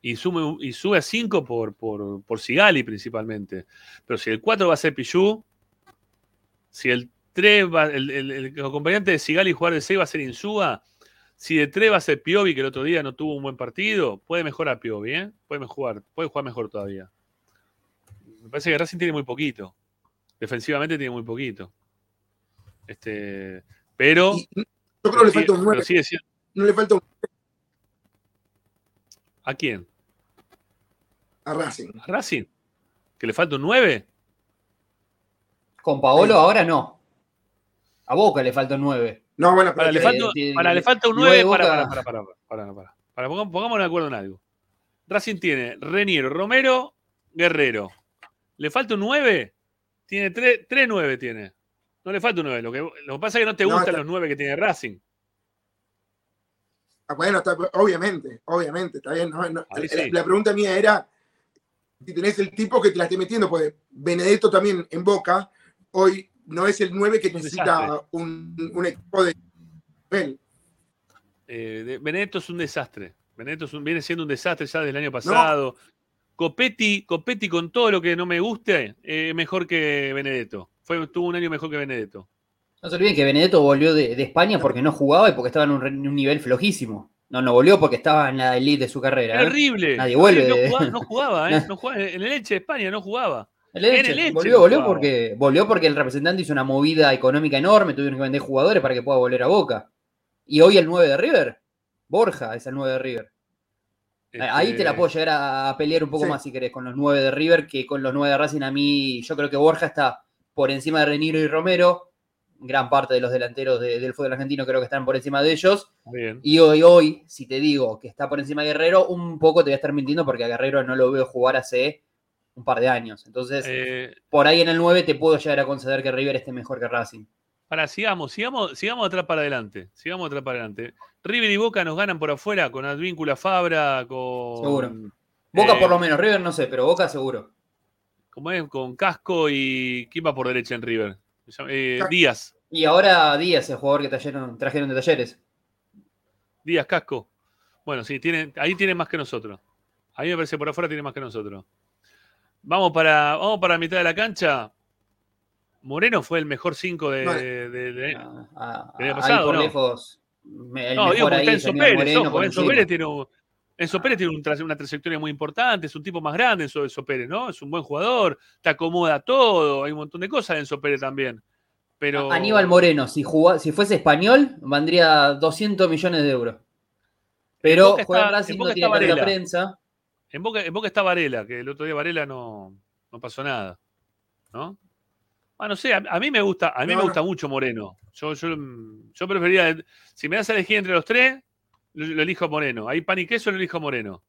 Y, sume, y sube a 5 por, por, por Sigali principalmente. Pero si el 4 va a ser Pichu, si el 3 va, el, el- el acompañante de Sigali jugar de 6 va a ser Insúa, si de 3 va a ser Piovi, que el otro día no tuvo un buen partido, puede mejorar Piovi, ¿eh? Puede mejorar, puede jugar mejor todavía. Me parece que Racing tiene muy poquito. Defensivamente tiene muy poquito. Este, pero. Y- yo creo que le falta un pero 9. sigue siendo- No le falta un ¿A quién? a Racing. ¿A Racing? ¿Que le falta un 9? Con Paolo ahora no. A Boca le falta un 9. No, bueno, Para, le, falta, tiene- para, le falta un Igual 9. Boca- Para, para, para, para, para, para, Pongámonos de acuerdo en algo. Racing tiene Reniero, Romero, Guerrero. ¿Le falta un 9? Tiene tres, tres nueve, tiene. No le falta un nueve. Lo que, lo que pasa es que no te No, gustan está- los nueve que tiene Racing. Ah, Bueno, está- obviamente, obviamente, está bien. no, no. Ahí La- sí. La pregunta mía era si tenés el tipo que te la esté metiendo, porque Benedetto también en Boca, hoy no es el 9 que necesita un, un equipo de nivel. Eh, de- Benedetto es un desastre. Benedetto es un- viene siendo un desastre ya desde el año pasado. Copetti, Copetti con todo lo que no me guste, eh, mejor que Benedetto. Fue, tuvo un año mejor que Benedetto. No se olviden que Benedetto volvió de, de España porque no jugaba y porque estaba en un, re- en un nivel flojísimo. No, no volvió porque estaba en la elite de su carrera. ¿eh? Terrible. Nadie vuelve. No de- jugaba, no jugaba, ¿eh? No jugaba. En el Elche de España no jugaba. El Elche, En el Elche volvió, volvió porque, volvió porque el representante hizo una movida económica enorme, tuvieron que vender jugadores para que pueda volver a Boca. Y hoy el 9 de River, Borja es el 9 de River. Ahí te la puedo llegar a, a pelear un poco Sí. más si querés con los 9 de River que con los 9 de Racing. A mí, yo creo que Borja está por encima de Reniro y Romero. Gran parte de los delanteros de- del fútbol argentino creo que están por encima de ellos. Bien. Y hoy, hoy, si te digo que está por encima de Guerrero, un poco te voy a estar mintiendo porque a Guerrero no lo veo jugar hace un par de años. Entonces, Eh, por ahí en el 9 te puedo llegar a conceder que River esté mejor que Racing. Para, sigamos, sigamos, sigamos atrás para adelante. Sigamos atrás para adelante. River y Boca nos ganan por afuera con Advíncula Fabra, con. Seguro. Boca eh, por lo menos, River no sé, pero Boca seguro. ¿Cómo es? Con Casco y. ¿Quién va por derecha en River? Eh, Díaz. Y ahora Díaz, el jugador que trajeron, trajeron de talleres. Díaz Casco. Bueno, sí, tiene, ahí tiene más que nosotros. A mí me parece por afuera tiene más que nosotros. Vamos para, vamos para la mitad de la cancha. Moreno fue el mejor 5 de, Vale. de- de- de- Ah, del año ahí pasado, por ¿no? lejos. me- el No, digo ahí Enzo Pérez, Moreno ojo, por Enzo. Pérez tiene, un- Enzo Pérez tiene un una trayectoria muy importante, es un tipo más grande Enzo, Enzo Pérez, ¿no? Es un buen jugador, te acomoda todo, hay un montón de cosas de Enzo Pérez también. Pero Aníbal Moreno, si, jugá- si fuese español, vendría 200 millones de euros. Pero juega en Racing, en no tiene Varela. prensa. En Boca, en Boca está Varela, que el otro día Varela no, no pasó nada. ¿No? Ah, no sé, a, a mí me gusta, a mí No, me gusta mucho Moreno. Yo, yo, yo preferiría, si me das a elegir entre los tres, lo, lo elijo a Moreno. Ahí pan y queso lo elijo a Moreno.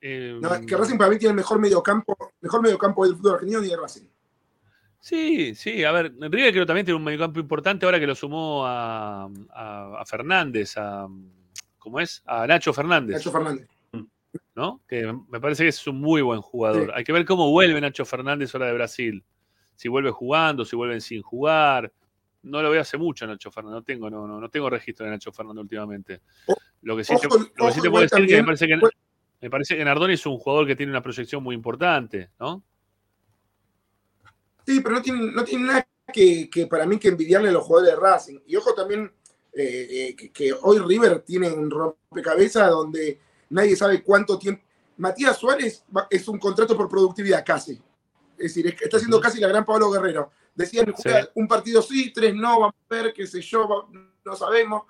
Eh, No, es que Racing para mí tiene el mejor mediocampo, mejor mediocampo del fútbol argentino y de Racing. Sí, sí, a ver, River creo también tiene un mediocampo importante ahora que lo sumó a, a- a Fernández, a ¿cómo es? A Nacho Fernández. Nacho Fernández. ¿No? Que me parece que es un muy buen jugador. Sí. Hay que ver cómo vuelve Nacho Fernández ahora de Brasil. Si vuelve jugando, si vuelven sin jugar. No lo veo hace mucho Nacho Fernández. No tengo, no, no, no tengo registro de Nacho Fernández últimamente. Lo que sí te, lo que sí te puedo decir es que me también, parece que, me parece que Nardoni es un jugador que tiene una proyección muy importante, ¿no? Sí, pero no tiene, no tiene nada que, que para mí que envidiarle a los jugadores de Racing. Y ojo también eh, eh, que, que hoy River tiene un rompecabezas donde nadie sabe cuánto tiempo. Matías Suárez es un contrato por productividad casi. Es decir, está haciendo casi la gran Pablo Guerrero. Decían, un partido sí, tres no, vamos a ver, qué sé yo, no sabemos.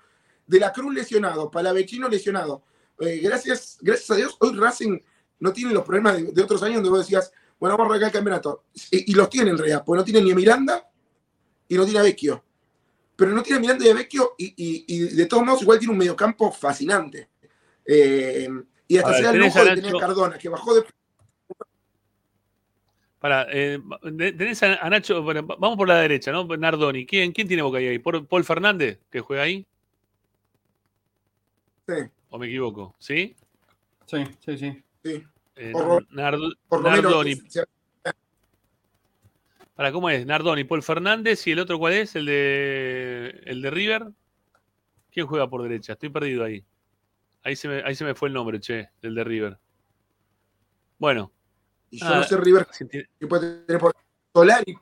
De la Cruz lesionado, Palavecino lesionado. Eh, gracias, gracias a Dios, hoy Racing no tiene los problemas de, de otros años donde vos decías, bueno, vamos a arrancar el campeonato. Y, y los tiene en realidad, porque no tiene ni a Miranda y no tiene a Vecchio. Pero no tiene a Miranda y a Vecchio y, y- y de todos modos igual tiene un mediocampo fascinante. Eh, y hasta ver, se da el tenés lujo de tener Cardona, que bajó de... Para, eh, tenés a, a Nacho, bueno, va- vamos por la derecha, ¿no? Nardoni. ¿Quién, quién tiene Boca ahí? ¿Por- ¿Paul Fernández, que juega ahí? Sí. ¿O me equivoco? ¿Sí? Sí, sí, sí. Sí. Eh, Por Nard- por Nardoni. se- Para, ¿cómo es? Nardoni, Paul Fernández y el otro cuál es? El de el de River. ¿Quién juega por derecha? Estoy perdido ahí. Ahí se me, ahí se me fue el nombre, che, del de River. Bueno. Y yo Ah, no sé River que puede tener por Solari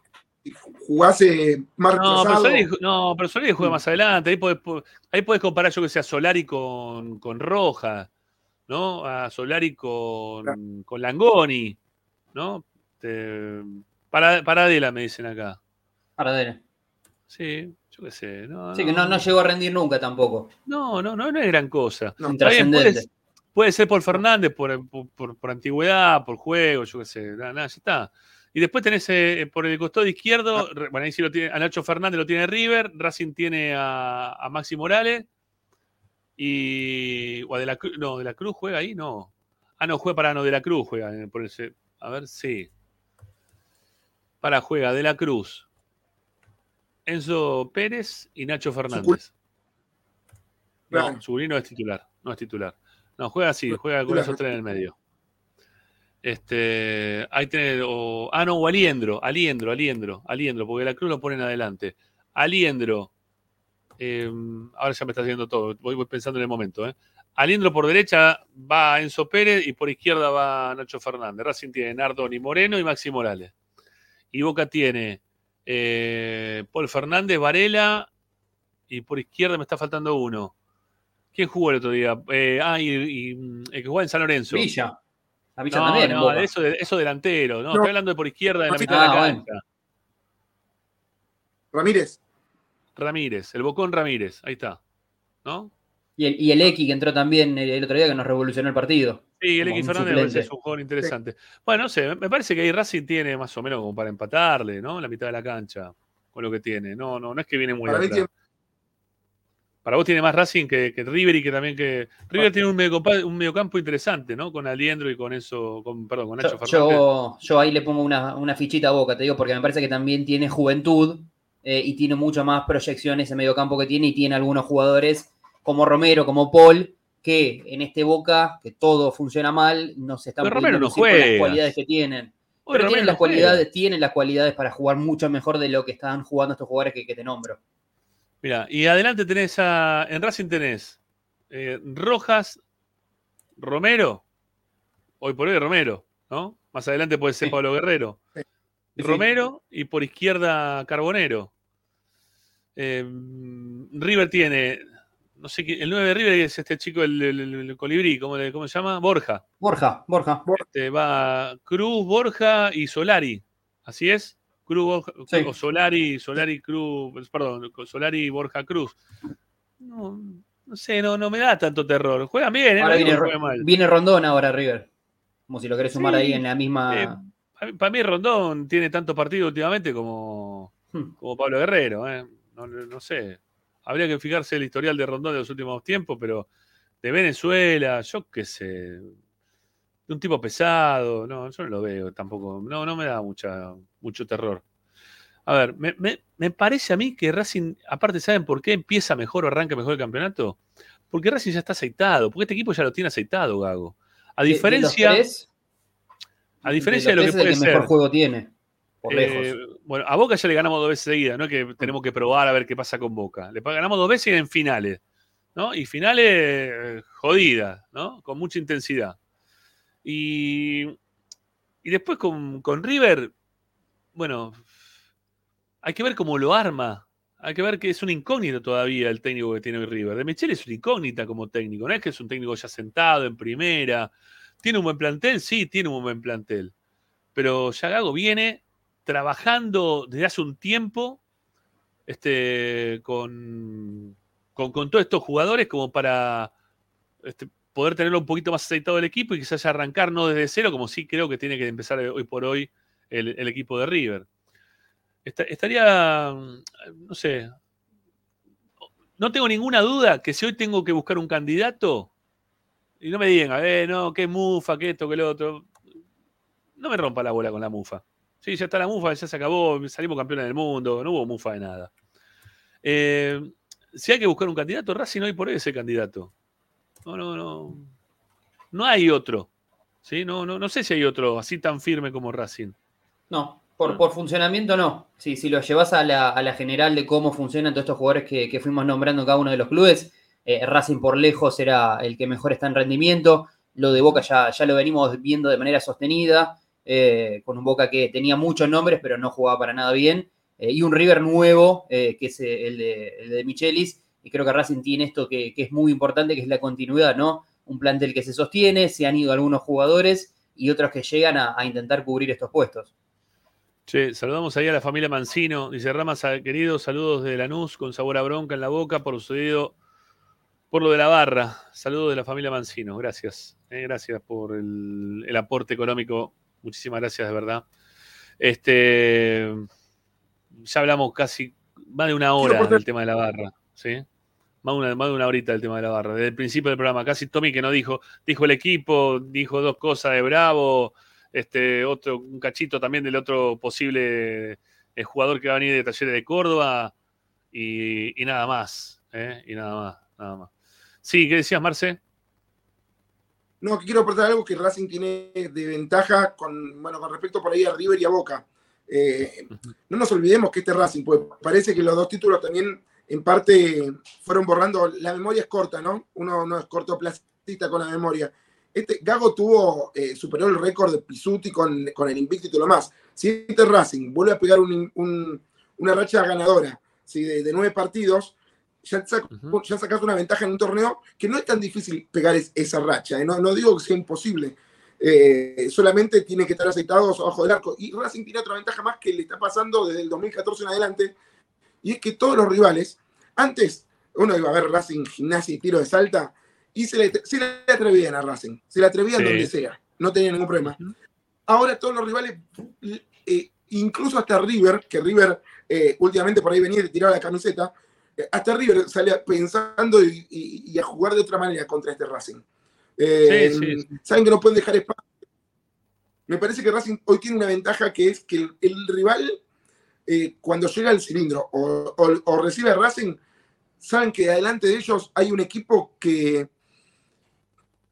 y jugase más No, pero. Solari, no, pero Solari juega más adelante. Ahí podés, po- ahí podés comparar, yo que sé, a Solari con, con Roja, ¿no? A Solari con, con Langoni, ¿no? Te- para, Paradela, me dicen acá. Paradela. Sí, yo qué sé. No, Sí, que no, no llegó a rendir nunca tampoco. No, no, no, no es gran cosa. Intrascendente. puede, puede ser por Fernández, por, por- por- por antigüedad, por juego, yo qué sé. Nada, ya está. Y después tenés eh, por el costado izquierdo, re- bueno, ahí sí lo tiene, a Nacho Fernández lo tiene River, Racing tiene a, a Maxi Morales. Y. O a de la Cruz, no, de la Cruz juega ahí, no. Ah, no, juega para no, de la Cruz juega. eh, Por ese, a ver, sí. Para juega De la Cruz, Enzo Pérez y Nacho Fernández. No, Zubulín no es titular, no es titular. No, juega así, juega con esos tres en el medio. Este, ahí tenés, o- ah, no, o Aliendro, Aliendro, Aliendro, Aliendro, porque la cruz lo ponen adelante. Aliendro, eh, ahora ya me está haciendo todo, voy, voy pensando en el momento. ¿eh? Aliendro por derecha va Enzo Pérez y por izquierda va Nacho Fernández. Racing tiene Nardoni Moreno y Maxi Morales. Y Boca tiene eh, Paul Fernández, Varela y por izquierda me está faltando uno. ¿Quién jugó el otro día? Eh, ah, y, y, mm, el que jugaba en San Lorenzo. Villa. Villa no, también. No, eso, de- eso delantero. No, No. estoy hablando de por izquierda, en la Ah, mitad de la bueno. cancha. Ramírez. Ramírez, el Bocón Ramírez, ahí está. ¿No? Y el, y el X que entró también el, el otro día que nos revolucionó el partido. Sí, el X Fernández es un jugador interesante. Bueno, no sé, me parece que ahí Racing tiene más o menos como para empatarle, ¿no? En la mitad de la cancha, con lo que tiene. No, no, no es que viene muy Para mí atrás. tiene- Para vos tiene más Racing que, que River y que también que. River tiene un, mediocampo, un mediocampo interesante, ¿no? Con Aliendro y con eso, con, perdón, con Nacho Yo, Fernández. yo, yo ahí le pongo una, una fichita a Boca, te digo, porque me parece que también tiene juventud eh, y tiene mucho más proyección ese mediocampo que tiene y tiene algunos jugadores como Romero, como Paul, que en este Boca, que todo funciona mal, no se están Pero pudiendo Romero no con las cualidades que tienen. Hoy Pero Romero tienen no las, cualidades, tienen las cualidades para jugar mucho mejor de lo que están jugando estos jugadores que, que te nombro. Mira, y adelante tenés a. En Racing tenés eh, Rojas, Romero. Hoy por hoy Romero, ¿no? Más adelante puede ser Pablo Guerrero. Romero y por izquierda Carbonero. Eh, River tiene. No sé qué. El 9 de River es este chico, el, el- el- el colibrí, ¿cómo, le- cómo se llama? Borja. Borja, Borja. Este, va Cruz, Borja y Solari. ¿Así es? Cruz, Borja, Sí. o Solari, Solari, Cruz, perdón, Solari, Borja, Cruz. No, no sé, no, no me da tanto terror. Juega bien, ¿eh? Ahora No viene, mal. viene Rondón ahora River. Como si lo querés sumar Sí. ahí en la misma. Eh, para, mí, Rondón tiene tantos partidos últimamente como, Hmm. como Pablo Guerrero. ¿eh? No sé. Habría que fijarse el historial de Rondón de los últimos tiempos, pero de Venezuela, yo qué sé. De un tipo pesado, no, yo no lo veo tampoco. No, no me da mucha, mucho terror. A ver, me, me- me parece a mí que Racing, aparte, ¿saben por qué empieza mejor o arranca mejor el campeonato? Porque Racing ya está aceitado, porque este equipo ya lo tiene aceitado, Gago. A De- de los diferencia, tres, a diferencia de, los lo que tres es puede el que mejor ser. juego tiene. Eh, bueno, a Boca ya le ganamos dos veces seguidas, no que tenemos que probar a ver qué pasa con Boca. Le ganamos dos veces en finales, ¿no? Y finales eh, jodidas, ¿no? Con mucha intensidad. Y, y después con, con River, bueno, hay que ver cómo lo arma. Hay que ver que es una incógnita todavía el técnico que tiene hoy River. De Michel es una incógnita como técnico, no es que es un técnico ya sentado en primera. ¿Tiene un buen plantel? Sí, tiene un buen plantel. Pero ya Gago viene trabajando desde hace un tiempo este, con, con, con todos estos jugadores como para este, poder tenerlo un poquito más aceitado el equipo y quizás arrancar no desde cero, como sí creo que tiene que empezar hoy por hoy el, equipo de River. Esta- estaría, no sé, no tengo ninguna duda que si hoy tengo que buscar un candidato, y no me digan, eh, no, qué mufa, qué esto, qué lo otro, no me rompa la bola con la mufa. Sí, ya está la mufa, ya se acabó, salimos campeones del mundo, no hubo mufa de nada. Eh, si hay que buscar un candidato, Racing hoy por hoy es el candidato. No, no, no. No hay otro. ¿sí? No, no, no sé si hay otro así tan firme como Racing. No, por, por funcionamiento no. Sí, si lo llevas a la, a la general de cómo funcionan todos estos jugadores que, que fuimos nombrando en cada uno de los clubes, eh, Racing por lejos era el que mejor está en rendimiento. Lo de Boca ya, ya lo venimos viendo de manera sostenida, eh, con un Boca que tenía muchos nombres, pero no jugaba para nada bien. eh, y un River nuevo, eh, que es el de, el de Michelis. Y creo que Racing tiene esto que, es muy importante, que es la continuidad, ¿no? Un plantel que se sostiene, se han ido algunos jugadores y otros que llegan a- intentar cubrir estos puestos. Che, saludamos ahí a la familia Mancino. Dice Ramas, ah, queridos, saludos de Lanús con sabor a bronca en la boca por sucedido por lo de la barra. Saludos de la familia Mancino. Gracias. gracias por el aporte económico. Muchísimas gracias, de verdad. Este, ya hablamos casi más de una hora del tema de la barra. ¿sí? Más de, una, más de una horita del tema de la barra. Desde el principio del programa. Casi Tommy que no dijo, dijo el equipo, dijo dos cosas de Bravo. este, otro, un cachito también del otro posible eh, jugador que va a venir de Talleres de Córdoba y, y nada más. ¿eh? Y nada más, nada más. Sí, ¿qué decías, Marce? No, quiero aportar algo que Racing tiene de ventaja con, bueno, con respecto por ahí a River y a Boca. Eh, no nos olvidemos que este Racing, pues parece que los dos títulos también en parte fueron borrando. La memoria es corta, ¿no? Uno no es cortoplacista con la memoria. Este Gago tuvo, eh, superó el récord de Pisuti con, con el invicto y todo lo más. Si este Racing vuelve a pegar un- un- una racha ganadora ¿sí? de nueve partidos, ya, sac- ya sacas una ventaja en un torneo que no es tan difícil pegar es- esa racha. ¿eh? No, no digo que sea imposible. Eh, solamente tiene que estar aceitados abajo del arco. Y Racing tiene otra ventaja más que le está pasando desde el 2014 en adelante, y es que todos los rivales, antes uno iba a ver Racing, gimnasia y tiro de salta, y se le, se le atrevían a Racing, se le atrevían Sí. donde sea, no tenía ningún problema. Ahora todos los rivales, eh, incluso hasta River, que River eh, últimamente por ahí venía y tiraba la camiseta, hasta River sale pensando y, y- y a jugar de otra manera contra este Racing. Eh, Sí, sí. Saben que no pueden dejar espacio. Me parece que Racing hoy tiene una ventaja que es que el, el rival, eh, cuando llega al cilindro o, o- o recibe a Racing, saben que adelante de ellos hay un equipo que,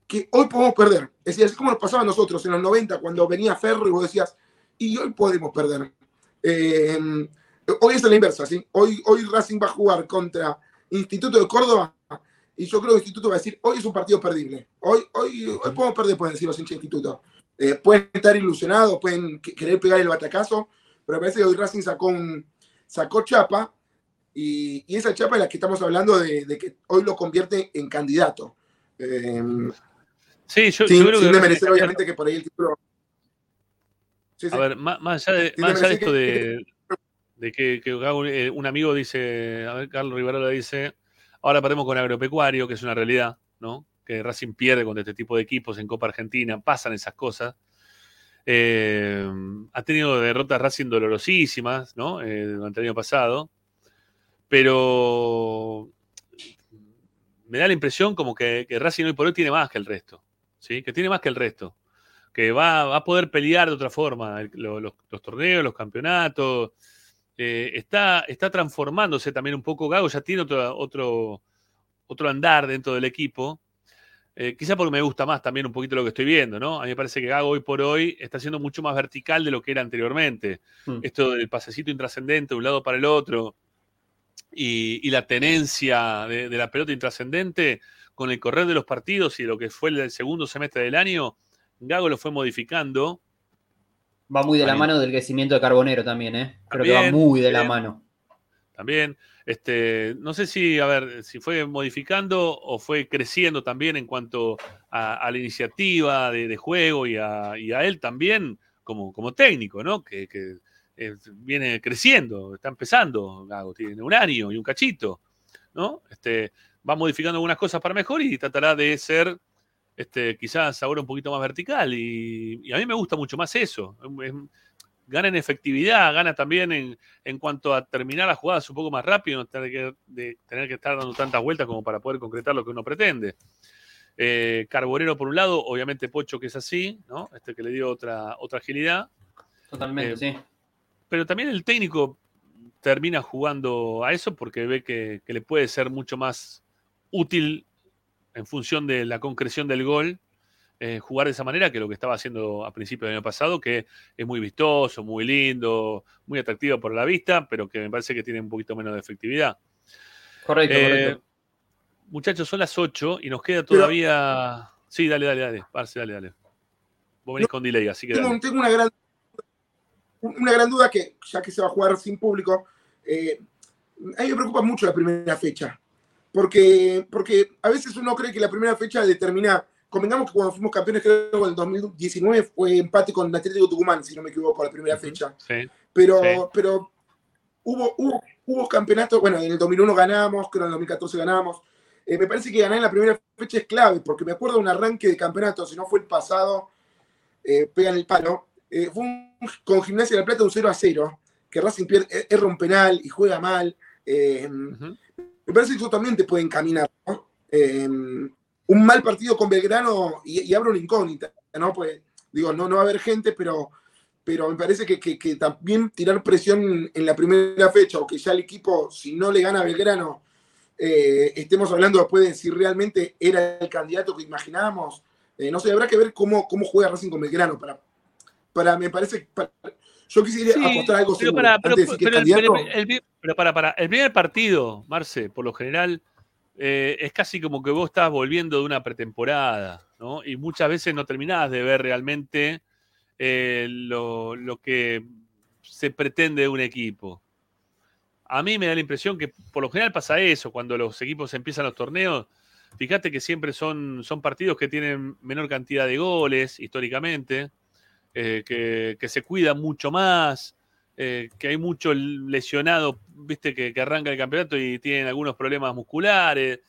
que hoy podemos perder. Es decir, así como nos pasaba a nosotros en los 90, cuando venía Ferro y vos decías, y hoy podemos perder. Eh, hoy es la inversa, ¿sí? Hoy, hoy Racing va a jugar contra Instituto de Córdoba y yo creo que Instituto va a decir, hoy es un partido perdible. Hoy, hoy, hoy podemos perder, pueden decir los hinchas de Instituto. Eh, pueden estar ilusionados, pueden que- querer pegar el batacazo, pero me parece que hoy Racing sacó, un, sacó chapa y, y esa chapa es la que estamos hablando de, de que hoy lo convierte en candidato. Eh, Sí, yo, sin, yo creo sin que obviamente, que por ahí el título. Sí, sí. A ver, má- más, allá de, más allá de esto que- de, de que, eh, un amigo dice, a ver, Carlos Rivera dice, ahora perdemos con Agropecuario, que es una realidad, ¿no? Que Racing pierde contra este tipo de equipos en Copa Argentina, pasan esas cosas. Eh, ha tenido derrotas Racing dolorosísimas, ¿no? Eh, durante el año pasado. Pero me da la impresión como que, Racing hoy por hoy tiene más que el resto, ¿sí? Que tiene más que el resto que va, va a poder pelear de otra forma los torneos, los campeonatos. Eh, está, está transformándose también un poco. Gago ya tiene otro, otro, otro andar dentro del equipo. Eh, quizá porque me gusta más también un poquito lo que estoy viendo, ¿no? A mí me parece que Gago hoy por hoy está siendo mucho más vertical de lo que era anteriormente. Mm. Esto del pasecito intrascendente de un lado para el otro y, y la tenencia de, de la pelota intrascendente con el correr de los partidos y lo que fue el segundo semestre del año, Gago lo fue modificando. Va muy de la mano del crecimiento de Carbonero también, ¿eh? Creo que va muy de la mano. También, este, no sé si, a ver, si fue modificando o fue creciendo también en cuanto a, a la iniciativa de, de juego y a, y a él también como, como técnico, ¿no? Que, que, eh, viene creciendo, está empezando, Gago, tiene un año y un cachito, ¿no? Este, va modificando algunas cosas para mejor y tratará de ser este, quizás ahora un poquito más vertical. Y, y a mí me gusta mucho más eso. Es- gana en efectividad, gana también en, en cuanto a terminar las jugadas un poco más rápido, no tener que, de tener que estar dando tantas vueltas como para poder concretar lo que uno pretende. Eh, Carbonero por un lado, obviamente Pocho que es así, ¿no? Este que le dio otra, otra agilidad. Totalmente, Eh, sí. Pero también el técnico termina jugando a eso porque ve que, que le puede ser mucho más útil en función de la concreción del gol, eh, jugar de esa manera que lo que estaba haciendo a principios del año pasado, que es muy vistoso, muy lindo, muy atractivo por la vista, pero que me parece que tiene un poquito menos de efectividad. Correcto, Eh, correcto. Muchachos, son las 8 y nos queda todavía. Sí, dale, dale, dale. Parce, dale, dale. Vos venís con delay, así que tengo, dale. tengo una gran una gran duda que ya que se va a jugar sin público eh, a mí me preocupa mucho la primera fecha porque porque a veces uno cree que la primera fecha determina convengamos que cuando fuimos campeones creo que en el 2019 fue empate con el Atlético Tucumán si no me equivoco la primera fecha Sí. pero Sí. pero hubo, hubo hubo campeonatos bueno en el 2001 ganamos creo en el 2014 ganamos Eh, me parece que ganar en la primera fecha es clave porque me acuerdo de un arranque de campeonato si no fue el pasado eh, pegan el palo. Eh, fue un- con Gimnasia de la Plata un 0 a 0, que Racing pierde, eh, erra un penal y juega mal. Eh, Me parece que eso también te puede encaminar. ¿no? Un mal partido con Belgrano y, y abre una incógnita, ¿no? Pues digo, no, no va a haber gente, pero, pero me parece que, que- que también tirar presión en la primera fecha o que ya el equipo, si no le gana a Belgrano, eh, estemos hablando después de si realmente era el candidato que imaginábamos. Eh, no sé, habrá que ver cómo, cómo juega Racing con Belgrano. Para, para, me parece, para- yo quisiera Sí, apostar algo pero antes pero- de decir que es pero el- pero para, para, el primer partido, Marce, por lo general, eh, es casi como que vos estás volviendo de una pretemporada, ¿no? Y muchas veces no terminás de ver realmente eh, lo, lo que se pretende de un equipo. A mí me da la impresión que por lo general pasa eso, cuando los equipos empiezan los torneos, fíjate que siempre son, son partidos que tienen menor cantidad de goles históricamente, eh, que, que se cuidan mucho más, eh, que hay mucho lesionado, viste, que, que arranca el campeonato y tienen algunos problemas musculares.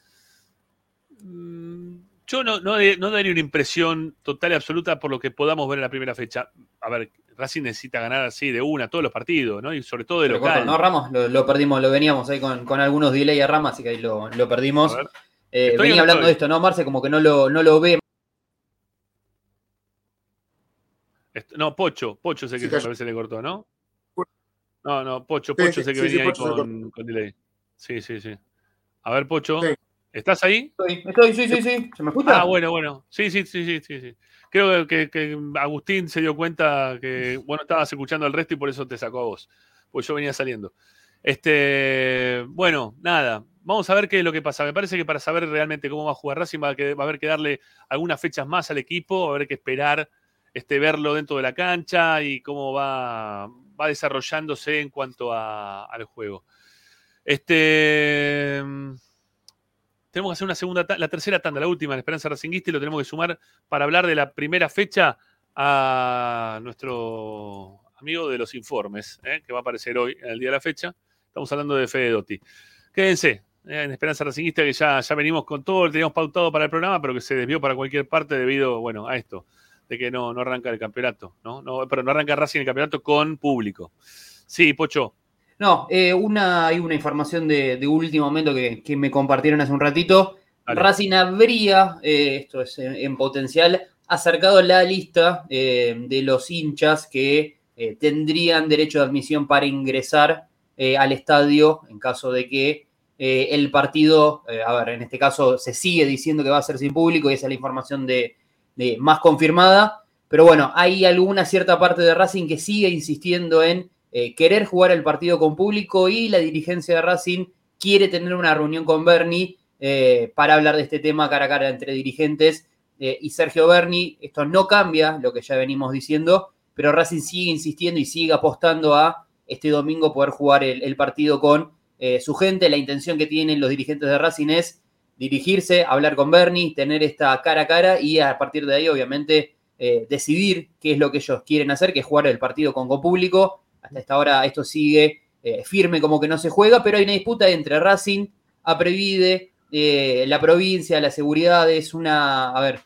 Mm, Yo no, no, no daría una impresión total y absoluta por lo que podamos ver en la primera fecha. A ver, Racing necesita ganar así de una todos los partidos, ¿no? Y sobre todo de Pero local. corto, no, Ramos, lo, lo perdimos, lo veníamos ahí con, con algunos delay a Ramos, así que ahí lo, lo perdimos. Eh, ¿Estoy o venía hablando de esto, ¿no, Marce? Como que no lo, no lo ve. No, Pocho, Pocho sé que Sí, a veces le cortó, ¿no? No, no, Pocho, Sí, Pocho sé que sí, sí, venía ahí Pocho se con, con delay. Sí, sí, sí. A ver, Pocho, Sí. ¿estás ahí? Estoy, estoy, sí, sí, sí. ¿Se me escucha? Ah, bueno, bueno. Sí, sí, sí, sí, sí. sí. Creo que, que Agustín se dio cuenta que, bueno, estabas escuchando al resto y por eso te sacó a vos. Pues yo venía saliendo. Este, bueno, nada. Vamos a ver qué es lo que pasa. Me parece que para saber realmente cómo va a jugar Racing va a, que- va a haber que darle algunas fechas más al equipo, va a haber que esperar este, verlo dentro de la cancha y cómo va, va desarrollándose en cuanto a- al juego. Este, tenemos que hacer una segunda, la tercera tanda, la última, en Esperanza Racinguista, y lo tenemos que sumar para hablar de la primera fecha a nuestro amigo de los informes, ¿eh? que va a aparecer hoy, en el día de la fecha. Estamos hablando de Fede. Quédense ¿eh? en Esperanza Racinguista, que ya, ya venimos con todo, lo teníamos pautado para el programa, pero que se desvió para cualquier parte debido, bueno, a esto, de que no, no arranca el campeonato, ¿no? no pero no arranca Racing el campeonato con público. Sí, Pocho. No, eh, una, hay una información de, de último momento que, que me compartieron hace un ratito. Dale. Racing habría, eh, esto es en, en potencial, acercado la lista eh, de los hinchas que tendrían derecho de admisión para ingresar al estadio en caso de que el partido, a ver, en este caso se sigue diciendo que va a ser sin público y esa es la información de, más confirmada. Pero bueno, hay alguna cierta parte de Racing que sigue insistiendo en eh, querer jugar el partido con público y la dirigencia de Racing quiere tener una reunión con Bernie eh, para hablar de este tema cara a cara entre dirigentes eh, y Sergio Berni. Esto no cambia lo que ya venimos diciendo, pero Racing sigue insistiendo y sigue apostando a este domingo poder jugar el, partido con su gente. La intención que tienen los dirigentes de Racing es dirigirse, hablar con Bernie, tener esta cara a cara y a partir de ahí, obviamente, eh, decidir qué es lo que ellos quieren hacer, que es jugar el partido con público. Hasta esta hora esto sigue eh, firme como que no se juega, pero hay una disputa entre Racing, Aprevide, eh, la provincia, la seguridad, es una, a ver,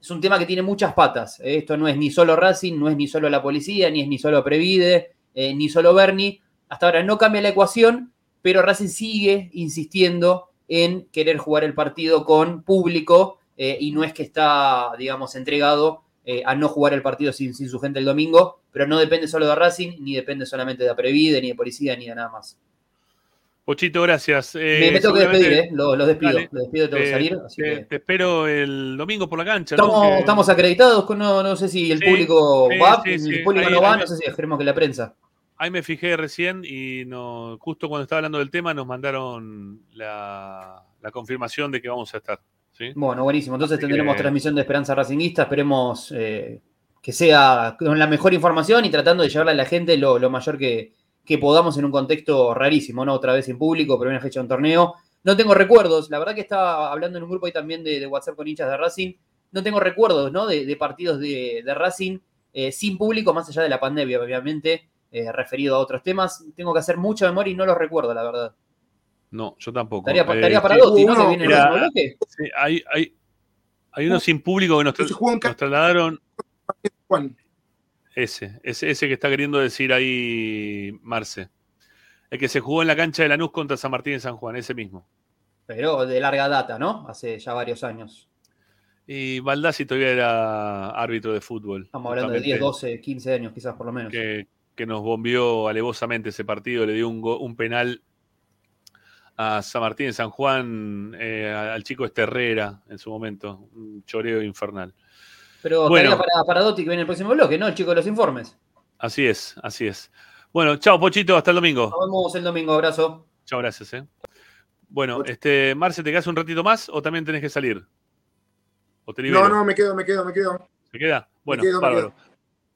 es un tema que tiene muchas patas. eh. Esto no es ni solo Racing, no es ni solo la policía, ni es ni solo Aprevide, ni solo Bernie. Hasta ahora no cambia la ecuación, pero Racing sigue insistiendo en querer jugar el partido con público eh, y no es que está, digamos, entregado eh, a no jugar el partido sin, sin su gente el domingo, pero no depende solo de Racing, ni depende solamente de Aprevide, ni de policía, ni de nada más. Pochito, gracias. Eh, me, me tengo que despedir, ¿eh? Los, los despido. Dale. Los despido, tengo que Eh, salir. Así te, que... te espero el domingo por la cancha. Estamos, acreditados, no, no sé si el Sí, público sí, va, sí, el público Ahí- no va, ahí no sé si esperemos que la prensa. Ahí me fijé recién y no, justo cuando estaba hablando del tema nos mandaron la, la confirmación de que vamos a estar. ¿sí? Bueno, buenísimo. Entonces Así tendremos que- transmisión de Esperanza Racinguista. Esperemos eh, que sea con la mejor información y tratando de llevarle a la gente lo, lo mayor que, que podamos en un contexto rarísimo, ¿no? Otra vez en público, primera fecha de un torneo. No tengo recuerdos. La verdad que estaba hablando en un grupo ahí también de, de WhatsApp con hinchas de Racing. No tengo recuerdos, ¿no? De, de partidos de, de Racing eh, sin público, más allá de la pandemia, obviamente, eh, referido a otros temas. Tengo que hacer mucha memoria y no los recuerdo, la verdad. No, yo tampoco. Estaría, Eh, estaría para. Dotti, ¿no? Que viene en el Mira, próximo bloque. sí, hay, hay, hay uno sin público que nos, tra- nos trasladaron. Ese, ese, ese que está queriendo decir ahí Marce. El que se jugó en la cancha de Lanús contra San Martín de San Juan, ese mismo. Pero de larga data, ¿no? Hace ya varios años. Y Baldassi todavía era árbitro de fútbol. Estamos hablando de 10, 12, 15 años quizás por lo menos. Que, que nos bombió alevosamente ese partido, le dio un, go- un penal a San Martín en San Juan, eh, al chico este Herrera en su momento, un choreo infernal. Pero Bueno. para, para Dotti que viene el próximo bloque, ¿no? El chico de los informes. Así es, así es. Bueno, chao Pochito, hasta el domingo. Nos vemos el domingo, abrazo. Chao, gracias. eh. Bueno, este, Marce, ¿te quedas un ratito más o también tenés que salir? ¿O te libero? No, no, me quedo, me quedo, me quedo. ¿Se queda? Bueno, quedo, me bárbaro.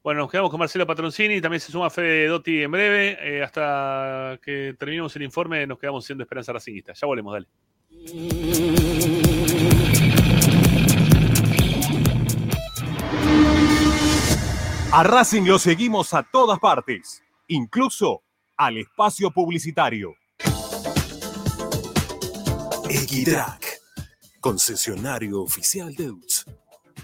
Bueno, nos quedamos con Marcelo Patroncini, también se suma Fede Dotti en breve. eh, hasta que terminemos el informe, nos quedamos siendo Esperanza Racingista. Ya volvemos, dale. A Racing lo seguimos a todas partes, incluso al espacio publicitario. Equitrack, concesionario oficial de UTS.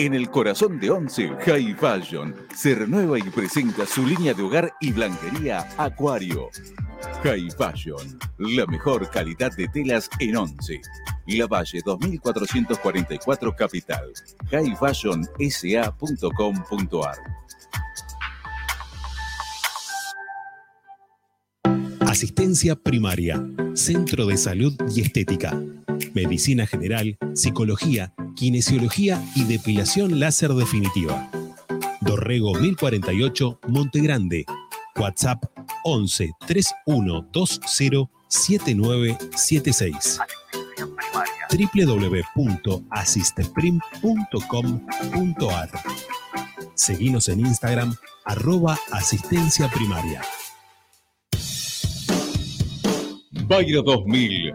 En el corazón de Once, High Fashion se renueva y presenta su línea de hogar y blanquería Acuario. High Fashion, la mejor calidad de telas en Once. La Valle 2444 Capital. highfashionsa.com.ar Asistencia primaria, Centro de Salud y Estética, Medicina General, Psicología, Kinesiología y Depilación Láser Definitiva. Dorrego 1048, Monte Grande. WhatsApp 11 3120 7976 www.asisteprim.com.ar Seguinos en Instagram arroba asistencia primaria. Bayro 2000,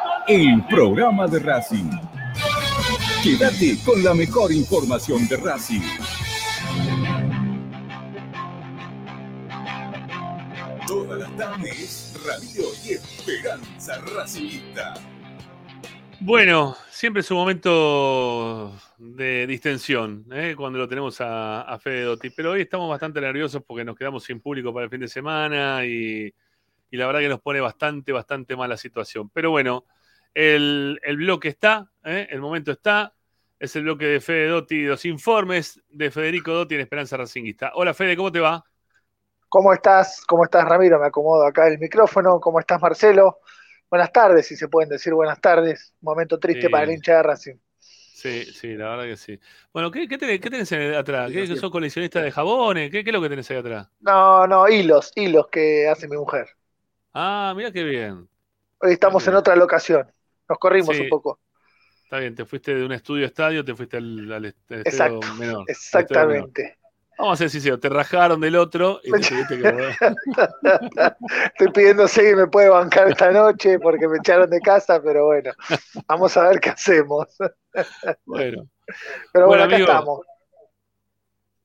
el programa de Racing. Quédate con la mejor información de Racing. Todas las tardes, Radio y Esperanza Racingista. Bueno, siempre es un momento de distensión ¿eh? cuando lo tenemos a, a Fede Dotti, pero hoy estamos bastante nerviosos porque nos quedamos sin público para el fin de semana y, y la verdad que nos pone bastante, bastante mala situación. Pero bueno, el, el bloque está, ¿eh? el momento está, Es el bloque de Fede Dotti, los informes de Federico Dotti en Esperanza Racinguista. Hola Fede, ¿cómo te va? ¿Cómo estás? ¿Cómo estás, Ramiro? Me acomodo acá el micrófono. ¿Cómo estás, Marcelo? Buenas tardes, si se pueden decir buenas tardes. Momento triste Sí. para el hincha de Racing. Sí, sí, la verdad que sí. Bueno, ¿qué, qué tenés, qué tenés ahí atrás? ¿Qué, ¿Sos coleccionista de jabones? ¿Qué, qué es lo que tenés ahí atrás? No, no, hilos, hilos que hace mi mujer. Ah, mira qué bien. Hoy estamos en otra locación. Nos corrimos Sí. un poco. Está bien, te fuiste de un estudio a estadio, te fuiste al, al est- al Exacto, estadio menor. estadio. Exactamente. Vamos a ser sinceros, te rajaron del otro y te tuviste que. Estoy pidiendo si me puede bancar esta noche porque me echaron de casa, pero bueno, vamos a ver qué hacemos. Bueno, Pero bueno, Bueno, acá amigo, estamos.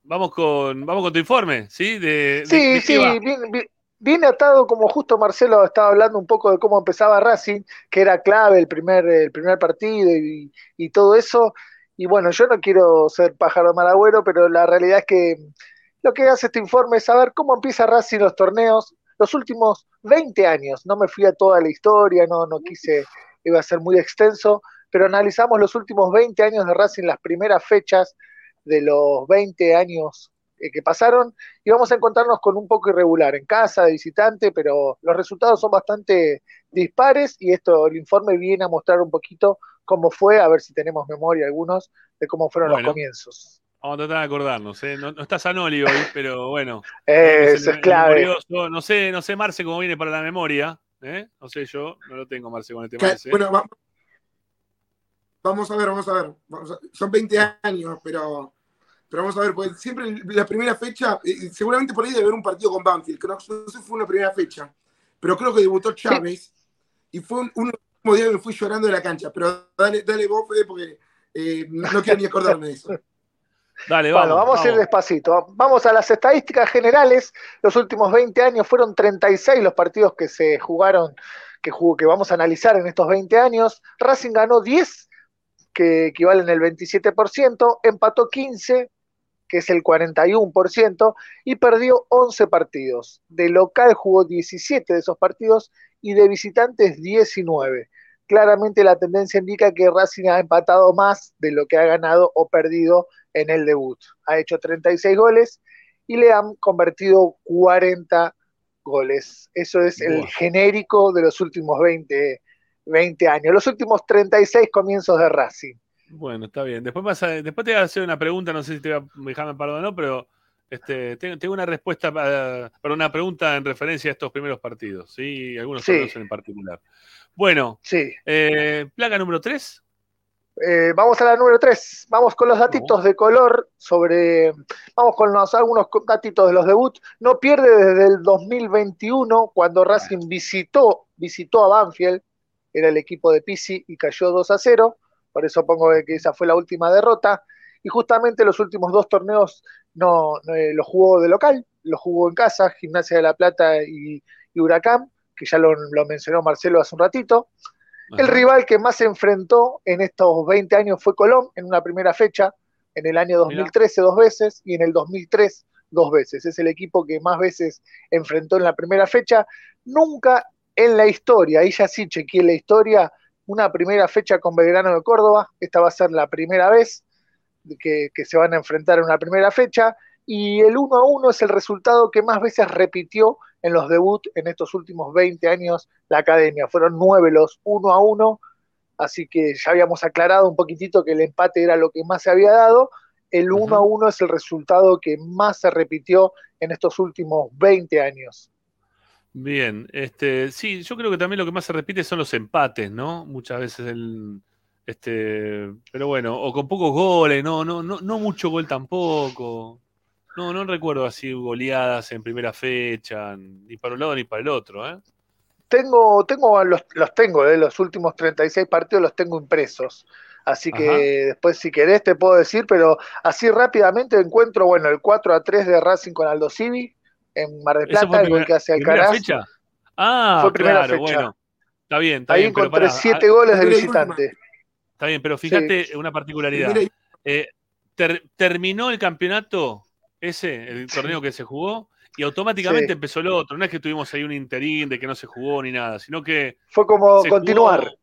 vamos con, vamos con tu informe, ¿sí? De, de- de Sí, sí, bien, bien- bien atado como justo Marcelo estaba hablando un poco de cómo empezaba Racing, que era clave el primer, el primer partido y, todo eso. Y bueno, yo no quiero ser pájaro malagüero, pero la realidad es que lo que hace este informe es saber cómo empieza Racing los torneos los últimos 20 años. No me fui a toda la historia, no, no quise, iba a ser muy extenso, pero analizamos los últimos 20 años de Racing, las primeras fechas de los 20 años que pasaron y vamos a encontrarnos con un poco irregular en casa, de visitante, pero los resultados son bastante dispares y esto, el informe viene a mostrar un poquito cómo fue, a ver si tenemos memoria algunos de cómo fueron Bueno. los comienzos. Vamos a tratar de acordarnos, ¿eh? No, no está Sanoli hoy, pero bueno. Eh, eso es el clave. memorioso. No sé, no sé Marce cómo viene para la memoria, ¿eh? No sé yo, no lo tengo Marce con Ca- ese. Bueno, va- vamos a ver, vamos a ver. Vamos a- son 20 años, pero, pero vamos a ver, porque siempre la primera fecha, eh, seguramente por ahí debe haber un partido con Banfield, que no, no sé si fue una primera fecha, pero creo que debutó Chávez y fue un, un último día que me fui llorando de la cancha. Pero dale, dale vos, Fede, porque eh, no, quiero ni acordarme de eso. Dale, Bueno, vamos, a ir despacito. Vamos a las estadísticas generales. Los últimos 20 años fueron 36 los partidos que se jugaron, que, jugó- que vamos a analizar en estos 20 años. Racing ganó 10, que equivalen el 27%, empató 15, que es el 41%, y perdió 11 partidos. De local jugó 17 de esos partidos y de visitantes 19. Claramente la tendencia indica que Racing ha empatado más de lo que ha ganado o perdido en el debut. Ha hecho 36 goles y le han convertido 40 goles. Eso es el genérico de los últimos 20, 20 años, los últimos 36 comienzos de Racing. Bueno, está bien. Después, vas a- después te voy a hacer una pregunta, no sé si te voy a dejarme parado o no, pero este, tengo, una respuesta para, para una pregunta en referencia a estos primeros partidos, ¿sí? Y algunos Sí. torneos en particular. Bueno, Sí. eh, placa número 3. Eh, vamos a la número 3. Vamos con los datitos de color sobre. Vamos con los, algunos datitos de los debuts. No pierde desde el 2021, cuando Racing visitó, visitó a Banfield, era el equipo de Pisi y cayó 2 a 0. Por eso pongo que esa fue la última derrota. Y justamente los últimos dos torneos no, no, eh, los jugó de local, los jugó en casa, Gimnasia de la Plata y, y Huracán, que ya lo, lo mencionó Marcelo hace un ratito. El rival que más se enfrentó en estos 20 años fue Colón en una primera fecha, en el año 2013 dos veces y en el 2003 dos veces. Es el equipo que más veces enfrentó en la primera fecha. Nunca en la historia, ahí ya sí chequeé la historia, una primera fecha con Belgrano de Córdoba. Esta va a ser la primera vez que, que se van a enfrentar en una primera fecha. Y el 1 a 1 es el resultado que más veces repitió en los debuts en estos últimos 20 años la academia. Fueron nueve los 1 a 1, así que ya habíamos aclarado un poquitito que el empate era lo que más se había dado. El 1 a 1 es el resultado que más se repitió en estos últimos 20 años. Bien, este, sí, yo creo que también lo que más se repite son los empates, ¿no? Muchas veces el, este, pero bueno, o con pocos goles, no, no, no, no mucho gol tampoco. No, no recuerdo así goleadas en primera fecha, ni para un lado ni para el otro, ¿eh? Tengo, tengo los, los tengo, eh, los últimos 36 partidos los tengo impresos. Así que Ajá. después, si querés, te puedo decir, pero así rápidamente encuentro, bueno, el 4 a 3 de Racing con Aldo Civi en Mar del ¿Eso Plata, el gol que hace Alcaraz. fecha? Ah, Fue primera claro, fecha. bueno. Está bien, está Ahí bien, pero encontré pará, 7 ah, goles de visitante. Está bien, pero fíjate una particularidad. Eh, ter- terminó el campeonato ese, el torneo que se jugó, y automáticamente Sí. empezó el otro. No es que tuvimos ahí un interín de que no se jugó ni nada, sino que Fue como continuar. jugó-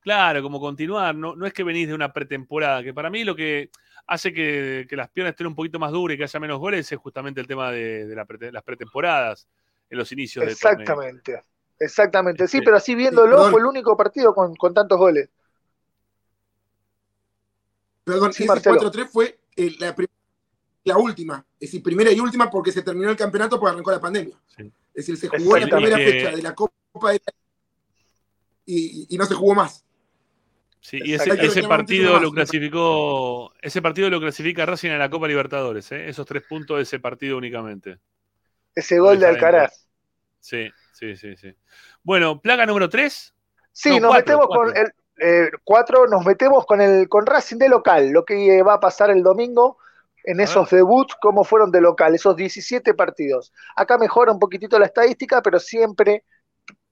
Claro, como continuar. No, no es que venís de una pretemporada, que para mí lo que hace que, que las piernas estén un poquito más duras y que haya menos goles es justamente el tema de, de la prete- las pretemporadas en los inicios. Exactamente. Exactamente. Sí, Este, pero así viéndolo, fue el único partido con, con tantos goles. Perdón, Sí, ese Marcelo. 4-3 fue eh, la, última. Es decir, primera y última porque se terminó el campeonato porque arrancó la pandemia. Es decir, se jugó la primera que- fecha de la Copa de y, y no se jugó más. Sí, y ese, partido lo clasificó, ese partido lo clasifica Racing en la Copa Libertadores, ¿eh? esos tres puntos de ese partido únicamente. Ese gol de. Alcaraz. Sí, sí, sí, sí. Bueno, plaga número 3. Sí, No, nos cuatro, metemos cuatro. con el eh, cuatro, nos metemos con el con Racing de local, lo que eh, va a pasar el domingo en esos debuts, cómo fueron de local, esos 17 partidos. Acá mejora un poquitito la estadística, pero siempre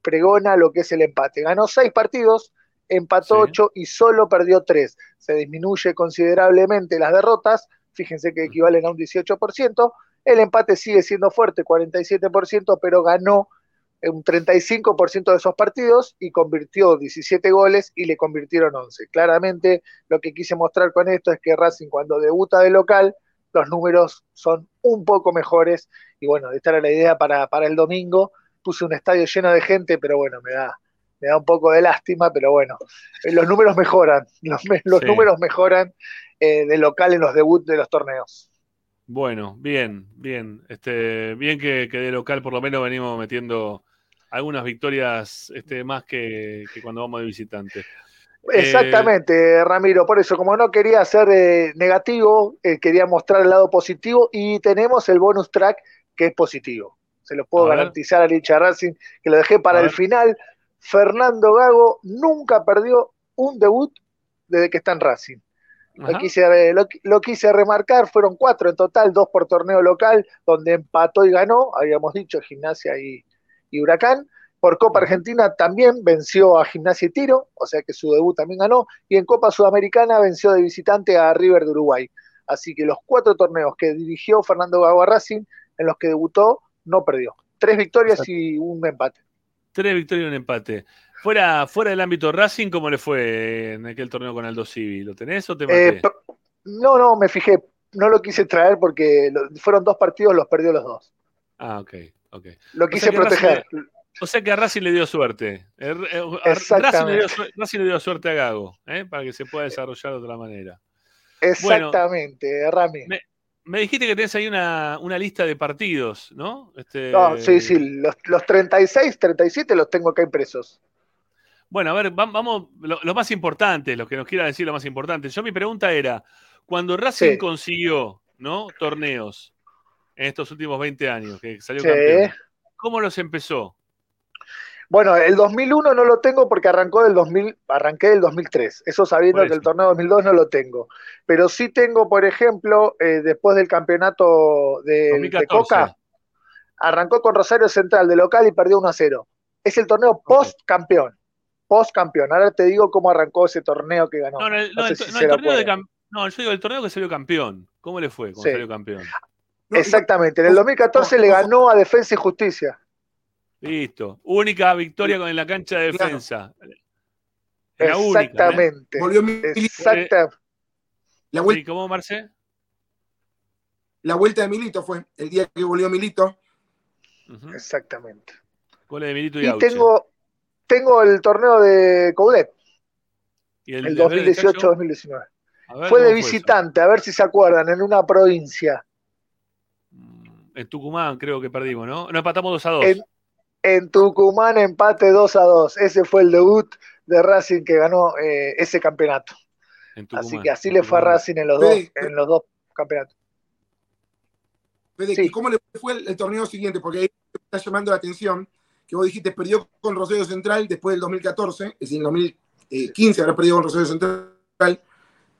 pregona lo que es el empate. Ganó seis partidos, empató ocho y solo perdió tres. Se disminuye considerablemente las derrotas, fíjense que equivalen a un 18%. El empate sigue siendo fuerte, 47%, pero ganó un 35% de esos partidos y convirtió 17 goles y le convirtieron 11. Claramente lo que quise mostrar con esto es que Racing cuando debuta de local, los números son un poco mejores y bueno, esta era la idea para, para el domingo. Puse un estadio lleno de gente, pero bueno, me da, me da un poco de lástima, pero bueno, los números mejoran, los, me- los Sí. números mejoran eh, de local en los debuts de los torneos. Bueno, bien, bien. Este, bien que, que de local por lo menos venimos metiendo algunas victorias este, más que, que cuando vamos de visitante. Eh, Exactamente, Ramiro. Por eso, como no quería ser eh, negativo, eh, quería mostrar el lado positivo y tenemos el bonus track que es positivo. Se lo puedo ver. garantizar a Licha Racing, que lo dejé para el final. Fernando Gago nunca perdió un debut desde que está en Racing. Lo Ajá. quise, eh, lo, lo quise remarcar, fueron cuatro en total, dos por torneo local, donde empató y ganó, habíamos dicho, Gimnasia y, y Huracán. Por Copa Argentina también venció a Gimnasia y Tiro, o sea que su debut también ganó. Y en Copa Sudamericana venció de visitante a River de Uruguay. Así que los cuatro torneos que dirigió Fernando Gago a Racing, en los que debutó, no perdió. Tres victorias y un empate. Tres victorias y un empate. Fuera, fuera del ámbito Racing, ¿cómo le fue en aquel torneo con Aldo Civi? ¿Lo tenés o te maté? Eh, per- no, no, me fijé. No lo quise traer porque lo- fueron dos partidos, los perdió los dos. Ah, ok, ok. Lo O quise sea que Racing proteger. o sea que a Racing le dio suerte. Eh, eh. Racing, le dio, Racing le dio suerte a Gago, ¿eh? para que se pueda desarrollar de otra manera. Exactamente, Rami. Me, me dijiste que tenés ahí una, una lista de partidos, ¿no? Este, No, sí, sí, los, los 36, 37 los tengo acá impresos. Bueno, a ver, va- vamos, lo, lo más importante, lo que nos quiera decir lo más importante. Yo mi pregunta era, cuando Racing Sí. consiguió, ¿no? Torneos en estos últimos 20 años, que salió Sí. campeón, ¿cómo los empezó? Bueno, el 2001 no lo tengo porque arrancó del 2000, arranqué del 2003. Eso sabiendo que el torneo 2002 no lo tengo. Pero sí tengo, por ejemplo, eh, después del campeonato de, de 2014. Coca, arrancó con Rosario Central de local y perdió 1 a 0. Es el torneo post campeón. Post campeón. Ahora te digo cómo arrancó ese torneo que ganó. No, no, el, No no, sé el, si no, se el lo torneo de no, yo digo el torneo que salió campeón. ¿Cómo le fue cuando Sí. salió campeón? Exactamente. En el 2014 le ganó a Defensa y Justicia. Listo. Única victoria con en la cancha de Claro. defensa. La única. ¿eh? Exactamente. Volvió Milito. Exacta. La, vuelta, ¿Cómo, Marce? la vuelta de Milito fue el día que volvió Milito. Exactamente. Goles de Milito y, Y tengo, tengo el torneo de Coudet, ¿Y el Cacho? 2018-2019. A ver, Fue de visitante, a ver si se acuerdan, en una provincia. En Tucumán creo que perdimos, ¿no? No empatamos 2 a 2. En, en Tucumán, empate 2 a 2. Ese fue el debut de Racing que ganó eh, ese campeonato. En Así que así le fue a. Racing en los dos, Fede, en los dos campeonatos. Fede, ¿y ¿Cómo le fue el, el torneo siguiente? Porque ahí me está llamando la atención que vos dijiste perdió con Rosario Central después del 2014, es decir, en 2015 habrá perdido con Rosario Central.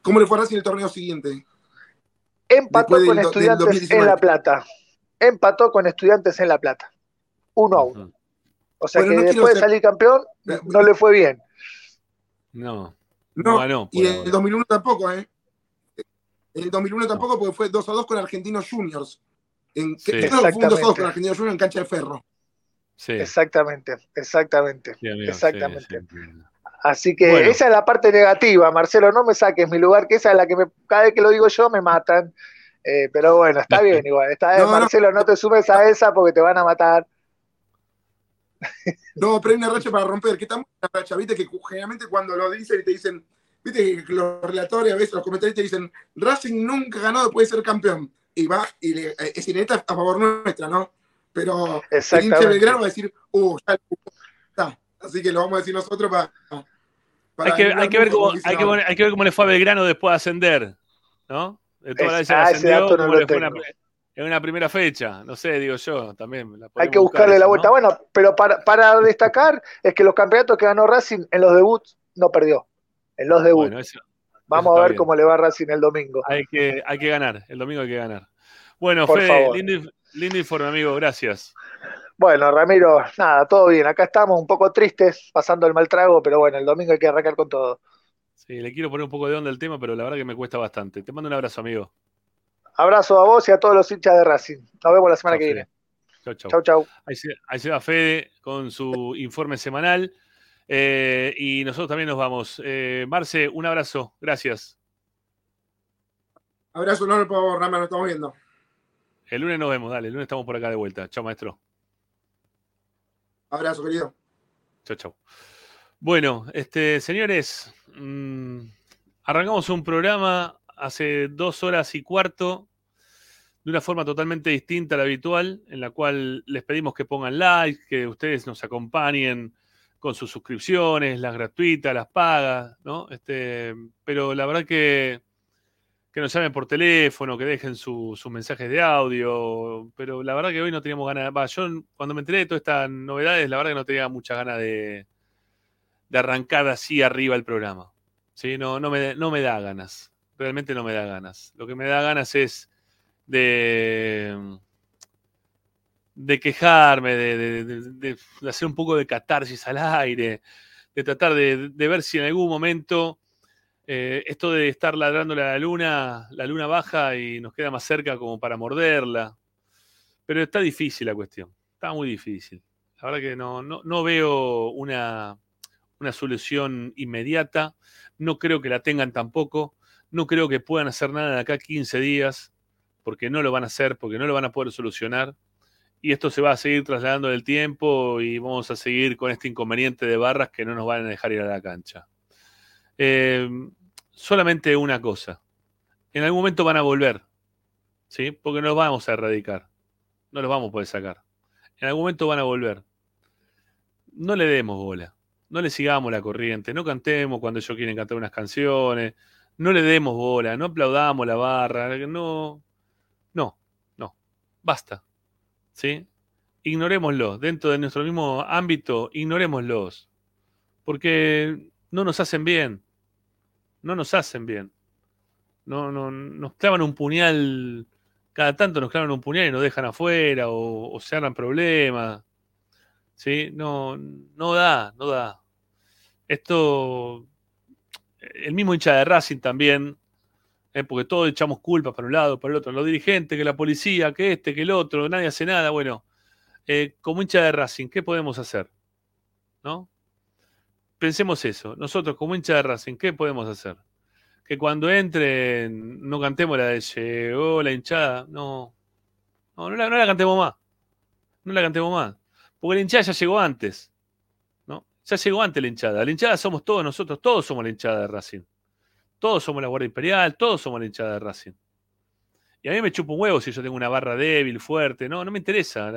¿Cómo le fue a Racing el torneo siguiente? Empató Después con del do- del estudiantes en 2019. La Plata. Empató con estudiantes en La Plata. Uno a uno. O sea Bueno, que no quiero después de ser- salir campeón, no le fue bien. No. No, ganó, y en el 2001 tampoco, ¿eh? En el 2001 tampoco, porque fue 2 a 2 con Argentinos Juniors. En, Sí. que fue un 2 a 2 con. Argentinos Juniors en cancha de ferro. Sí. Exactamente, exactamente, Sí, amigo, sí, exactamente. sí. Así que Bueno. esa es la parte negativa, Marcelo, no me saques mi lugar, que esa es la que me, cada vez que lo digo yo me matan. Eh, pero bueno, está bien igual. Está bien, No, no. Marcelo, no te sumes a esa porque te van a matar. No, pero hay una racha para romper. ¿Qué tan buena racha? Viste que generalmente cuando lo dicen y te dicen, viste que los relatores, a veces los comentarios te dicen, Racing nunca ganó después de ser campeón. Y va, y le- eh, es ineta a favor nuestra, ¿no? Pero el hincha Belgrano va a decir, uh, ya está. Así que lo vamos a decir nosotros para. para Hay que, hay, que ver cómo, hay, que, hay que ver cómo le fue a Belgrano después de ascender, ¿no? De todas las veces Es- que ah, ese dato no lo le fue en tengo. una, en una primera fecha. No sé, digo yo, también. la Hay que buscar buscarle la vuelta. ¿no? Bueno, pero para, para destacar es que los campeonatos que ganó Racing en los debuts no perdió. En los debuts. Bueno, eso- Vamos eso a ver bien. cómo le va a Racing el domingo. Hay que, hay que ganar, el domingo hay que ganar. Bueno, Por Fede, favor. lindo, lindo informe, amigo, gracias. Bueno, Ramiro, nada, todo bien. Acá estamos un poco tristes, pasando el mal trago, pero bueno, el domingo hay que arrancar con todo. Sí, le quiero poner un poco de onda al tema, pero la verdad que me cuesta bastante. Te mando un abrazo, amigo. Abrazo a vos y a todos los hinchas de Racing. Nos vemos la semana Chau, que Fede. viene. Chau, chau. Chau, chau. Ahí se, ahí se va Fede con su informe semanal. Eh, y nosotros también nos vamos. Eh, Marce, un abrazo. Gracias. Abrazo, no, por Rama, nos estamos viendo. El lunes nos vemos, dale. El lunes estamos por acá de vuelta. Chao, maestro. Abrazo, querido. Chao, chao. Bueno, este, señores, mm, arrancamos un programa hace dos horas y cuarto de una forma totalmente distinta a la habitual, en la cual les pedimos que pongan like, que ustedes nos acompañen con sus suscripciones, las gratuitas, las pagas, ¿no? Este, pero la verdad que, que nos llamen por teléfono, que dejen su- sus mensajes de audio, pero la verdad que hoy no teníamos ganas, yo cuando me enteré de todas estas novedades, la verdad que no tenía muchas ganas de, de arrancar así arriba el programa. ¿sí? No, no me da ganas. Realmente no me da ganas. Lo que me da ganas es de, de quejarme, de, de- hacer un poco de catarsis al aire, de tratar de, de ver si en algún momento eh, esto de estar ladrándole a la luna, la luna baja y nos queda más cerca como para morderla. Pero está difícil la cuestión. Está muy difícil. La verdad que no, no, no veo una, una solución inmediata. No creo que la tengan tampoco. No creo que puedan hacer nada de acá a 15 días, porque no lo van a hacer, porque no lo van a poder solucionar. Y esto se va a seguir trasladando del tiempo y vamos a seguir con este inconveniente de barras que no nos van a dejar ir a la cancha. Eh, solamente una cosa. En algún momento van a volver, ¿sí? Porque no los vamos a erradicar. No los vamos a poder sacar. En algún momento van a volver. No le demos bola. No le sigamos la corriente. No cantemos cuando ellos quieren cantar unas canciones. No le demos bola. No aplaudamos la barra. No. No. No. Basta. ¿Sí? Ignorémoslo. Dentro de nuestro mismo ámbito, ignorémoslos. Porque no nos hacen bien. No nos hacen bien. No, no, nos clavan un puñal. Cada tanto nos clavan un puñal y nos dejan afuera o, o se harán problemas. ¿Sí? No, no da, no da. Esto, el mismo hincha de Racing también, ¿eh? porque todos echamos culpas para un lado, para el otro, los dirigentes, que la policía, que este, que el otro, nadie hace nada. Bueno, eh, como hincha de Racing, ¿qué podemos hacer? ¿No? Pensemos eso. Nosotros, como hincha de Racing, ¿qué podemos hacer? Que cuando entren, no cantemos la de llegó la hinchada. No, no, la, no la cantemos más. No la cantemos más. Porque la hinchada ya llegó antes. Ya llegó antes la hinchada. La hinchada somos todos nosotros, todos somos la hinchada de Racing. Todos somos la Guardia Imperial, todos somos la hinchada de Racing. Y a mí me chupa un huevo si yo tengo una barra débil, fuerte. No, no me interesa.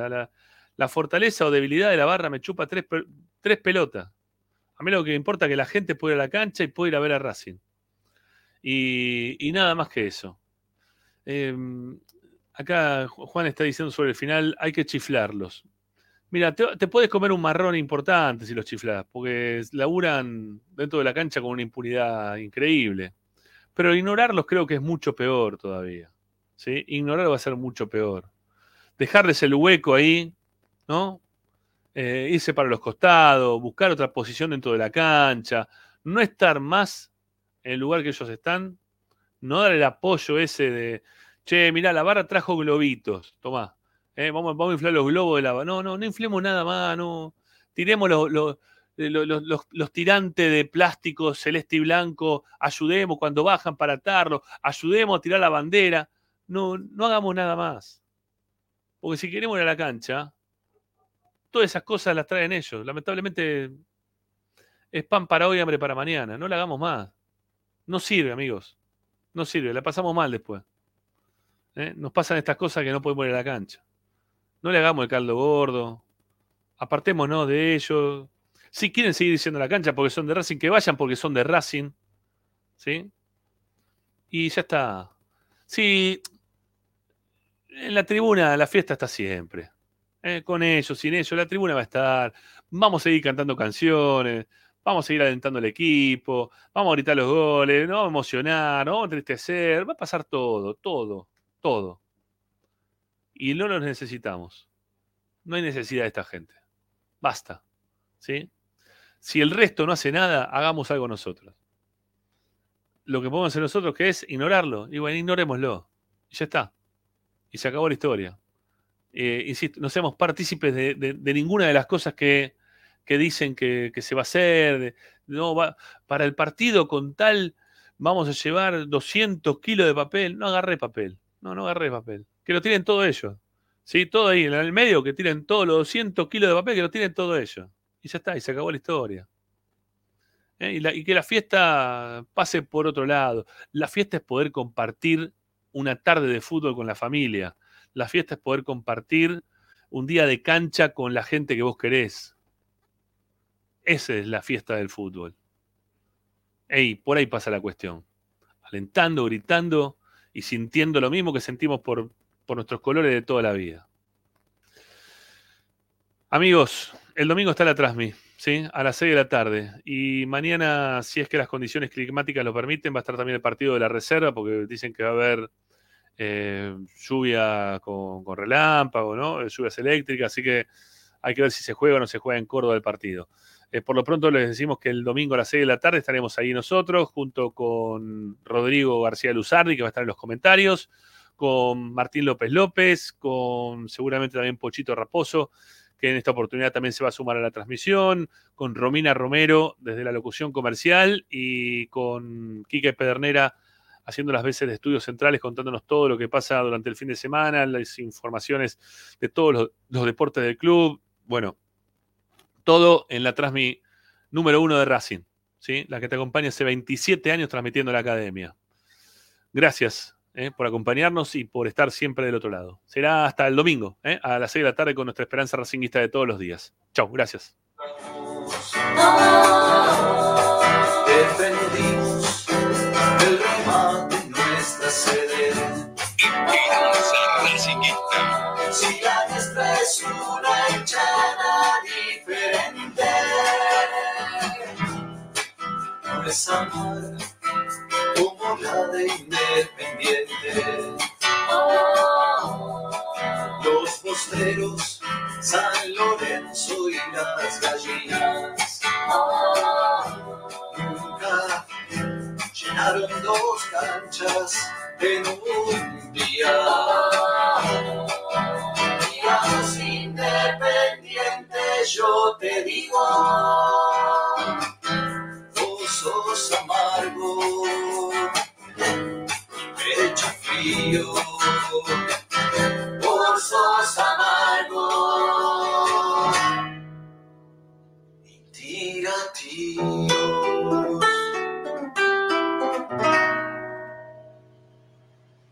La, fortaleza o debilidad de la barra me chupa tres, pe- tres pelotas. A mí lo que me importa es que la gente pueda ir a la cancha y pueda ir a ver a Racing. Y, nada más que eso. Eh, acá Juan está diciendo sobre el final, hay que chiflarlos. Mira, te, puedes comer un marrón importante si los chiflas, porque laburan dentro de la cancha con una impunidad increíble. Pero ignorarlos creo que es mucho peor todavía. ¿sí? Ignorar va a ser mucho peor. Dejarles el hueco ahí, ¿no? Eh, irse para los costados, buscar otra posición dentro de la cancha, no estar más en el lugar que ellos están, no dar el apoyo ese de, che, mirá, la barra trajo globitos, tomá, eh, vamos, a inflar los globos de la barra. No, no, no inflemos nada más, no. Tiremos los, los- eh, lo- lo- los, los tirantes de plástico celeste y blanco, ayudemos cuando bajan para atarlo, ayudemos a tirar la bandera. No, no hagamos nada más. Porque si queremos ir a la cancha, todas esas cosas las traen ellos. Lamentablemente es pan para hoy, hambre para mañana. No la hagamos más. No sirve, amigos. No sirve. La pasamos mal después. ¿Eh? Nos pasan estas cosas que no podemos ir a la cancha. No le hagamos el caldo gordo. Apartémonos de ellos. Si quieren seguir diciendo la cancha porque son de Racing, que vayan porque son de Racing. ¿Sí? Y ya está. Sí, en la tribuna la fiesta está siempre. ¿eh? Con ellos, sin ellos, la tribuna va a estar. Vamos a seguir cantando canciones. Vamos a seguir alentando al equipo. Vamos a gritar los goles. No vamos a emocionar. No vamos a entristecer. Va a pasar todo, todo, todo. Y no los necesitamos. No hay necesidad de esta gente. Basta. ¿Sí? Si el resto no hace nada, hagamos algo nosotros. Lo que podemos hacer nosotros que es ignorarlo. Y bueno, ignorémoslo. Y ya está. Y se acabó la historia. Eh, insisto, no seamos partícipes de, ninguna de las cosas que, que dicen que, se va a hacer. no, va, para el partido con tal vamos a llevar 200 kilos de papel. No agarré papel. No, no agarré papel. Que lo tienen todo ellos. Sí, todo ahí, en el medio, que tienen todos los 200 kilos de papel, que lo tienen todo ellos. Y ya está, y se acabó la historia. ¿Eh? Y, y que la fiesta pase por otro lado. La fiesta es poder compartir una tarde de fútbol con la familia. La fiesta es poder compartir un día de cancha con la gente que vos querés. Esa es la fiesta del fútbol. Ey, por ahí pasa la cuestión. Alentando, gritando y sintiendo lo mismo que sentimos por, por nuestros colores de toda la vida. Amigos, el domingo está la Trasmi, ¿sí? A las 6 de la tarde. Y mañana, si es que las condiciones climáticas lo permiten, va a estar también el partido de la reserva, porque dicen que va a haber eh, lluvia con, con relámpago, ¿no? Eh, Lluvias eléctricas, así que hay que ver si se juega o no se juega en Córdoba el partido. Eh, por lo pronto les decimos que el domingo a las 6 de la tarde estaremos ahí nosotros, junto con Rodrigo García Luzardi, que va a estar en los comentarios, con Martín López López, con seguramente también Pochito Raposo, que en esta oportunidad también se va a sumar a la transmisión, con Romina Romero desde la locución comercial y con Quique Pedernera haciendo las veces de estudios centrales, contándonos todo lo que pasa durante el fin de semana, las informaciones de todos los, deportes del club. Bueno, todo en la transmi número uno de Racing, ¿sí? la que te acompaña hace 27 años transmitiendo la academia. Gracias ¿eh? por acompañarnos y por estar siempre del otro lado. Será hasta el domingo, ¿eh? a las 6 de la tarde con nuestra esperanza racinguista de todos los días. Chau, gracias jornada de independientes. Los posteros, San Lorenzo y las gallinas. Nunca llenaron dos canchas en un día. Y a los independientes yo te digo, vos sos amargo. Rio. Por sos amados.